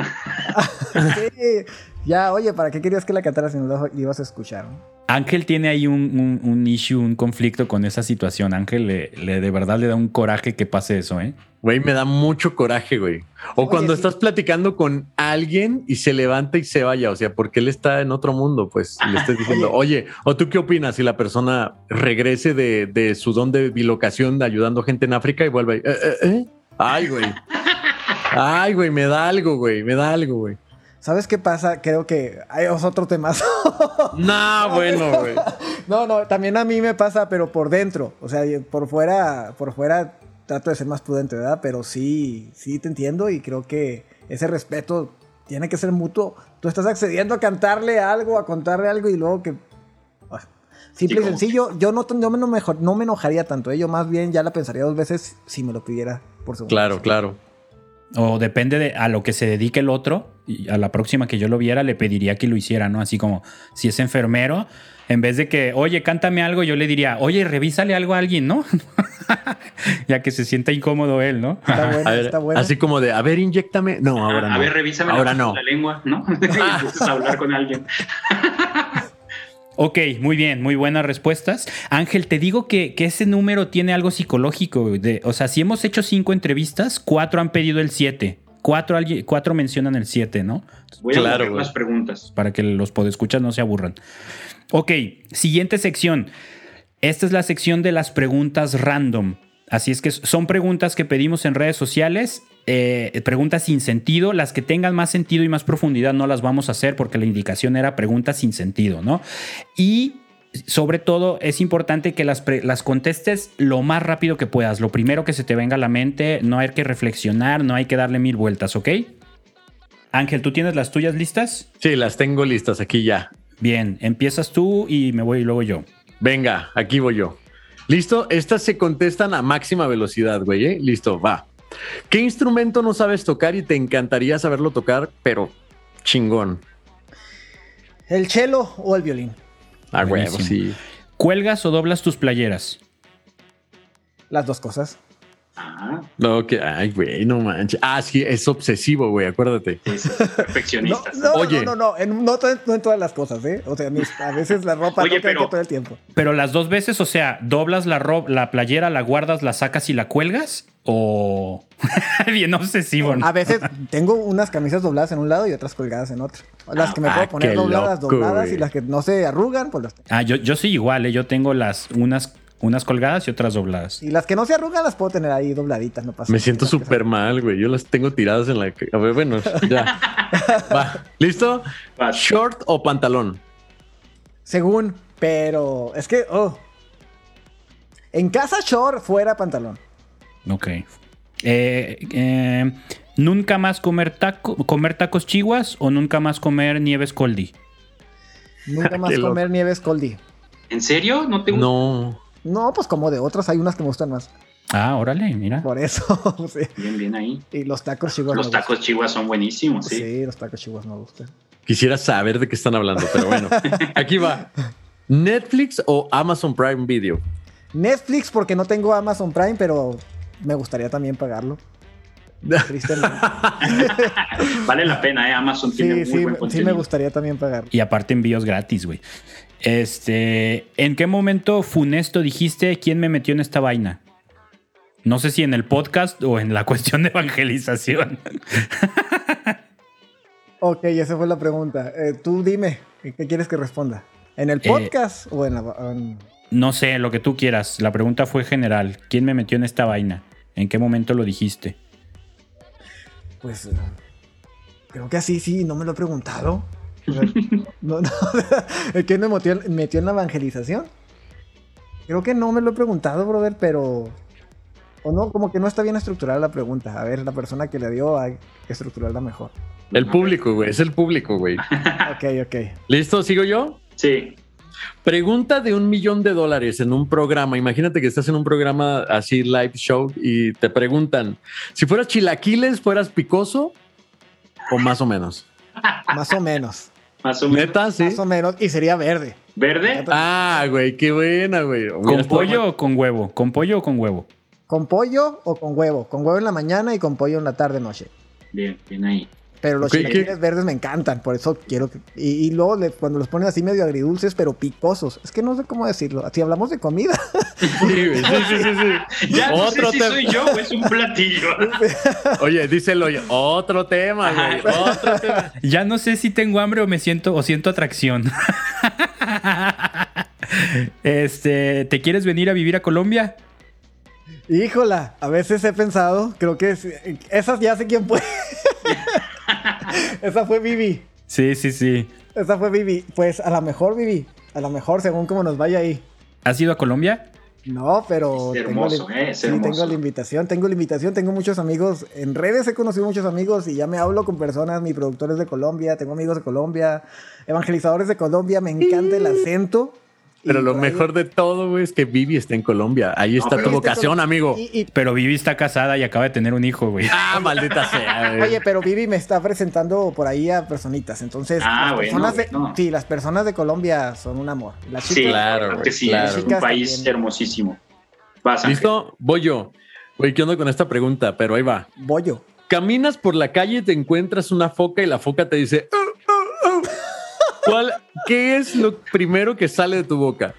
sí, Ya, oye, ¿para qué querías que la cantara si no la ibas a escuchar? Ángel tiene ahí un, un, issue, un conflicto con esa situación. Ángel le, de verdad le da un coraje que pase eso, ¿eh? Güey, me da mucho coraje, güey. O cuando estás platicando con alguien y se levanta y se vaya, o sea, porque él está en otro mundo, pues le estás diciendo, oye, ¿o tú qué opinas si la persona regrese de, de su don de bilocación ayudando gente en África y vuelve? Eh, eh, eh? Ay, güey. Ay, güey, me da algo, güey, me da algo, güey. ¿Sabes qué pasa? Creo que hay otro tema. no, bueno, güey. No, no, también a mí me pasa, pero por dentro. O sea, por fuera, por fuera trato de ser más prudente, ¿verdad? Pero sí, sí te entiendo y creo que ese respeto tiene que ser mutuo. Tú estás accediendo a cantarle algo, a contarle algo y luego que... Simple y sencillo, yo no, no, me, no me enojaría tanto, ¿eh? yo más bien ya la pensaría dos veces si me lo pidiera por segundo. Claro, claro. O depende de a lo que se dedique el otro. Y a la próxima que yo lo viera, le pediría que lo hiciera, ¿no? Así como si es enfermero, en vez de que, oye, cántame algo, yo le diría, oye, revísale algo a alguien, ¿no? ya que se sienta incómodo él, ¿no? Está bueno, está bueno. Así como de, a ver, inyectame. No, ahora no. A ver, revísame ahora la, no. la lengua, ¿no? y a hablar con alguien. Ok, muy bien, muy buenas respuestas. Ángel, te digo que, ese número tiene algo psicológico. De, o sea, si hemos hecho cinco entrevistas, cuatro han pedido el siete. Cuatro, cuatro mencionan el siete, ¿no? Voy a claro, las preguntas. Para que los podescuchas no se aburran. Ok, siguiente sección. Esta es la sección de las preguntas random. Así es que son preguntas que pedimos en redes sociales, eh, preguntas sin sentido. Las que tengan más sentido y más profundidad no las vamos a hacer porque la indicación era preguntas sin sentido, ¿no? Y sobre todo es importante que las, las contestes lo más rápido que puedas. Lo primero que se te venga a la mente, no hay que reflexionar, no hay que darle mil vueltas, ¿ok? Ángel, ¿tú tienes las tuyas listas? Sí, las tengo listas aquí ya. Bien, empiezas tú y me voy luego yo. Venga, aquí voy yo. Listo, estas se contestan a máxima velocidad, güey. ¿eh? Listo, va. ¿Qué instrumento no sabes tocar y te encantaría saberlo tocar, pero chingón? ¿El cello o el violín? Ah, güey, sí. ¿Cuelgas o doblas tus playeras? Las dos cosas. Ah. No, que, ay, güey, no manches. Ah, sí, es obsesivo, güey, acuérdate. Es perfeccionista. No, no, no, no, no, en, no, en todas las cosas, ¿eh? O sea, a veces la ropa Oye, pero, todo el tiempo. Pero las dos veces, o sea, doblas la, la playera, la guardas, la sacas y la cuelgas, o. Bien obsesivo, ¿no? A veces tengo unas camisas dobladas en un lado y otras colgadas en otro. Las que me puedo ah, poner dobladas, dobladas, y las que no se arrugan, pues las tengo. Ah, yo, yo soy igual, ¿eh? Yo tengo las unas unas colgadas y otras dobladas. Y las que no se arrugan las puedo tener ahí dobladitas, no pasa Me siento súper mal, güey. Yo las tengo tiradas en la... A ver, bueno, ya. Va. ¿Listo? ¿Short o pantalón? Según, pero es que... Oh. En casa short, fuera pantalón. Ok. Eh, eh, ¿Nunca más comer, taco, comer tacos chihuas o nunca más comer nieves coldi? Nunca más comer nieves coldi. ¿En serio? ¿No te gusta? No. No, pues como de otras, hay unas que me gustan más. Ah, órale, mira. Por eso. sí. Bien, bien ahí. Y los tacos chihuahuas. Los tacos chihuahuas son buenísimos, sí. Sí, los tacos chihuahuas me gustan. Quisiera saber de qué están hablando, pero bueno. Aquí va. ¿Netflix o Amazon Prime Video? Netflix porque no tengo Amazon Prime, pero me gustaría también pagarlo. vale la pena, ¿eh? Amazon tiene muy sí, buen contenido. Sí, me gustaría también pagarlo. Y aparte envíos gratis, güey. Este, ¿en qué momento funesto dijiste quién me metió en esta vaina? No sé si en el podcast o en la cuestión de evangelización. ok, esa fue la pregunta. Eh, tú dime, ¿qué quieres que responda? ¿En el eh, podcast o en la... No sé, lo que tú quieras. La pregunta fue general. ¿Quién me metió en esta vaina? ¿En qué momento lo dijiste? Pues creo que así sí, no me lo he preguntado. No, no, ¿Quién me metió, metió, en la evangelización? Creo que no me lo he preguntado, brother, pero. O no, como que no está bien estructurada la pregunta. A ver, la persona que le dio hay que estructurarla mejor. El público, güey, es el público, güey. ok, ok. ¿Listo? ¿Sigo yo? Sí. Pregunta de un millón de dólares en un programa. Imagínate que estás en un programa así, live show, y te preguntan: si fueras chilaquiles, ¿fueras picoso o más o menos? más o menos. Más o menos. ¿Neta? Sí. Más o menos. Y sería verde. ¿Verde? Ah, güey, qué buena, güey. ¿Con pollo o con huevo? ¿Con pollo o con huevo? ¿Con pollo o con huevo? Con huevo en la mañana y con pollo en la tarde, noche. Bien, bien ahí. Pero los chilaquiles verdes me encantan, por eso quiero que... Y, luego cuando los ponen así medio agridulces, pero picosos. Es que no sé cómo decirlo. Si hablamos de comida. Sí, sí, sí, sí. Ya no sé si soy yo o es un platillo. Oye, díselo, otro tema, güey. Otro tema. Ya no sé si tengo hambre o me siento o siento atracción. Este, ¿te quieres venir a vivir a Colombia? Híjola, a veces he pensado, creo que esas ya sé quién fue. Esa fue Vivi. Sí, sí, sí. Esa fue Vivi. Pues a lo mejor Vivi, a lo mejor según cómo nos vaya ahí. ¿Has ido a Colombia? No, pero hermoso, tengo, eh, sí, tengo la invitación, tengo la invitación, tengo muchos amigos, en redes he conocido muchos amigos y ya me hablo con personas, mis productores de Colombia, tengo amigos de Colombia, evangelizadores de Colombia, me encanta el acento pero lo mejor de todo, güey, es que Vivi está en Colombia. Ahí está tu vocación, amigo. Pero Vivi está casada y acaba de tener un hijo, güey. Ah, maldita sea. Güey. Oye, pero Vivi me está presentando por ahí a personitas. Entonces, ah, las personas de, sí, las personas de Colombia son un amor. sí, claro, que sí. Es un país hermosísimo. ¿Listo? Voy yo. Güey, ¿qué onda con esta pregunta? Pero ahí va. Voy yo. Caminas por la calle, te encuentras una foca y la foca te dice... ¿Cuál, ¿Qué es lo primero que sale de tu boca?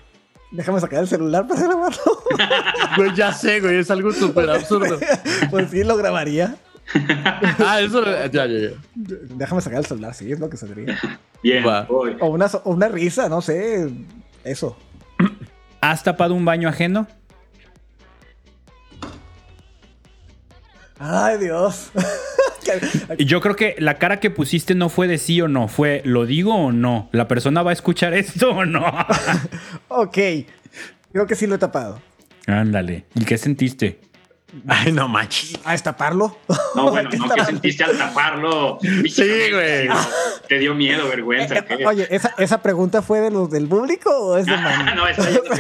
Déjame sacar el celular para grabarlo. Pues ya sé, güey, es algo súper absurdo. Pues sí, lo grabaría. ah, eso, ya, ya, ya. Déjame sacar el celular, sí, es lo que saldría. Bien, O una, o una risa, no sé, eso. ¿Has tapado un baño ajeno? Ay, Dios. Yo creo que la cara que pusiste no fue de sí o no, fue lo digo o no. ¿La persona va a escuchar esto o no? ok, creo que sí lo he tapado. Ándale. ¿Y qué sentiste? Ay, no manches. ¿A destaparlo? No, bueno, no, ¿qué sentiste al taparlo? Sí, güey. ¿Te dio miedo, vergüenza? Eh, oye, ¿esa, ¿esa, pregunta fue de los del público o es de Manu?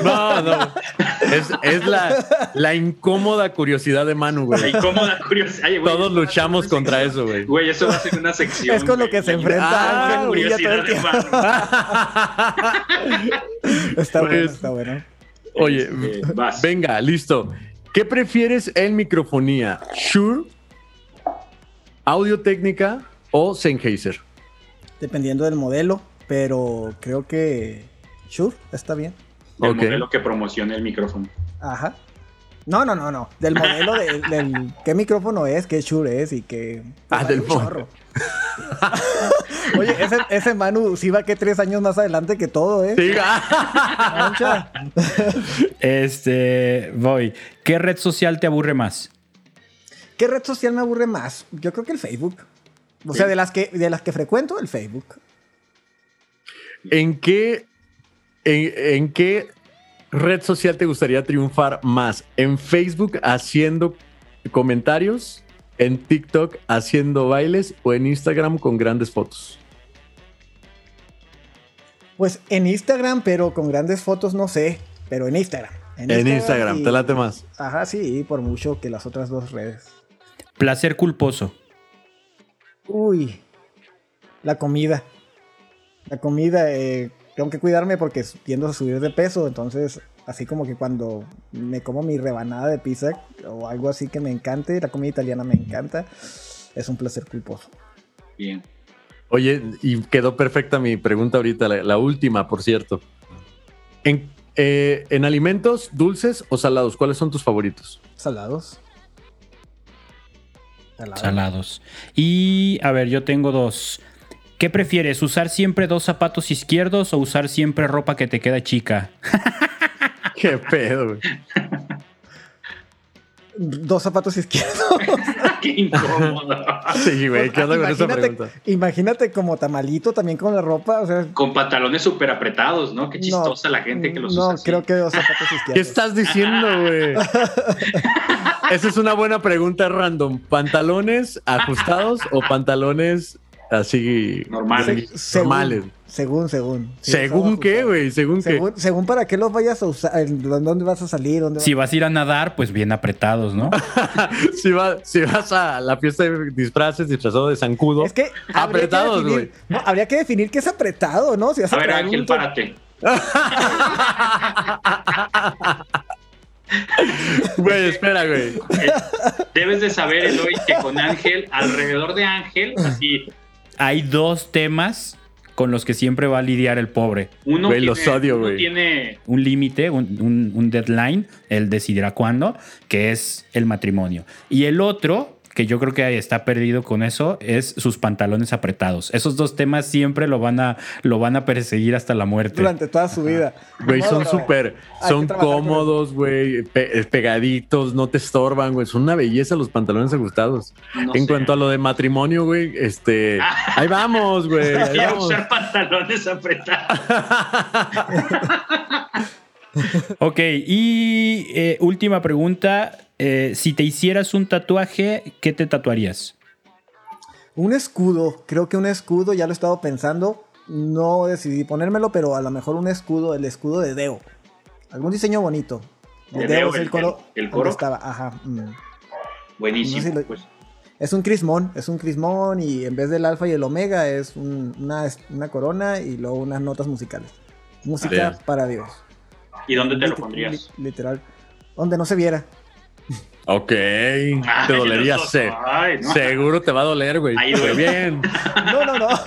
no, no, no. Es, es la, la, incómoda curiosidad de Manu, güey. La incómoda curiosidad. Todos luchamos contra eso, güey. Güey, eso va a ser una sección. Es con lo que se enfrenta. Ah, curiosidad de Manu. está bueno, pues, está bueno. Oye, este, venga, listo. ¿Qué prefieres en microfonía? ¿Shure, Audio Técnica o Sennheiser? Dependiendo del modelo, pero creo que Shure está bien. El modelo que promociona el micrófono. Ajá. No, no, no, no. Del modelo de, del qué micrófono es, qué Shure es y qué. Ah, del chorro. Oye, ese, ese, Manu sí va que tres años más adelante que todo, ¿eh? Sí. este, voy. ¿Qué red social te aburre más? ¿Qué red social me aburre más? Yo creo que el Facebook. O sea, de las que, de las que frecuento, el Facebook. ¿En qué, en, en qué red social te gustaría triunfar más? ¿En Facebook haciendo comentarios? En TikTok haciendo bailes o en Instagram con grandes fotos? Pues en Instagram, pero con grandes fotos no sé, pero en Instagram. En, Instagram, te late más. Ajá, sí, por mucho que las otras dos redes. Placer culposo. Uy, la comida. La comida, eh, tengo que cuidarme porque tiendo a subir de peso, entonces así como que cuando me como mi rebanada de pizza o algo así que me encante, la comida italiana me encanta, es un placer culposo. Bien. Oye, y quedó perfecta mi pregunta ahorita, la, última, por cierto. En, eh, en, alimentos, dulces o salados, ¿cuáles son tus favoritos? Salados. Salados. Salados. Y a ver, yo tengo dos. ¿Qué prefieres? ¿Usar siempre dos zapatos izquierdos o usar siempre ropa que te queda chica? Qué pedo, güey. Dos zapatos izquierdos. Qué incómodo. Sí, güey, ¿qué onda con esa pregunta? Imagínate como tamalito también con la ropa, o sea. Con pantalones súper apretados, ¿no? Qué chistosa la gente que los usa. No, creo que dos zapatos izquierdos. ¿Qué estás diciendo, güey? Esa es una buena pregunta random. ¿Pantalones ajustados o pantalones así normales? normales. Según, según. ¿Según qué, güey? ¿Según, qué? Según para qué los vayas a usar, dónde vas a salir. ¿Dónde si vas a ir a nadar, pues bien apretados, ¿no? si, si vas a la fiesta de disfraces disfrazado de zancudo. Es que apretados, güey. No, habría que definir qué es apretado, ¿no? Si vas a, ver, Ángel, párate. Güey, espera, güey. debes de saber, Eloy, que con Ángel, alrededor de Ángel, así. Hay dos temas con los que siempre va a lidiar el pobre. Uno, tiene, los odio, uno güey. tiene Un límite, un, un- un deadline, él decidirá cuándo, que es el matrimonio. Y el otro, que yo creo que está perdido con eso, es sus pantalones apretados. Esos dos temas siempre lo van a, lo van a perseguir hasta la muerte. Durante toda su vida. Güey, son súper, son cómodos, güey, pe- pegaditos, no te estorban, güey. Son una belleza los pantalones ajustados. no en sé, cuanto a lo de matrimonio, güey, este, ahí vamos, güey. Quiero vamos. usar pantalones apretados. Ok, y eh, última pregunta. Eh, si te hicieras un tatuaje, ¿qué te tatuarías? Un escudo, creo que un escudo, ya lo he estado pensando. No decidí ponérmelo, pero a lo mejor un escudo, el escudo de Deo. Algún diseño bonito. ¿De Deo, el- coro. el- el coro? Estaba, ajá. mm. Buenísimo. No sé si lo- pues. Es un crismón, es un crismón y en vez del alfa y el omega es un- una, una corona y luego unas notas musicales. Música para Dios. ¿Y dónde te lo pondrías? li- Literal. Donde no se viera. Ok, te Ay, dolería. se- ay, no. Seguro te va a doler, güey. Ahí Pero duele. bien. No, no, no.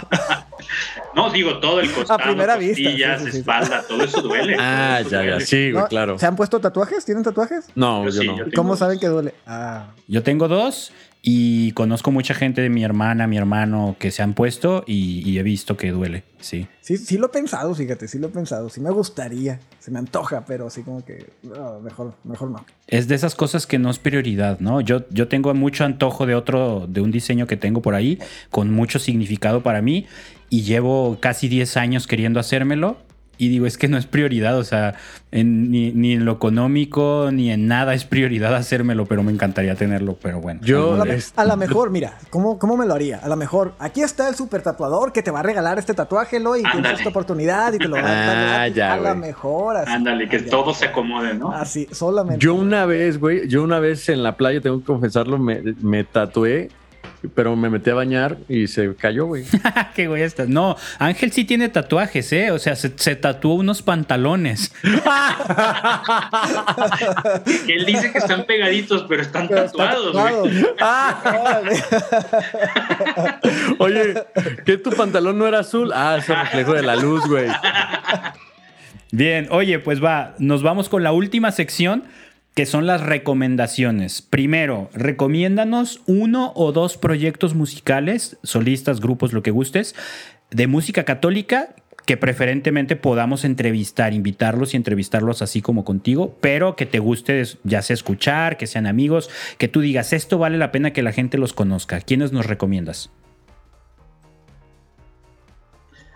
No, digo todo el costado, primera vista, sí, sí, sí. espalda, todo eso duele. Ah, eso ya, ya. Sí, güey, No, claro. ¿Se han puesto tatuajes? ¿Tienen tatuajes? No, Yo yo sí, no. yo ¿Y tengo cómo dos. saben que duele? Ah. Yo tengo dos y conozco mucha gente de mi hermana, mi hermano que se han puesto y, y he visto que duele, sí. Sí, sí lo he pensado, fíjate, sí lo he pensado. Sí me gustaría, se me antoja, pero así como que mejor, mejor no. Es de esas cosas que no es prioridad, ¿no? Yo, yo tengo mucho antojo de otro, de un diseño que tengo por ahí, con mucho significado para mí, y llevo casi 10 años queriendo hacérmelo. Y digo, es que no es prioridad, o sea, en- ni, ni en lo económico, ni en nada es prioridad hacérmelo, pero me encantaría tenerlo, pero bueno. Yo- A la mejor, mira, ¿cómo, ¿cómo me lo haría? A lo mejor, aquí está el super tatuador que te va a regalar este tatuaje, lo y tienes esta oportunidad y te lo va a dar Ah, ya, A la güey. mejor, así. Ándale, que ya. todo se acomode, ¿no? Así, solamente. Yo una vez, güey, yo una vez en la playa, tengo que confesarlo, me, me tatué, pero me metí a bañar y se cayó, güey. Qué güey estás. No, Ángel sí tiene tatuajes, ¿eh? O sea, se, se tatuó unos pantalones. Que él dice que están pegaditos, pero están Pero tatuados, tatuado. güey. Órale. Oye, ¿que tu pantalón no era azul? Ah, es el reflejo de la luz, güey. Bien, oye, pues va, nos vamos con la última sección que son las recomendaciones. Primero, recomiéndanos uno o dos proyectos musicales, solistas, grupos, lo que gustes, de música católica que preferentemente podamos entrevistar, invitarlos y entrevistarlos así como contigo, pero que te guste ya sea escuchar, que sean amigos, que tú digas, esto vale la pena que la gente los conozca. ¿Quiénes nos recomiendas?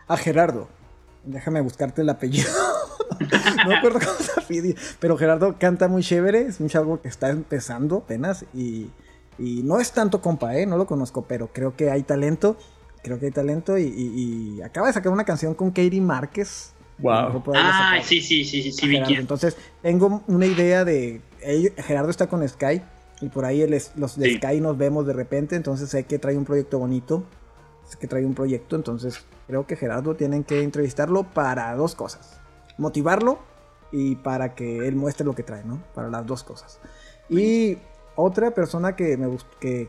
A Gerardo. Déjame buscarte el apellido. no me acuerdo cómo se pide. Pero Gerardo canta muy chévere. Es un chavo que está empezando apenas. Y, y no es tanto compa, ¿eh? No lo conozco, pero creo que hay talento. Creo que hay talento. Y, y- y acaba de sacar una canción con Katie Márquez. Wow. Ah, sí, sí, sí, sí, sí. Entonces, tengo una idea de. Gerardo está con Sky. Y por ahí es- los de Sí. Sky nos vemos de repente. Entonces sé que trae un proyecto bonito. Que trae un proyecto. Entonces creo que Gerardo tienen que entrevistarlo para dos cosas. Motivarlo y para que él muestre lo que trae, ¿no? Para las dos cosas. Y otra persona que me gusta. Que,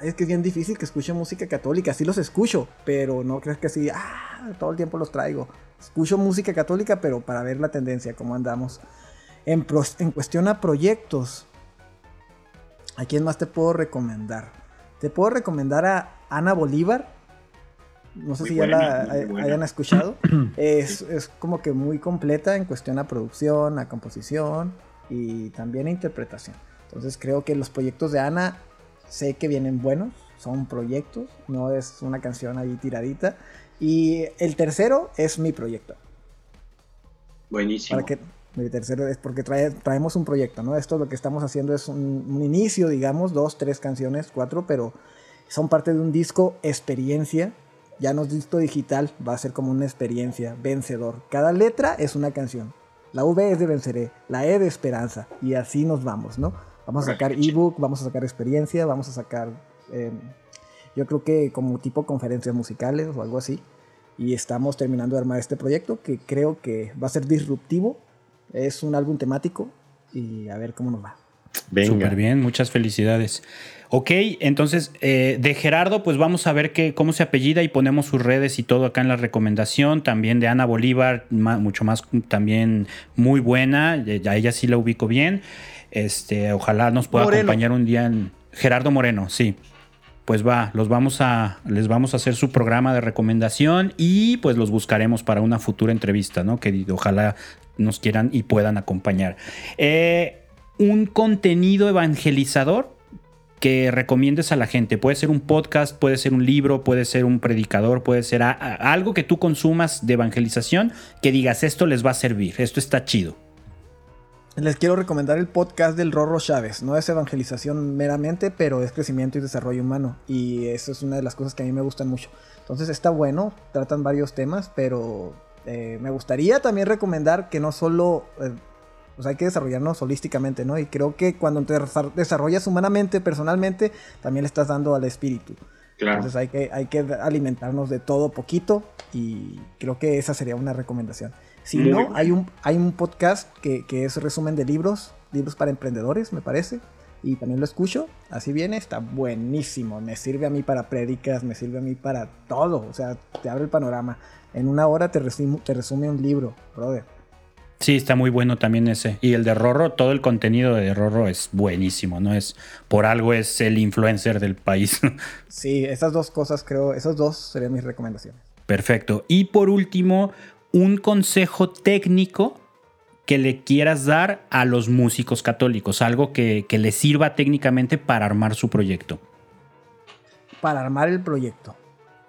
es que es bien difícil que escuche música católica. Sí los escucho, pero no crees que así, ah, todo el tiempo los traigo. Escucho música católica, pero para ver la tendencia, cómo andamos. En, pros- en cuestión a proyectos, ¿a quién más te puedo recomendar? Te puedo recomendar a Ana Bolívar. No sé Muy si buena, ya la hayan escuchado. es, es como que muy completa en cuestión a producción, a composición y también a interpretación. Entonces creo que los proyectos de Ana sé que vienen buenos, son proyectos, no es una canción ahí tiradita. Y el tercero es mi proyecto. Buenísimo. Para que mi tercero es porque trae- traemos un proyecto, ¿no? Esto lo que estamos haciendo es un, un inicio, digamos, dos, tres canciones, cuatro, pero son parte de un disco experiencia. Ya no es disco digital, va a ser como una experiencia, vencedor. Cada letra es una canción. La V es de venceré, la E de esperanza, y así nos vamos, ¿no? Vamos a sacar ebook, vamos a sacar experiencia, vamos a sacar, eh, yo creo que como tipo conferencias musicales o algo así. Y estamos terminando de armar este proyecto que creo que va a ser disruptivo. Es un álbum temático y a ver cómo nos va. Venga. Súper bien, muchas felicidades. Ok, entonces eh, de Gerardo, pues vamos a ver qué, cómo se apellida y ponemos sus redes y todo acá en la recomendación. También de Ana Bolívar, mucho más también muy buena. A ella sí la ubico bien. Este, ojalá nos pueda acompañar un día en Gerardo Moreno, sí. Pues va, los vamos a, les vamos a hacer su programa de recomendación y pues los buscaremos para una futura entrevista, ¿no? Que ojalá nos quieran y puedan acompañar. Eh, un contenido evangelizador que recomiendes a la gente. Puede ser un podcast, puede ser un libro, puede ser un predicador, puede ser algo que tú consumas de evangelización que digas esto les va a servir, esto está chido. Les quiero recomendar el podcast del Rorro Chávez. No es evangelización meramente, pero es crecimiento y desarrollo humano. Y eso es una de las cosas que a mí me gustan mucho. Entonces está bueno, tratan varios temas, pero eh, me gustaría también recomendar que no solo eh, pues hay que desarrollarnos holísticamente, ¿no? Y creo que cuando te desarrollas humanamente, personalmente, también le estás dando al espíritu. Claro. Entonces hay que, hay que alimentarnos de todo poquito y creo que esa sería una recomendación. Si no, hay un, hay un podcast que, que, es resumen de libros, libros para emprendedores, me parece. Y también lo escucho, así viene, está buenísimo. Me sirve a mí para prédicas, me sirve a mí para todo. O sea, te abre el panorama. En una hora te resume, te resume un libro, brother. Sí, está muy bueno también ese. Y el de Rorro, todo el contenido de Rorro es buenísimo, ¿no? Es, por algo es el influencer del país. Sí, esas dos cosas creo, esas dos serían mis recomendaciones. Perfecto. Y por último, un consejo técnico que le quieras dar a los músicos católicos, algo que, que les sirva técnicamente para armar su proyecto. Para armar el proyecto.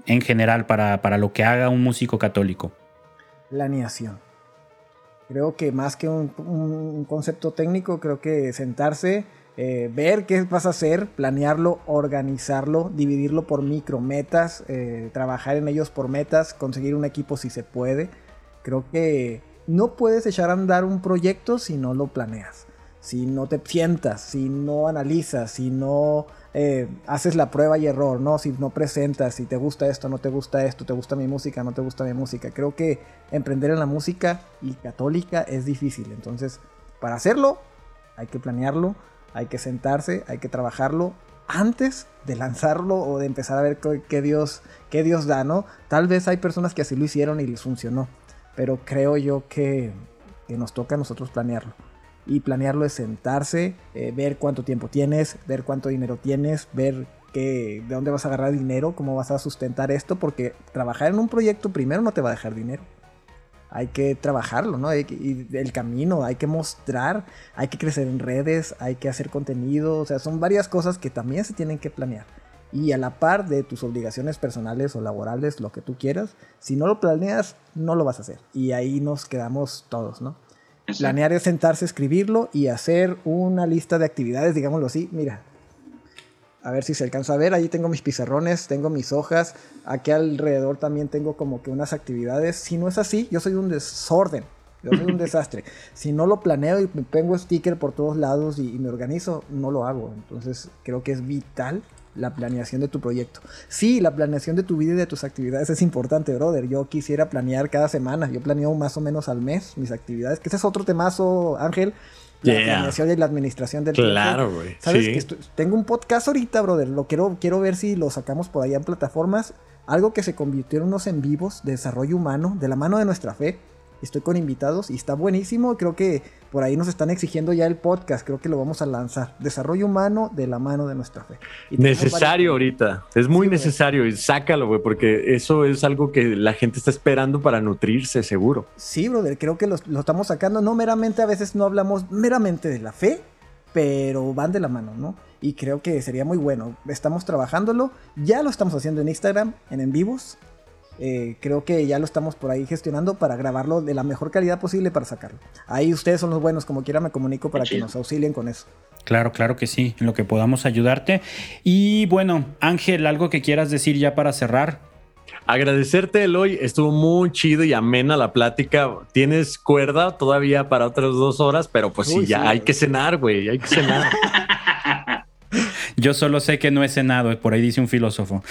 En general, para, para lo que haga un músico católico. Planeación Creo que más que un, concepto técnico, creo que sentarse, eh, ver qué vas a hacer, planearlo, organizarlo, dividirlo por micrometas, eh, trabajar en ellos por metas, conseguir un equipo si se puede. Creo que no puedes echar a andar un proyecto si no lo planeas, si no te sientas, si no analizas, si no eh, haces la prueba y error, ¿no? Si no presentas, si te gusta esto, no te gusta esto, te gusta mi música, no te gusta mi música. Creo que emprender en la música y católica es difícil. Entonces, para hacerlo, hay que planearlo, hay que sentarse, hay que trabajarlo antes de lanzarlo o de empezar a ver qué, Dios, qué Dios da, ¿no? Tal vez hay personas que así lo hicieron y les funcionó, pero creo yo que, que nos toca a nosotros planearlo y planearlo es sentarse, eh, ver cuánto tiempo tienes, ver cuánto dinero tienes, ver que, de dónde vas a agarrar dinero, cómo vas a sustentar esto, porque trabajar en un proyecto primero no te va a dejar dinero. Hay que trabajarlo, ¿no? y el camino, hay que mostrar, hay que crecer en redes, hay que hacer contenido, o sea, son varias cosas que también se tienen que planear. Y a la par de tus obligaciones personales o laborales, lo que tú quieras, si no lo planeas, no lo vas a hacer. Y ahí nos quedamos todos, ¿no? Planear es sentarse, escribirlo y hacer una lista de actividades, digámoslo así. Mira, a ver si se alcanza a ver. Ahí tengo mis pizarrones, tengo mis hojas. Aquí alrededor también tengo como que unas actividades. Si no es así, yo soy un desorden. Yo soy un desastre. Si no lo planeo y me pongo sticker por todos lados y, y me organizo, no lo hago. Entonces creo que es vital la planeación de tu proyecto. Sí, la planeación de tu vida y de tus actividades es importante, brother. Yo quisiera planear cada semana. Yo planeo más o menos al mes mis actividades, que ese es otro temazo, Ángel. La planeación y la administración del Claro, güey. Sabes que tengo un podcast ahorita, brother. Lo quiero, quiero ver si lo sacamos por allá en plataformas. Algo que se convirtió en unos en vivos de desarrollo humano, de la mano de nuestra fe Estoy con invitados y está buenísimo. Creo que por ahí nos están exigiendo ya el podcast. Creo que lo vamos a lanzar. Desarrollo humano de la mano de nuestra fe. necesario ahorita. Es muy necesario y sácalo, güey, porque eso es algo que la gente está esperando para nutrirse, seguro. Sí, brother. Creo que lo, lo estamos sacando. No meramente, a veces no hablamos meramente de la fe, pero van de la mano, ¿no? Y creo que sería muy bueno. Estamos trabajándolo. Ya lo estamos haciendo en Instagram, en en vivos. Eh, creo que ya lo estamos por ahí gestionando para grabarlo de la mejor calidad posible para sacarlo. Ahí ustedes son los buenos, como quiera me comunico para que nos auxilien con eso. Claro, claro que sí, en lo que podamos ayudarte. Y bueno, Ángel, algo que quieras decir ya para cerrar. Agradecerte, Eloy. Estuvo muy chido y amena la plática. Tienes cuerda todavía para otras dos horas, pero pues sí, ya hay que cenar, güey. Hay que cenar. Yo solo sé que no he cenado, por ahí dice un filósofo.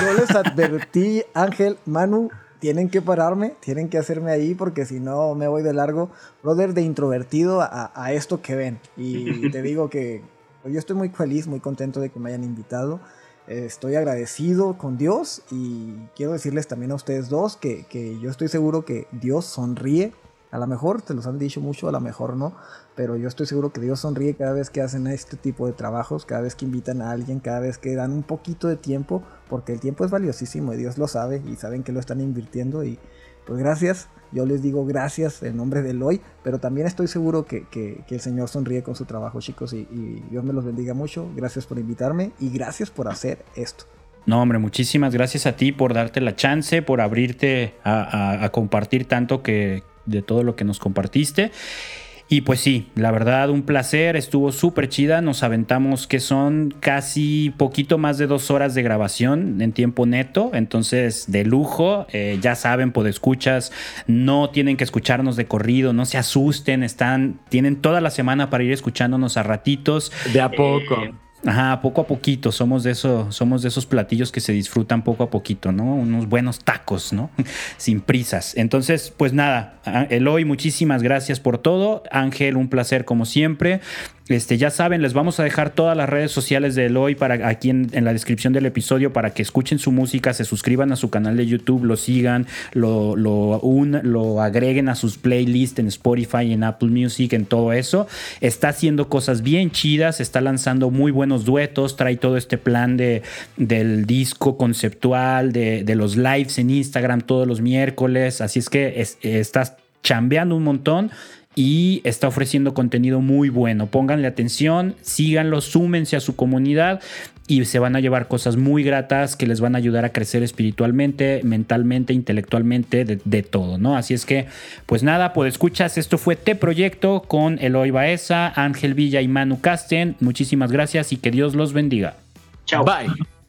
Yo les advertí, Ángel, Manu, tienen que pararme, tienen que hacerme ahí porque si no me voy de largo. Brother, de introvertido a, esto que ven. Y te digo que Yo estoy muy feliz, muy contento de que me hayan invitado. Estoy agradecido con Dios y quiero decirles también a ustedes dos que, que yo estoy seguro que Dios sonríe a lo mejor te los han dicho mucho, a lo mejor no, pero yo estoy seguro que Dios sonríe cada vez que hacen este tipo de trabajos, cada vez que invitan a alguien, cada vez que dan un poquito de tiempo, porque el tiempo es valiosísimo y Dios lo sabe y saben que lo están invirtiendo y pues gracias, yo les digo gracias en nombre de Eloy, pero también estoy seguro que, el Señor sonríe con su trabajo chicos y, Dios me los bendiga mucho, gracias por invitarme y gracias por hacer esto. No, hombre, muchísimas gracias a ti por darte la chance, por abrirte a compartir tanto que, de todo lo que nos compartiste. Y pues sí, la verdad, un placer, estuvo súper chida, nos aventamos que son casi poquito más de dos horas de grabación en tiempo neto, entonces de lujo, eh, ya saben, por escuchas, no tienen que escucharnos de corrido, no se asusten, están, tienen toda la semana para ir escuchándonos a ratitos. De a poco. Eh, Ajá, poco a poquito, somos de, eso, somos de esos platillos que se disfrutan poco a poquito, ¿no? Unos buenos tacos, ¿no? Sin prisas. Entonces, pues nada, Eloy, muchísimas gracias por todo. Ángel, un placer como siempre. Este, ya saben, les vamos a dejar todas las redes sociales de Eloy para aquí en, la descripción del episodio para que escuchen su música, se suscriban a su canal de YouTube, lo sigan, lo, lo, lo agreguen a sus playlists en Spotify, en Apple Music, en todo eso. Está haciendo cosas bien chidas, está lanzando muy buenos duetos, trae todo este plan de, del disco conceptual, de, los lives en Instagram todos los miércoles. Así es que estás chambeando un montón y está ofreciendo contenido muy bueno. Pónganle atención, síganlo, súmense a su comunidad y se van a llevar cosas muy gratas que les van a ayudar a crecer espiritualmente, mentalmente, intelectualmente, de, todo, ¿no? Así es que, pues nada, pues escuchas, esto fue Te Proyecto con Eloy Baeza, Ángel Villa y Manu Casten. Muchísimas gracias y que Dios los bendiga. Chao. Bye.